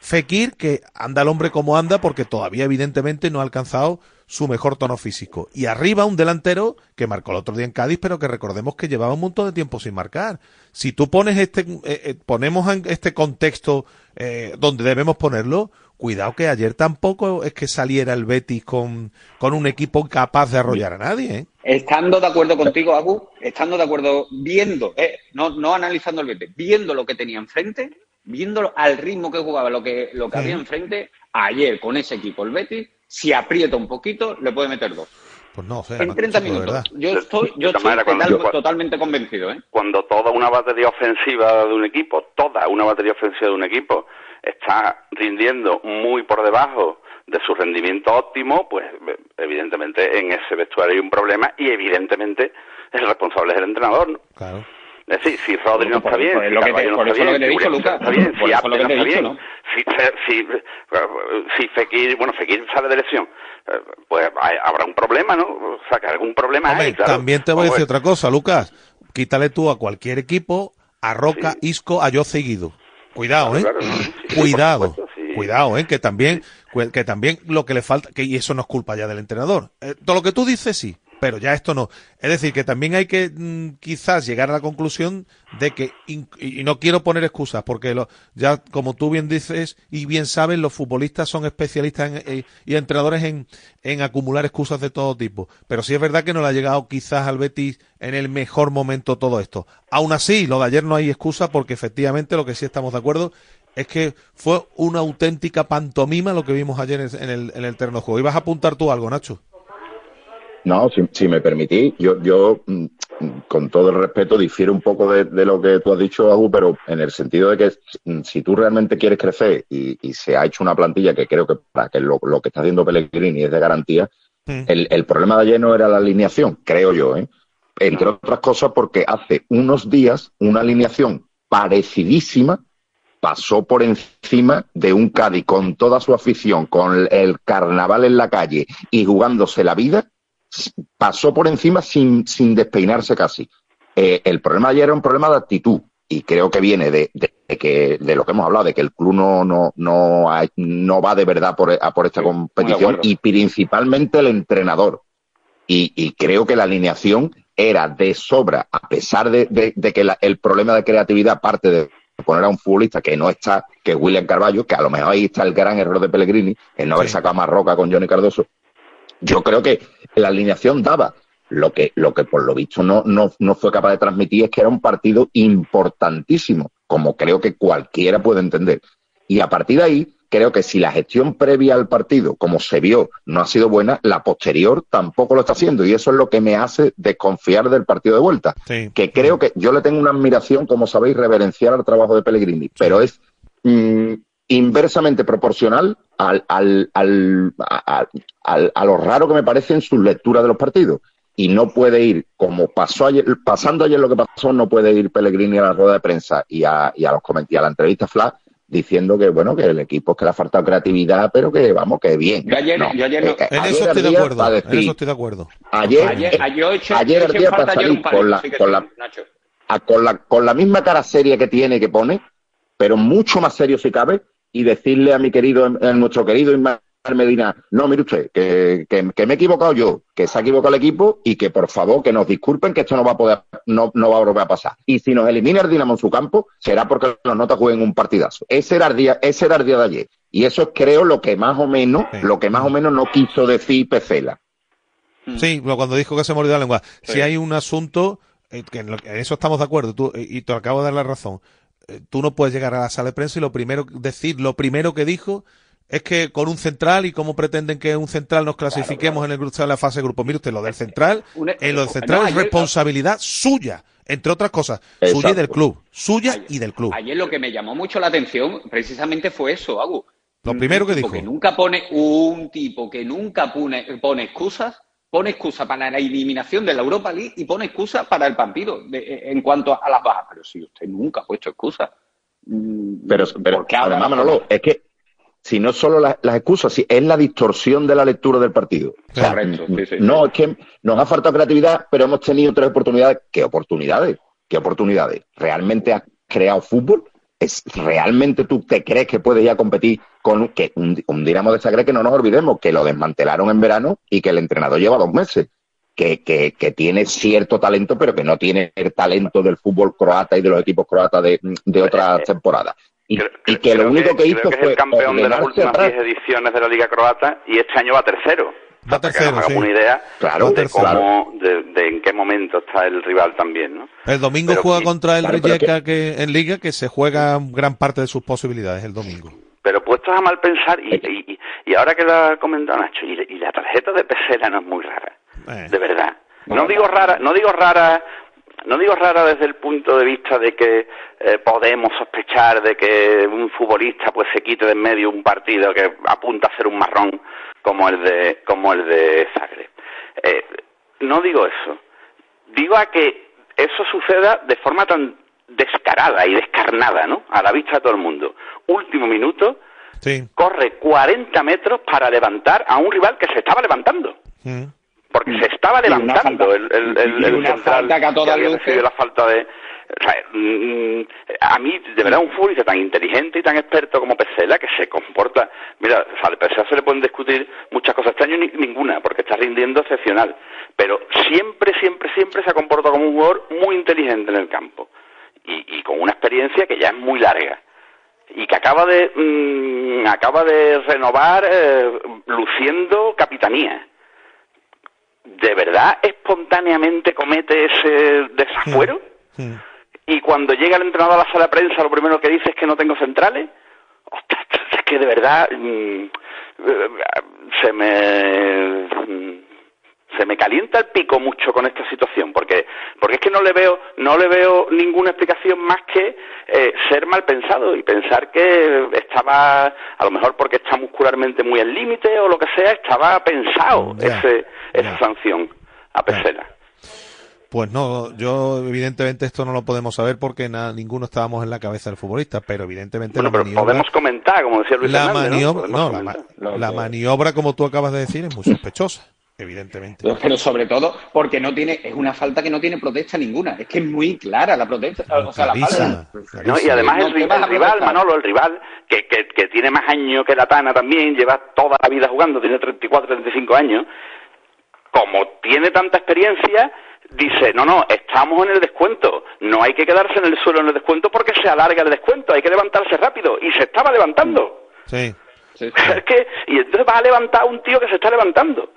[SPEAKER 2] Fekir, que anda el hombre como anda porque todavía evidentemente no ha alcanzado su mejor tono físico. Y arriba un delantero que marcó el otro día en Cádiz, pero que recordemos que llevaba un montón de tiempo sin marcar. Si tú pones este, eh, eh, ponemos en este contexto eh, donde debemos ponerlo, cuidado que ayer tampoco es que saliera el Betis con, con un equipo capaz de arrollar a nadie. ¿eh?
[SPEAKER 49] Estando de acuerdo contigo, Agu, estando de acuerdo, viendo, eh, no, no analizando el Betis, viendo lo que tenía enfrente, viendo al ritmo que jugaba, lo que, lo que había enfrente, ayer con ese equipo, el Betis, si aprieta un poquito, le puede meter dos.
[SPEAKER 2] Pues no, o sea,
[SPEAKER 49] En 30
[SPEAKER 2] chico, de
[SPEAKER 49] minutos. Yo estoy, yo estoy total-
[SPEAKER 47] yo-
[SPEAKER 49] totalmente convencido, ¿eh?
[SPEAKER 47] cuando toda una batería ofensiva de un equipo, toda una batería ofensiva de un equipo está rindiendo muy por debajo de su rendimiento óptimo, pues eh, evidentemente en ese vestuario hay un problema y evidentemente el responsable es el entrenador, ¿no?
[SPEAKER 2] Claro.
[SPEAKER 47] Es decir, si Rodri no está bien,
[SPEAKER 49] por
[SPEAKER 47] si
[SPEAKER 49] lo que te-
[SPEAKER 47] Carvalho no está
[SPEAKER 49] eso lo
[SPEAKER 47] bien, si
[SPEAKER 49] Lucas,
[SPEAKER 47] no está bien, si no está bien,
[SPEAKER 49] ¿no?
[SPEAKER 47] si, si, si Fekir, bueno, Fekir sale de lesión, eh, pues hay- habrá un problema, ¿no? O sea, que algún problema
[SPEAKER 2] Hombre,
[SPEAKER 47] hay, claro.
[SPEAKER 2] también te voy a
[SPEAKER 47] Vamos
[SPEAKER 2] decir otra cosa, Lucas. Quítale tú a cualquier equipo, a Roca, Isco, a yo seguido. Cuidado, ¿eh?
[SPEAKER 47] Claro, claro, sí, sí,
[SPEAKER 2] Cuidado.
[SPEAKER 47] por supuesto, sí.
[SPEAKER 2] Cuidado, ¿eh? Que también, que también lo que le falta, que y eso no es culpa ya del entrenador. Eh, todo lo que tú dices sí, pero ya esto no. Es decir, que también hay que mm, quizás llegar a la conclusión de que, y no quiero poner excusas, porque lo, ya como tú bien dices y bien sabes, los futbolistas son especialistas en- eh, y entrenadores en, acumular excusas de todo tipo. Pero sí es verdad que no le ha llegado quizás al Betis en el mejor momento todo esto. Aún así, lo de ayer no hay excusa porque efectivamente lo que sí estamos de acuerdo es que fue una auténtica pantomima lo que vimos ayer en en el, en el terreno de juego. ¿Ibas a apuntar tú algo, Nacho?
[SPEAKER 48] No, si, si me permitís, yo, yo mm, con todo el respeto difiero un poco de, de lo que tú has dicho, Agu, pero en el sentido de que mm, si tú realmente quieres crecer y, y se ha hecho una plantilla que creo que para que lo, lo que está haciendo Pellegrini es de garantía, el, el problema de ayer no era la alineación, creo yo, ¿eh? entre otras cosas porque hace unos días una alineación parecidísima pasó por encima de un Cádiz con toda su afición, con el carnaval en la calle y jugándose la vida, pasó por encima sin, sin despeinarse casi. Eh, el problema de ayer era un problema de actitud y creo que viene de, de- de que de lo que hemos hablado, de que el club no, no, no, no va de verdad por, a por esta competición y principalmente el entrenador. Y, y creo que la alineación era de sobra, a pesar de, de- que la- el problema de creatividad parte de poner a un futbolista que no está, que es William Carballo, que a lo mejor ahí está el gran error de Pellegrini, el no haber sacado a Marroca con Johnny Cardoso. Yo creo que la alineación daba. Lo que, lo que por lo visto no, no, no fue capaz de transmitir es que era un partido importantísimo, como creo que cualquiera puede entender. Y a partir de ahí, creo que si la gestión previa al partido, como se vio, no ha sido buena, la posterior tampoco lo está haciendo. Y eso es lo que me hace desconfiar del partido de vuelta. Que creo que yo le tengo una admiración, como sabéis, reverenciar al trabajo de Pellegrini, pero es mm, inversamente proporcional al, al, al, a, al- a lo raro que me parece en sus lecturas de los partidos. Y no puede ir, como pasó ayer, pasando ayer lo que pasó, no puede ir Pellegrini a la rueda de prensa y a, y a los coment- y a la entrevista flash diciendo que bueno que el equipo es que le ha faltado creatividad, pero que vamos, que bien.
[SPEAKER 49] Yo ayer-
[SPEAKER 48] No,
[SPEAKER 49] yo ayer no-
[SPEAKER 48] eh,
[SPEAKER 2] En
[SPEAKER 48] ayer
[SPEAKER 2] eso estoy de acuerdo.
[SPEAKER 48] para
[SPEAKER 2] En
[SPEAKER 48] decir-
[SPEAKER 2] eso estoy de acuerdo.
[SPEAKER 48] Ayer,
[SPEAKER 49] Ayer, ayer, eché-
[SPEAKER 48] ayer ardía
[SPEAKER 49] en falta
[SPEAKER 48] para
[SPEAKER 49] ayer un
[SPEAKER 48] salir con la,
[SPEAKER 49] sí
[SPEAKER 48] con la, a- con, la, con la misma cara seria que tiene que pone, pero mucho más serio si cabe, y decirle a mi querido, a nuestro querido Ismael Medina, no, mire usted, que, que- que me he equivocado yo, que se ha equivocado el equipo y que por favor que nos disculpen que esto no va a poder, no, no va a volver a pasar. Y si nos elimina el Dinamo en su campo, será porque los notas jueguen un partidazo. Ese era el día, ese era el día de ayer. Y eso es creo lo que más o menos, lo que más o menos no quiso decir Pecela.
[SPEAKER 2] Sí, lo- cuando dijo que se mordió la lengua. Si hay un asunto, eh, que en, lo- en eso estamos de acuerdo, tú, eh, y te acabo de dar la razón. Eh, Tú no puedes llegar a la sala de prensa y lo primero decir, lo primero que dijo es que con un central y cómo pretenden que un central nos clasifiquemos en el grupo de la fase de grupo. Mire usted, lo del central,
[SPEAKER 49] Una-
[SPEAKER 2] en lo del central
[SPEAKER 49] no,
[SPEAKER 2] es
[SPEAKER 49] ayer-
[SPEAKER 2] responsabilidad suya, entre otras cosas, suya y del club, suya y del club.
[SPEAKER 49] Ayer lo que me llamó mucho la atención precisamente fue eso, Agu.
[SPEAKER 2] Lo primero que dijo.
[SPEAKER 49] Que nunca pone un tipo que nunca pone, pone excusas, pone excusa para la eliminación de la Europa League y pone excusa para el partido de- en cuanto a las bajas. Pero si usted nunca ha puesto excusas. Mm,
[SPEAKER 48] Pero, pero
[SPEAKER 49] ¿por qué ahora
[SPEAKER 48] además, Manolo, es que si no solo la- las excusas, si es la distorsión de la lectura del partido. O sea,
[SPEAKER 49] Correcto, sí, sí,
[SPEAKER 48] no, es que nos ha faltado creatividad, pero hemos tenido tres oportunidades. ¿Qué oportunidades? ¿Qué oportunidades? ¿Realmente has creado fútbol? ¿Es, ¿Realmente tú te crees que puedes ya competir con un- que un, un Dinamo de Zagreb que no nos olvidemos que lo desmantelaron en verano y que el entrenador lleva dos meses? Que, que, que tiene cierto talento, pero que no tiene el talento del fútbol croata y de los equipos croatas de, de otras temporadas. Y, y que lo
[SPEAKER 47] Creo
[SPEAKER 48] único que,
[SPEAKER 47] creo
[SPEAKER 48] hizo
[SPEAKER 47] que es
[SPEAKER 48] fue
[SPEAKER 47] el campeón de las últimas
[SPEAKER 48] atrás.
[SPEAKER 47] 10 ediciones de la Liga Croata y este año va tercero.
[SPEAKER 2] Va
[SPEAKER 47] Para que
[SPEAKER 2] sí.
[SPEAKER 47] una idea
[SPEAKER 48] Claro,
[SPEAKER 47] de,
[SPEAKER 48] tercero.
[SPEAKER 47] cómo, de, de en qué momento está el rival también, ¿no?
[SPEAKER 2] El domingo
[SPEAKER 47] Pero
[SPEAKER 2] juega
[SPEAKER 47] que-
[SPEAKER 2] contra el
[SPEAKER 47] claro,
[SPEAKER 2] Rijeka que, en Liga, que se juega gran parte de sus posibilidades el domingo.
[SPEAKER 47] Pero puestos a mal pensar, y, y, y ahora que lo ha comentado Nacho, y, y la tarjeta de Pesela no es muy rara,
[SPEAKER 2] Eh.
[SPEAKER 47] de verdad. No digo rara, no digo rara, no digo rara desde el punto de vista de que eh, podemos sospechar de que un futbolista pues se quite de en medio un partido que apunta a ser un marrón como el de como el de Zagreb. Eh, no digo eso. Digo a que eso suceda de forma tan descarada y descarnada, ¿no? A la vista de todo el mundo. Último minuto,
[SPEAKER 2] Sí.
[SPEAKER 47] corre 40 metros para levantar a un rival que se estaba levantando.
[SPEAKER 2] Mm.
[SPEAKER 47] Porque se estaba
[SPEAKER 49] falta-
[SPEAKER 47] el, el, el, el central
[SPEAKER 49] falta que a todas
[SPEAKER 47] había recibido la falta de... o sea, mm, a mí, de verdad, un futbolista tan inteligente y tan experto como Pesela, que se comporta... Mira, a Pesela se le pueden discutir muchas cosas. Este año ni- ninguna, porque está rindiendo excepcional. Pero siempre, siempre, siempre se ha comportado como un jugador muy inteligente en el campo. Y, y con una experiencia que ya es muy larga y que acaba de mm, acaba de renovar eh, luciendo capitanía. ¿De verdad espontáneamente comete ese desafuero? Y cuando llega el entrenador a la sala de prensa, lo primero que dice es que no tengo centrales. Ostras, es que de verdad mm, eh, se me mm, se me calienta el pico mucho con esta situación, porque, porque es que no le veo, no le veo ninguna explicación más que eh, ser mal pensado y pensar que estaba, a lo mejor porque está muscularmente muy al límite o lo que sea, estaba pensado
[SPEAKER 2] Ya,
[SPEAKER 47] ese, esa sanción a Pesela.
[SPEAKER 2] Pues no, yo evidentemente esto no lo podemos saber porque na- ninguno estábamos en la cabeza del futbolista, pero evidentemente
[SPEAKER 47] Bueno,
[SPEAKER 2] la
[SPEAKER 47] pero
[SPEAKER 2] maniobra,
[SPEAKER 47] podemos comentar, como decía Luis
[SPEAKER 2] la maniobra, no, la, la maniobra como tú acabas de decir es muy sospechosa, evidentemente.
[SPEAKER 49] Pero sobre todo porque no tiene, es una falta que no tiene protesta ninguna. Es que es muy clara la protesta. O sea, la falta.
[SPEAKER 47] ¿no? Y además
[SPEAKER 49] No
[SPEAKER 47] el, rival,
[SPEAKER 49] protestar.
[SPEAKER 47] Manolo, el rival, que, que, que tiene más años que la Tana también, lleva toda la vida jugando, tiene 34, 35 años, como tiene tanta experiencia, dice, no, no, estamos en el descuento, no hay que quedarse en el suelo en el descuento porque se alarga el descuento, hay que levantarse rápido, y se estaba levantando.
[SPEAKER 2] Sí. <laughs>
[SPEAKER 47] Es que, y entonces vas a levantar a un tío que se está levantando.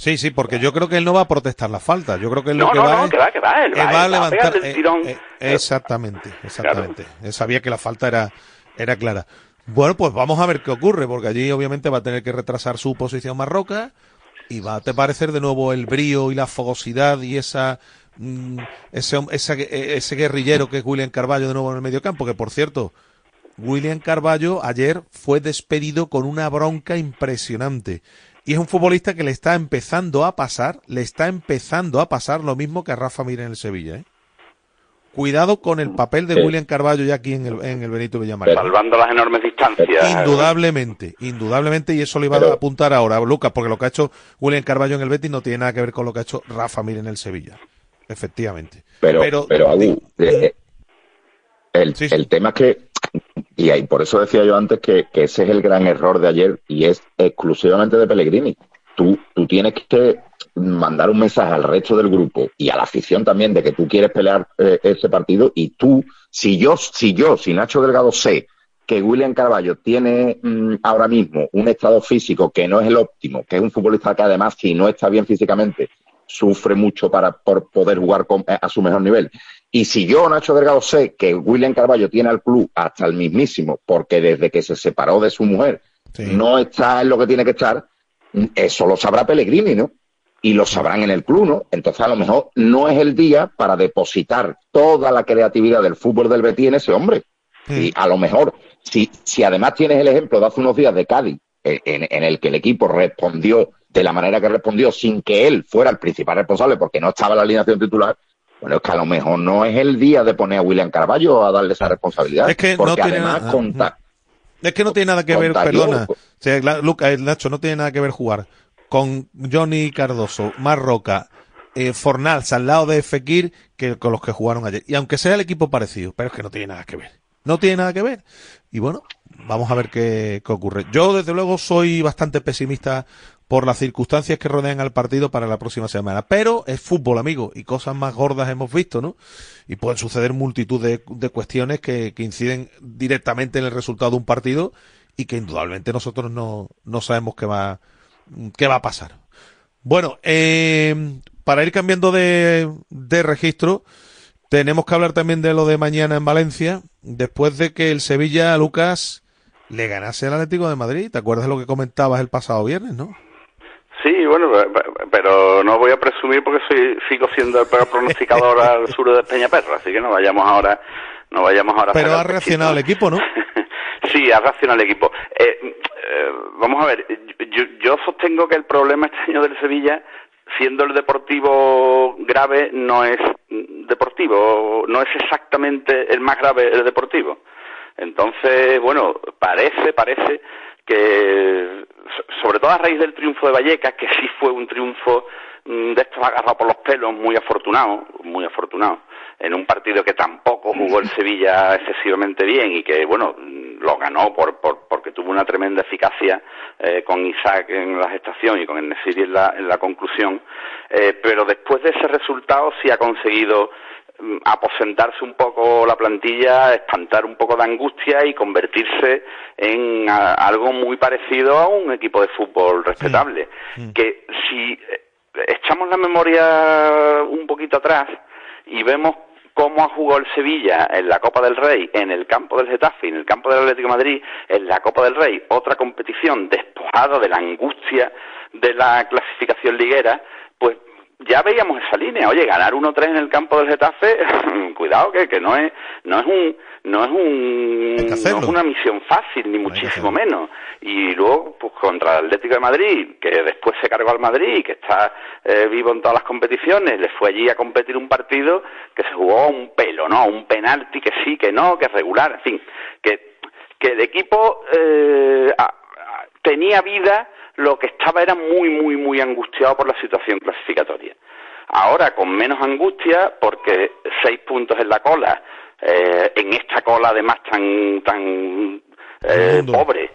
[SPEAKER 2] Sí, sí, porque yo creo que él no va a protestar la falta. Yo creo que él lo que
[SPEAKER 47] no,
[SPEAKER 2] va
[SPEAKER 47] no,
[SPEAKER 2] es-
[SPEAKER 47] que va, que va, él
[SPEAKER 2] él
[SPEAKER 47] va,
[SPEAKER 2] a
[SPEAKER 47] va a
[SPEAKER 2] levantar.
[SPEAKER 47] pegarle el
[SPEAKER 2] eh,
[SPEAKER 47] tirón.
[SPEAKER 2] eh, exactamente, exactamente. Él sabía que la falta era, era clara. Bueno, pues vamos a ver qué ocurre, porque allí obviamente va a tener que retrasar su posición Marroca y va a te parecer de nuevo el brío y la fogosidad y esa mm, ese, esa- eh, ese guerrillero que es William Carballo de nuevo en el medio campo, que por cierto, William Carballo ayer fue despedido con una bronca impresionante. Y es un futbolista que le está empezando a pasar, le está empezando a pasar lo mismo que a Rafa Mir en el Sevilla. ¿eh? Cuidado con el papel de
[SPEAKER 47] Sí.
[SPEAKER 2] William Carballo ya aquí en el, en el Benito Villamarín.
[SPEAKER 47] Salvando las enormes distancias.
[SPEAKER 2] Indudablemente, indudablemente, y eso lo iba a apuntar ahora, Lucas, porque lo que ha hecho William Carballo en el Betis no tiene nada que ver con lo que ha hecho Rafa Mir en el Sevilla. Efectivamente.
[SPEAKER 48] Pero,
[SPEAKER 2] Pero-
[SPEAKER 48] pero, Agu, eh, eh, el, el tema es que, y ahí por eso decía yo antes que, ese es el gran error de ayer y es exclusivamente de Pellegrini. Tú, tú tienes que mandar un mensaje al resto del grupo y a la afición también de que tú quieres pelear eh, ese partido y tú, si yo, si yo, si Nacho Delgado sé que William Carballo tiene mm, ahora mismo un estado físico que no es el óptimo, que es un futbolista que además si no está bien físicamente sufre mucho para por poder jugar eh, a su mejor nivel. Y si yo, Nacho Delgado, sé que William Carballo tiene al club hasta el mismísimo, porque desde que se separó de su mujer no está en lo que tiene que estar, eso lo sabrá Pellegrini, ¿no? Y lo sabrán en el club, ¿no? Entonces, a lo mejor no es el día para depositar toda la creatividad del fútbol del Betis en ese hombre. Y a lo mejor, si, si además tienes el ejemplo de hace unos días de Cádiz, en, en el que el equipo respondió de la manera que respondió sin que él fuera el principal responsable porque no estaba en la alineación titular, bueno, es que a lo mejor no es el día de poner a William Carballo a darle esa responsabilidad.
[SPEAKER 2] Es que no
[SPEAKER 48] porque
[SPEAKER 2] tiene
[SPEAKER 48] además
[SPEAKER 2] nada-
[SPEAKER 48] conta-
[SPEAKER 2] Es que no tiene nada que ver, perdona. O sea, la- Luca, eh, Nacho, no tiene nada que ver jugar con Johnny Cardoso, Marroca, eh, Fornals al lado de Fekir que con los que jugaron ayer. Y aunque sea el equipo parecido, pero es que no tiene nada que ver. No tiene nada que ver. Y bueno, vamos a ver qué, qué ocurre. Yo, desde luego, soy bastante pesimista por las circunstancias que rodean al partido para la próxima semana. Pero es fútbol, amigo, y cosas más gordas hemos visto, ¿no? Y pueden suceder multitud de, de cuestiones que, que inciden directamente en el resultado de un partido y que indudablemente nosotros no, no sabemos qué va, qué va a pasar. Bueno, eh, para ir cambiando de, de registro, tenemos que hablar también de lo de mañana en Valencia, después de que el Sevilla, Lucas, le ganase al Atlético de Madrid. ¿Te acuerdas de lo que comentabas el pasado viernes, no?
[SPEAKER 47] Sí, bueno, pe- pe- pero no voy a presumir porque soy, sigo siendo el peor pronosticador <laughs> al sur de Peñaperro, así que no vayamos ahora, no vayamos ahora.
[SPEAKER 2] Pero ha reaccionado el equipo, ¿no? <laughs>
[SPEAKER 47] Sí, ha reaccionado el equipo. Eh, eh, vamos a ver, yo, yo sostengo que el problema este año del Sevilla, siendo el deportivo grave, no es deportivo, no es exactamente el más grave el deportivo. Entonces, bueno, parece, parece que, sobre todo a raíz del triunfo de Vallecas, que sí fue un triunfo mm, de estos agarrados por los pelos, muy afortunado, muy afortunado, en un partido que tampoco jugó el Sevilla excesivamente bien y que, bueno, mm, lo ganó por, por- porque tuvo una tremenda eficacia eh, con Isaac en la gestación y con el en la, en la conclusión, eh, pero después de ese resultado sí ha conseguido aposentarse un poco la plantilla, espantar un poco de angustia y convertirse en a- algo muy parecido a un equipo de fútbol respetable. Que si eh, echamos la memoria un poquito atrás y vemos cómo ha jugado el Sevilla en la Copa del Rey, en el campo del Getafe, en el campo del Atlético de Madrid, en la Copa del Rey, otra competición despojada de la angustia de la clasificación liguera, pues ya veíamos esa línea. Oye, ganar 1-3 en el campo del Getafe, <laughs> cuidado que, que no es no es un no es un no es una misión fácil ni muchísimo menos. Y luego pues contra el Atlético de Madrid, que después se cargó al Madrid, que está eh, vivo en todas las competiciones, le fue allí a competir un partido que se jugó un pelo, ¿no? Un penalti que sí, que no, que es regular, en fin, que que el equipo eh, a- a- tenía vida lo que estaba era muy, muy, muy angustiado por la situación clasificatoria. Ahora con menos angustia, porque seis puntos en la cola, eh, en esta cola además tan, tan eh, pobre,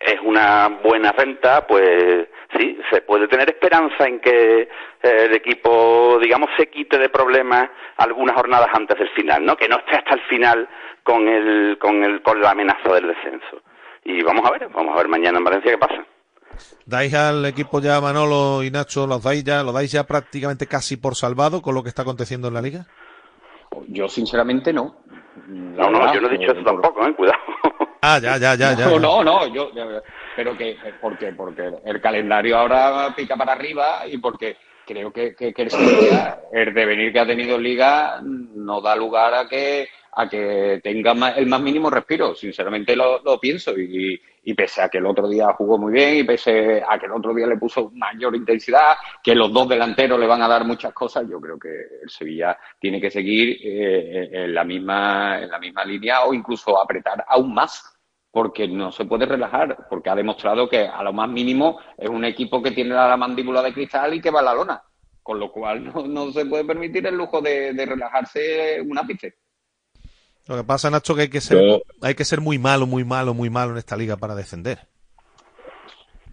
[SPEAKER 47] es una buena renta, pues sí, se puede tener esperanza en que eh, el equipo, digamos, se quite de problemas algunas jornadas antes del final, ¿no? Que no esté hasta el final con el, con el, con la amenaza del descenso. Y vamos a ver, vamos a ver mañana en Valencia qué pasa.
[SPEAKER 2] ¿Dais al equipo ya Manolo y Nacho, los dais ya, lo dais ya prácticamente casi por salvado con lo que está aconteciendo en la liga?
[SPEAKER 49] Yo sinceramente no.
[SPEAKER 47] No, no, yo no he dicho eso tampoco, ¿eh? Cuidado. <laughs>
[SPEAKER 2] Ah, ya, ya, ya, ya.
[SPEAKER 49] No,
[SPEAKER 2] ya.
[SPEAKER 49] no, no, yo, pero que, ¿por qué? Porque el calendario ahora pica para arriba y porque creo que, que, que el devenir que ha tenido en Liga no da lugar a que a que tenga más- el más mínimo respiro. Sinceramente lo, lo pienso y, y pese a que el otro día jugó muy bien y pese a que el otro día le puso mayor intensidad, que los dos delanteros le van a dar muchas cosas, yo creo que el Sevilla tiene que seguir eh, en la misma en la misma línea o incluso apretar aún más porque no se puede relajar, porque ha demostrado que a lo más mínimo es un equipo que tiene la mandíbula de cristal y que va a la lona, con lo cual <laughs> no, se puede permitir el lujo de, de relajarse un ápice.
[SPEAKER 2] Lo que pasa, Nacho, que hay que ser, hay que ser muy malo, muy malo, muy malo en esta liga para descender.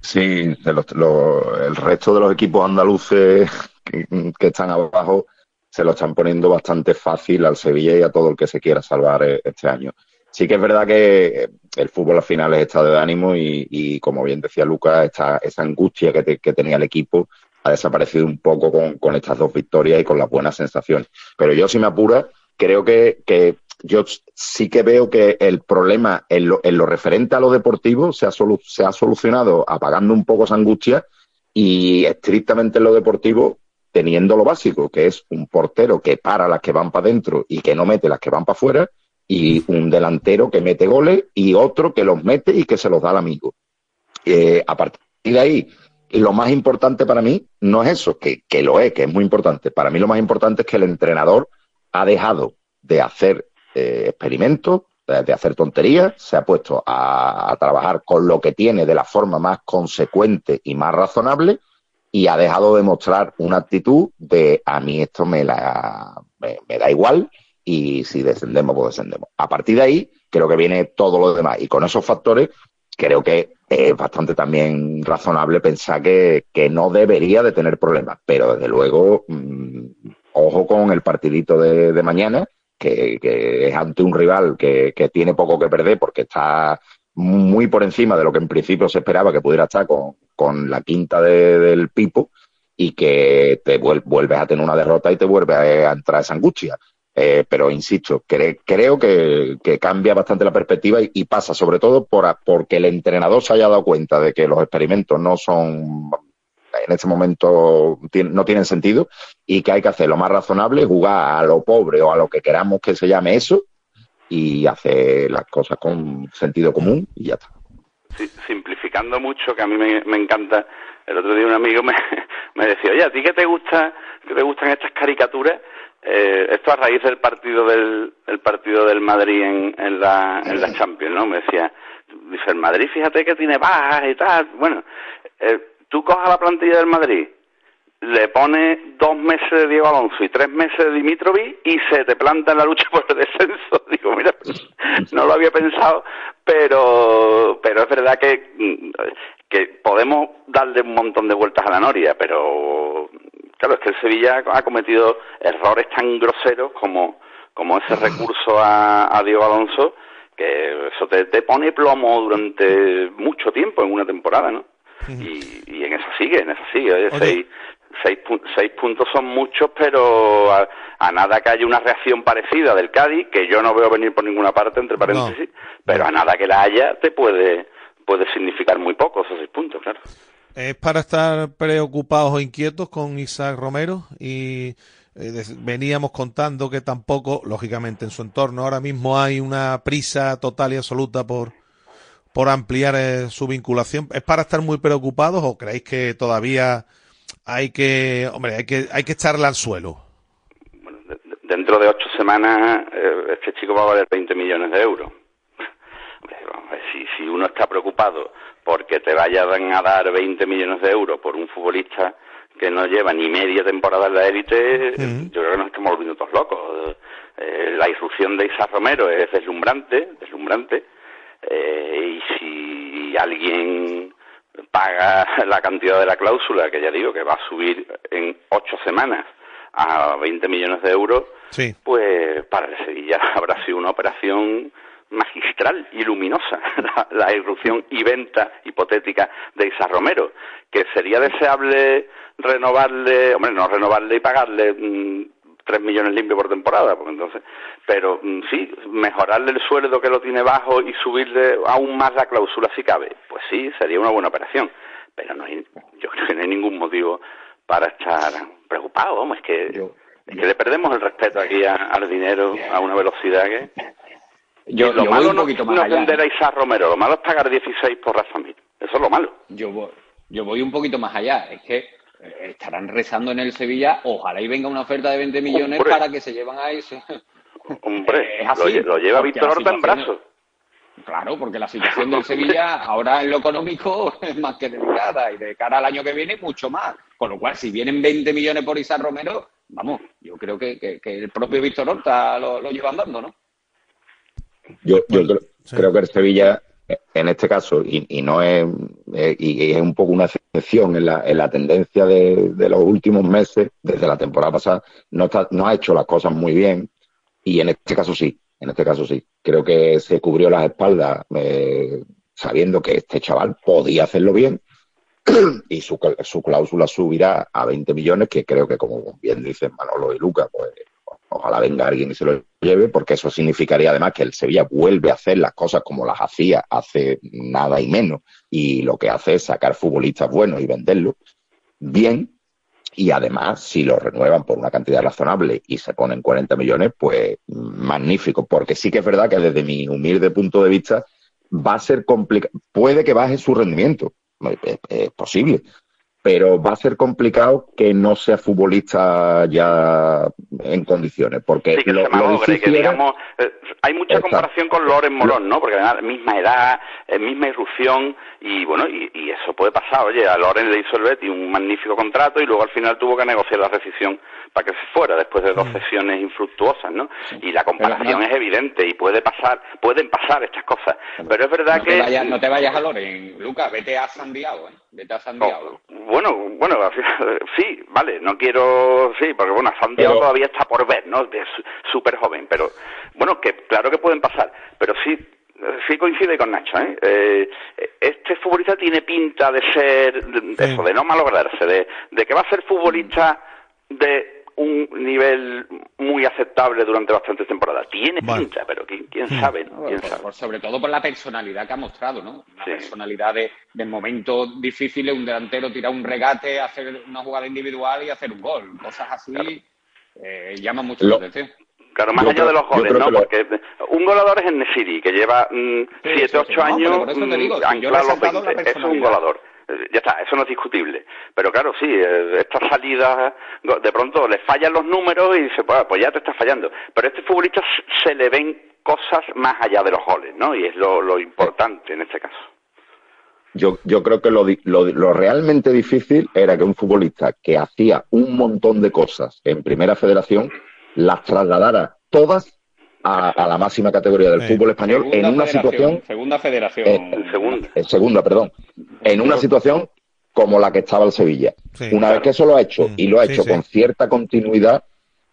[SPEAKER 48] Sí, de los- lo- el resto de los equipos andaluces que, que están abajo se lo están poniendo bastante fácil al Sevilla y a todo el que se quiera salvar eh, este año. Sí que es verdad que eh, el fútbol al final es estado de ánimo y, y, como bien decía Lucas, esta, esa angustia que, te- que tenía el equipo ha desaparecido un poco con, con estas dos victorias y con las buenas sensaciones. Pero yo, si me apura, creo que, que yo sí que veo que el problema en lo, en lo referente a lo deportivo se ha, se ha solucionado apagando un poco esa angustia y estrictamente en lo deportivo teniendo lo básico, que es un portero que para las que van para adentro y que no mete las que van para afuera, y un delantero que mete goles y otro que los mete y que se los da al amigo. Eh, a partir de ahí, lo más importante para mí no es eso, que, que lo es, que es muy importante. Para mí lo más importante es que el entrenador ha dejado de hacer eh, experimentos, de, hacer tonterías, se ha puesto a, trabajar con lo que tiene de la forma más consecuente y más razonable y ha dejado de mostrar una actitud de a mí esto me, la, me, da igual y si descendemos, pues descendemos. A partir de ahí, creo que viene todo lo demás y con esos factores creo que es bastante también razonable pensar que, que no debería de tener problemas, pero desde luego, mm, ojo con el partidito de mañana, que, que es ante un rival que, que tiene poco que perder porque está muy por encima de lo que en principio se esperaba que pudiera estar con, con la quinta de- del Pipo y que te vuel- vuelves a tener una derrota y te vuelve a, entrar esa angustia. Eh, pero insisto, cre- creo que, que cambia bastante la perspectiva y, y pasa sobre todo por, porque el entrenador se haya dado cuenta de que los experimentos no son en este momento no tienen sentido y que hay que hacer lo más razonable, jugar a lo pobre o a lo que queramos que se llame eso y hacer las cosas con sentido común y ya está.
[SPEAKER 47] Sí, simplificando mucho, que a mí me, me encanta. El otro día un amigo me, <laughs> me decía, oye, ¿a ti qué te gusta, qué te gustan estas caricaturas? Eh, esto a raíz del partido del, el partido del Madrid en, en la, en la Champions, ¿no? Me decía, dice, el Madrid, fíjate que tiene bajas y tal. Bueno, eh, tú cojas la plantilla del Madrid, le pones dos meses de Diego Alonso y tres meses de Dimitrovic y se te planta en la lucha <laughs> por el descenso. <laughs> Digo, mira, no lo había pensado, pero pero es verdad que, mm, que podemos darle un montón de vueltas a la noria, pero claro, es que el Sevilla ha cometido errores tan groseros como, como ese <laughs> recurso a, a Diego Alonso, que eso te, te pone plomo durante mucho tiempo en una temporada, ¿no? Y, y en eso sigue, en eso sigue. Oye,
[SPEAKER 2] Oye.
[SPEAKER 47] Seis, seis, pu- seis puntos son muchos, pero a, a nada que haya una reacción parecida del Cádiz, que yo no veo venir por ninguna parte, entre paréntesis, pero a nada que la haya, te puede, puede significar muy poco esos seis puntos, claro.
[SPEAKER 2] ¿Es para estar preocupados o inquietos con Isaac Romero? Y eh, veníamos contando que tampoco, lógicamente, en su entorno ahora mismo hay una prisa total y absoluta por, por ampliar eh, su vinculación. ¿Es para estar muy preocupados o creéis que todavía hay que, hombre, hay que, hay que echarle al suelo?
[SPEAKER 47] Dentro de ocho semanas, eh, este chico va a valer 20 millones de euros. Hombre, vamos a ver, si, si uno está preocupado porque te vayan a dar 20 millones de euros por un futbolista que no lleva ni media temporada en la élite, yo creo que nos estamos volviendo todos locos. Eh, la irrupción de Isa Romero es deslumbrante, deslumbrante, eh, y si alguien paga la cantidad de la cláusula, que ya digo que va a subir en ocho semanas a 20 millones de euros,
[SPEAKER 2] Sí.
[SPEAKER 47] pues para el Sevilla <laughs> habrá sido una operación magistral y luminosa, <laughs> la, la irrupción y venta hipotética de Isa Romero, que sería deseable renovarle, hombre, no renovarle y pagarle mm, tres millones limpios por temporada, porque entonces, pero mm, sí, mejorarle el sueldo que lo tiene bajo y subirle aún más la cláusula si cabe, pues sí, sería una buena operación, pero no hay, yo creo que no hay ningún motivo para estar preocupado, vamos, es que, es que le perdemos el respeto aquí a- al dinero a una velocidad que...
[SPEAKER 49] Yo-
[SPEAKER 47] lo
[SPEAKER 49] yo voy
[SPEAKER 47] malo
[SPEAKER 49] un
[SPEAKER 47] no,
[SPEAKER 49] más
[SPEAKER 47] no
[SPEAKER 49] allá,
[SPEAKER 47] vender
[SPEAKER 49] ¿eh?
[SPEAKER 47] a Isaac Romero, lo malo es pagar 16 por Rafa Mir. Eso es lo malo.
[SPEAKER 49] Yo voy, yo voy un poquito más allá. Es que eh, estarán rezando en el Sevilla, ojalá y venga una oferta de 20 millones
[SPEAKER 47] Hombre.
[SPEAKER 49] para que se llevan a ese.
[SPEAKER 47] Hombre, <laughs>
[SPEAKER 49] Es así,
[SPEAKER 47] lo, lle- lo lleva Víctor Horta en brazos.
[SPEAKER 49] Claro, porque la situación del Sevilla ahora en lo económico <laughs> es más que delicada y de cara al año que viene mucho más. Con lo cual, si vienen 20 millones por Isaac Romero, vamos, yo creo que, que- que el propio Víctor Horta lo, lo lleva andando, ¿no?
[SPEAKER 48] Yo, yo creo, creo que el Sevilla, en este caso, y, y no es, eh, y, es un poco una excepción en la, en la tendencia de, de los últimos meses, desde la temporada pasada, no, está, no ha hecho las cosas muy bien, y en este caso sí, en este caso sí. Creo que se cubrió las espaldas eh, sabiendo que este chaval podía hacerlo bien, <clears throat> y su, su cláusula subirá a 20 millones, que creo que, como bien dicen Manolo y Luca, pues ojalá venga alguien y se lo lleve, porque eso significaría además que el Sevilla vuelve a hacer las cosas como las hacía hace nada y menos, y lo que hace es sacar futbolistas buenos y venderlos bien, y además, si lo renuevan por una cantidad razonable y se ponen 40 millones, pues magnífico, porque sí que es verdad que desde mi humilde punto de vista va a ser complicado, puede que baje su rendimiento, es, es posible, pero va a ser complicado que no sea futbolista ya en condiciones, porque
[SPEAKER 47] Sí, que
[SPEAKER 48] lo,
[SPEAKER 47] se
[SPEAKER 48] lo
[SPEAKER 47] que digamos, eh, hay mucha comparación con Loren Morón, ¿no? Porque además, misma edad, eh, misma irrupción, y bueno, y, y eso puede pasar. Oye, a Loren le hizo el Betty un magnífico contrato y luego al final tuvo que negociar la rescisión para que se fuera después de dos sesiones infructuosas, ¿no? Y la comparación es evidente y puede pasar, pueden pasar estas cosas. Pero es verdad
[SPEAKER 49] No
[SPEAKER 47] que
[SPEAKER 49] te vayas, no te vayas a Loren, Lucas, vete a San Diego, ¿eh? Vete a San Diego.
[SPEAKER 47] Bueno, bueno, <laughs> sí, vale, no quiero, sí, porque bueno,
[SPEAKER 49] Pero-
[SPEAKER 47] todavía está por ver, ¿no? Es súper joven, pero bueno, que claro que pueden pasar, pero sí, sí coincide con Nacho, ¿eh? Eh, Este futbolista tiene pinta de ser, de, de eso, de no malograrse, de, de que va a ser futbolista de un nivel muy aceptable durante bastantes temporadas. Tiene
[SPEAKER 49] Bueno.
[SPEAKER 47] pinta, pero quién, quién sabe, ¿no? ¿Quién
[SPEAKER 49] Por-
[SPEAKER 47] sabe?
[SPEAKER 49] por- sobre todo por la personalidad que ha mostrado, ¿no? Una personalidad de, de momentos difíciles, un delantero tirar un regate, hacer una jugada individual y hacer un gol. Cosas así eh, llaman mucho
[SPEAKER 47] Lo-
[SPEAKER 49] la atención.
[SPEAKER 47] Claro, más
[SPEAKER 49] Yo
[SPEAKER 47] allá
[SPEAKER 49] creo-
[SPEAKER 47] de los goles, ¿no?
[SPEAKER 49] lo-
[SPEAKER 47] Porque un goleador es el Nesiri, que lleva 7,
[SPEAKER 49] sí,
[SPEAKER 47] 8
[SPEAKER 49] sí, no,
[SPEAKER 47] años
[SPEAKER 49] pero por eso te digo,
[SPEAKER 47] mm,
[SPEAKER 49] si yo he
[SPEAKER 47] anclado los
[SPEAKER 49] resaltado la
[SPEAKER 47] 20. Eso es un
[SPEAKER 49] personalidad.
[SPEAKER 47] Ya está, eso no es discutible. Pero claro, sí, eh, estas salidas, de pronto le fallan los números y dice, pues, ya te está fallando. Pero a este futbolista se le ven cosas más allá de los goles, ¿no? Y es lo, importante en este caso.
[SPEAKER 48] Yo, yo creo que lo, lo, lo realmente difícil era que un futbolista que hacía un montón de cosas en primera federación las trasladara todas a, a la máxima categoría del fútbol español en una situación
[SPEAKER 49] Segunda federación.
[SPEAKER 48] eh, eh, segunda, perdón, en una situación como la que estaba el Sevilla. una vez que eso lo ha hecho y lo ha
[SPEAKER 2] sí,
[SPEAKER 48] hecho
[SPEAKER 2] sí.
[SPEAKER 48] con cierta continuidad,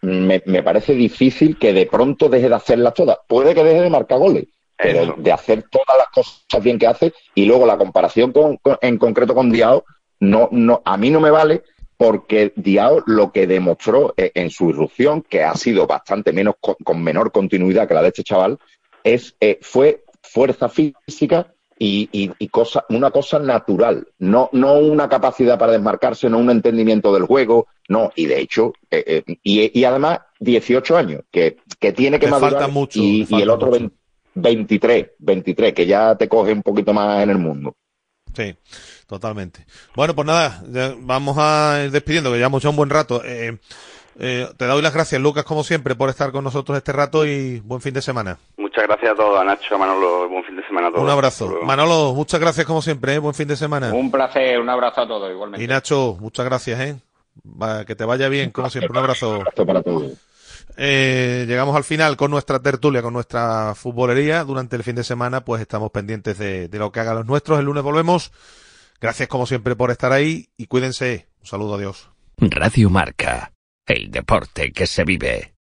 [SPEAKER 48] me, me parece difícil que de pronto deje de hacerlas todas. Puede que deje de marcar goles, pero de hacer todas las cosas bien que hace y luego la comparación con, con- en concreto con Diao, no, no, a mí no me vale porque Diao lo que demostró eh, en su irrupción, que ha sido bastante menos con, menor continuidad que la de este chaval, es eh, fue fuerza física y, y, y cosa, una cosa natural, no, no una capacidad para desmarcarse, no un entendimiento del juego, no, y de hecho, eh, eh, y, y, además 18 años, que, que tiene que
[SPEAKER 2] Le
[SPEAKER 48] madurar,
[SPEAKER 2] falta mucho,
[SPEAKER 48] y,
[SPEAKER 2] le falta
[SPEAKER 48] y el otro
[SPEAKER 2] mucho.
[SPEAKER 48] 23, 23, que ya te coge un poquito más en el mundo.
[SPEAKER 2] Sí, totalmente. Bueno, pues nada, ya vamos a ir despidiendo, que ya hemos hecho un buen rato. Eh, eh, te doy las gracias, Lucas, como siempre, por estar con nosotros este rato y buen fin de semana.
[SPEAKER 47] Muchas gracias a todos, a Nacho, a Manolo, buen fin de semana a todos.
[SPEAKER 2] Un abrazo. Manolo, muchas gracias como siempre, ¿eh? buen fin de semana.
[SPEAKER 38] Un placer, un abrazo a todos igualmente.
[SPEAKER 2] Y Nacho, muchas gracias, ¿eh? Va, que te vaya bien, como siempre. Un abrazo.
[SPEAKER 48] para todos.
[SPEAKER 2] Eh, llegamos al final con nuestra tertulia, con nuestra futbolería. Durante el fin de semana, pues estamos pendientes de, de lo que hagan los nuestros. El lunes volvemos. Gracias, como siempre, por estar ahí y cuídense. Un saludo, adiós.
[SPEAKER 50] Radio Marca. El deporte que se vive.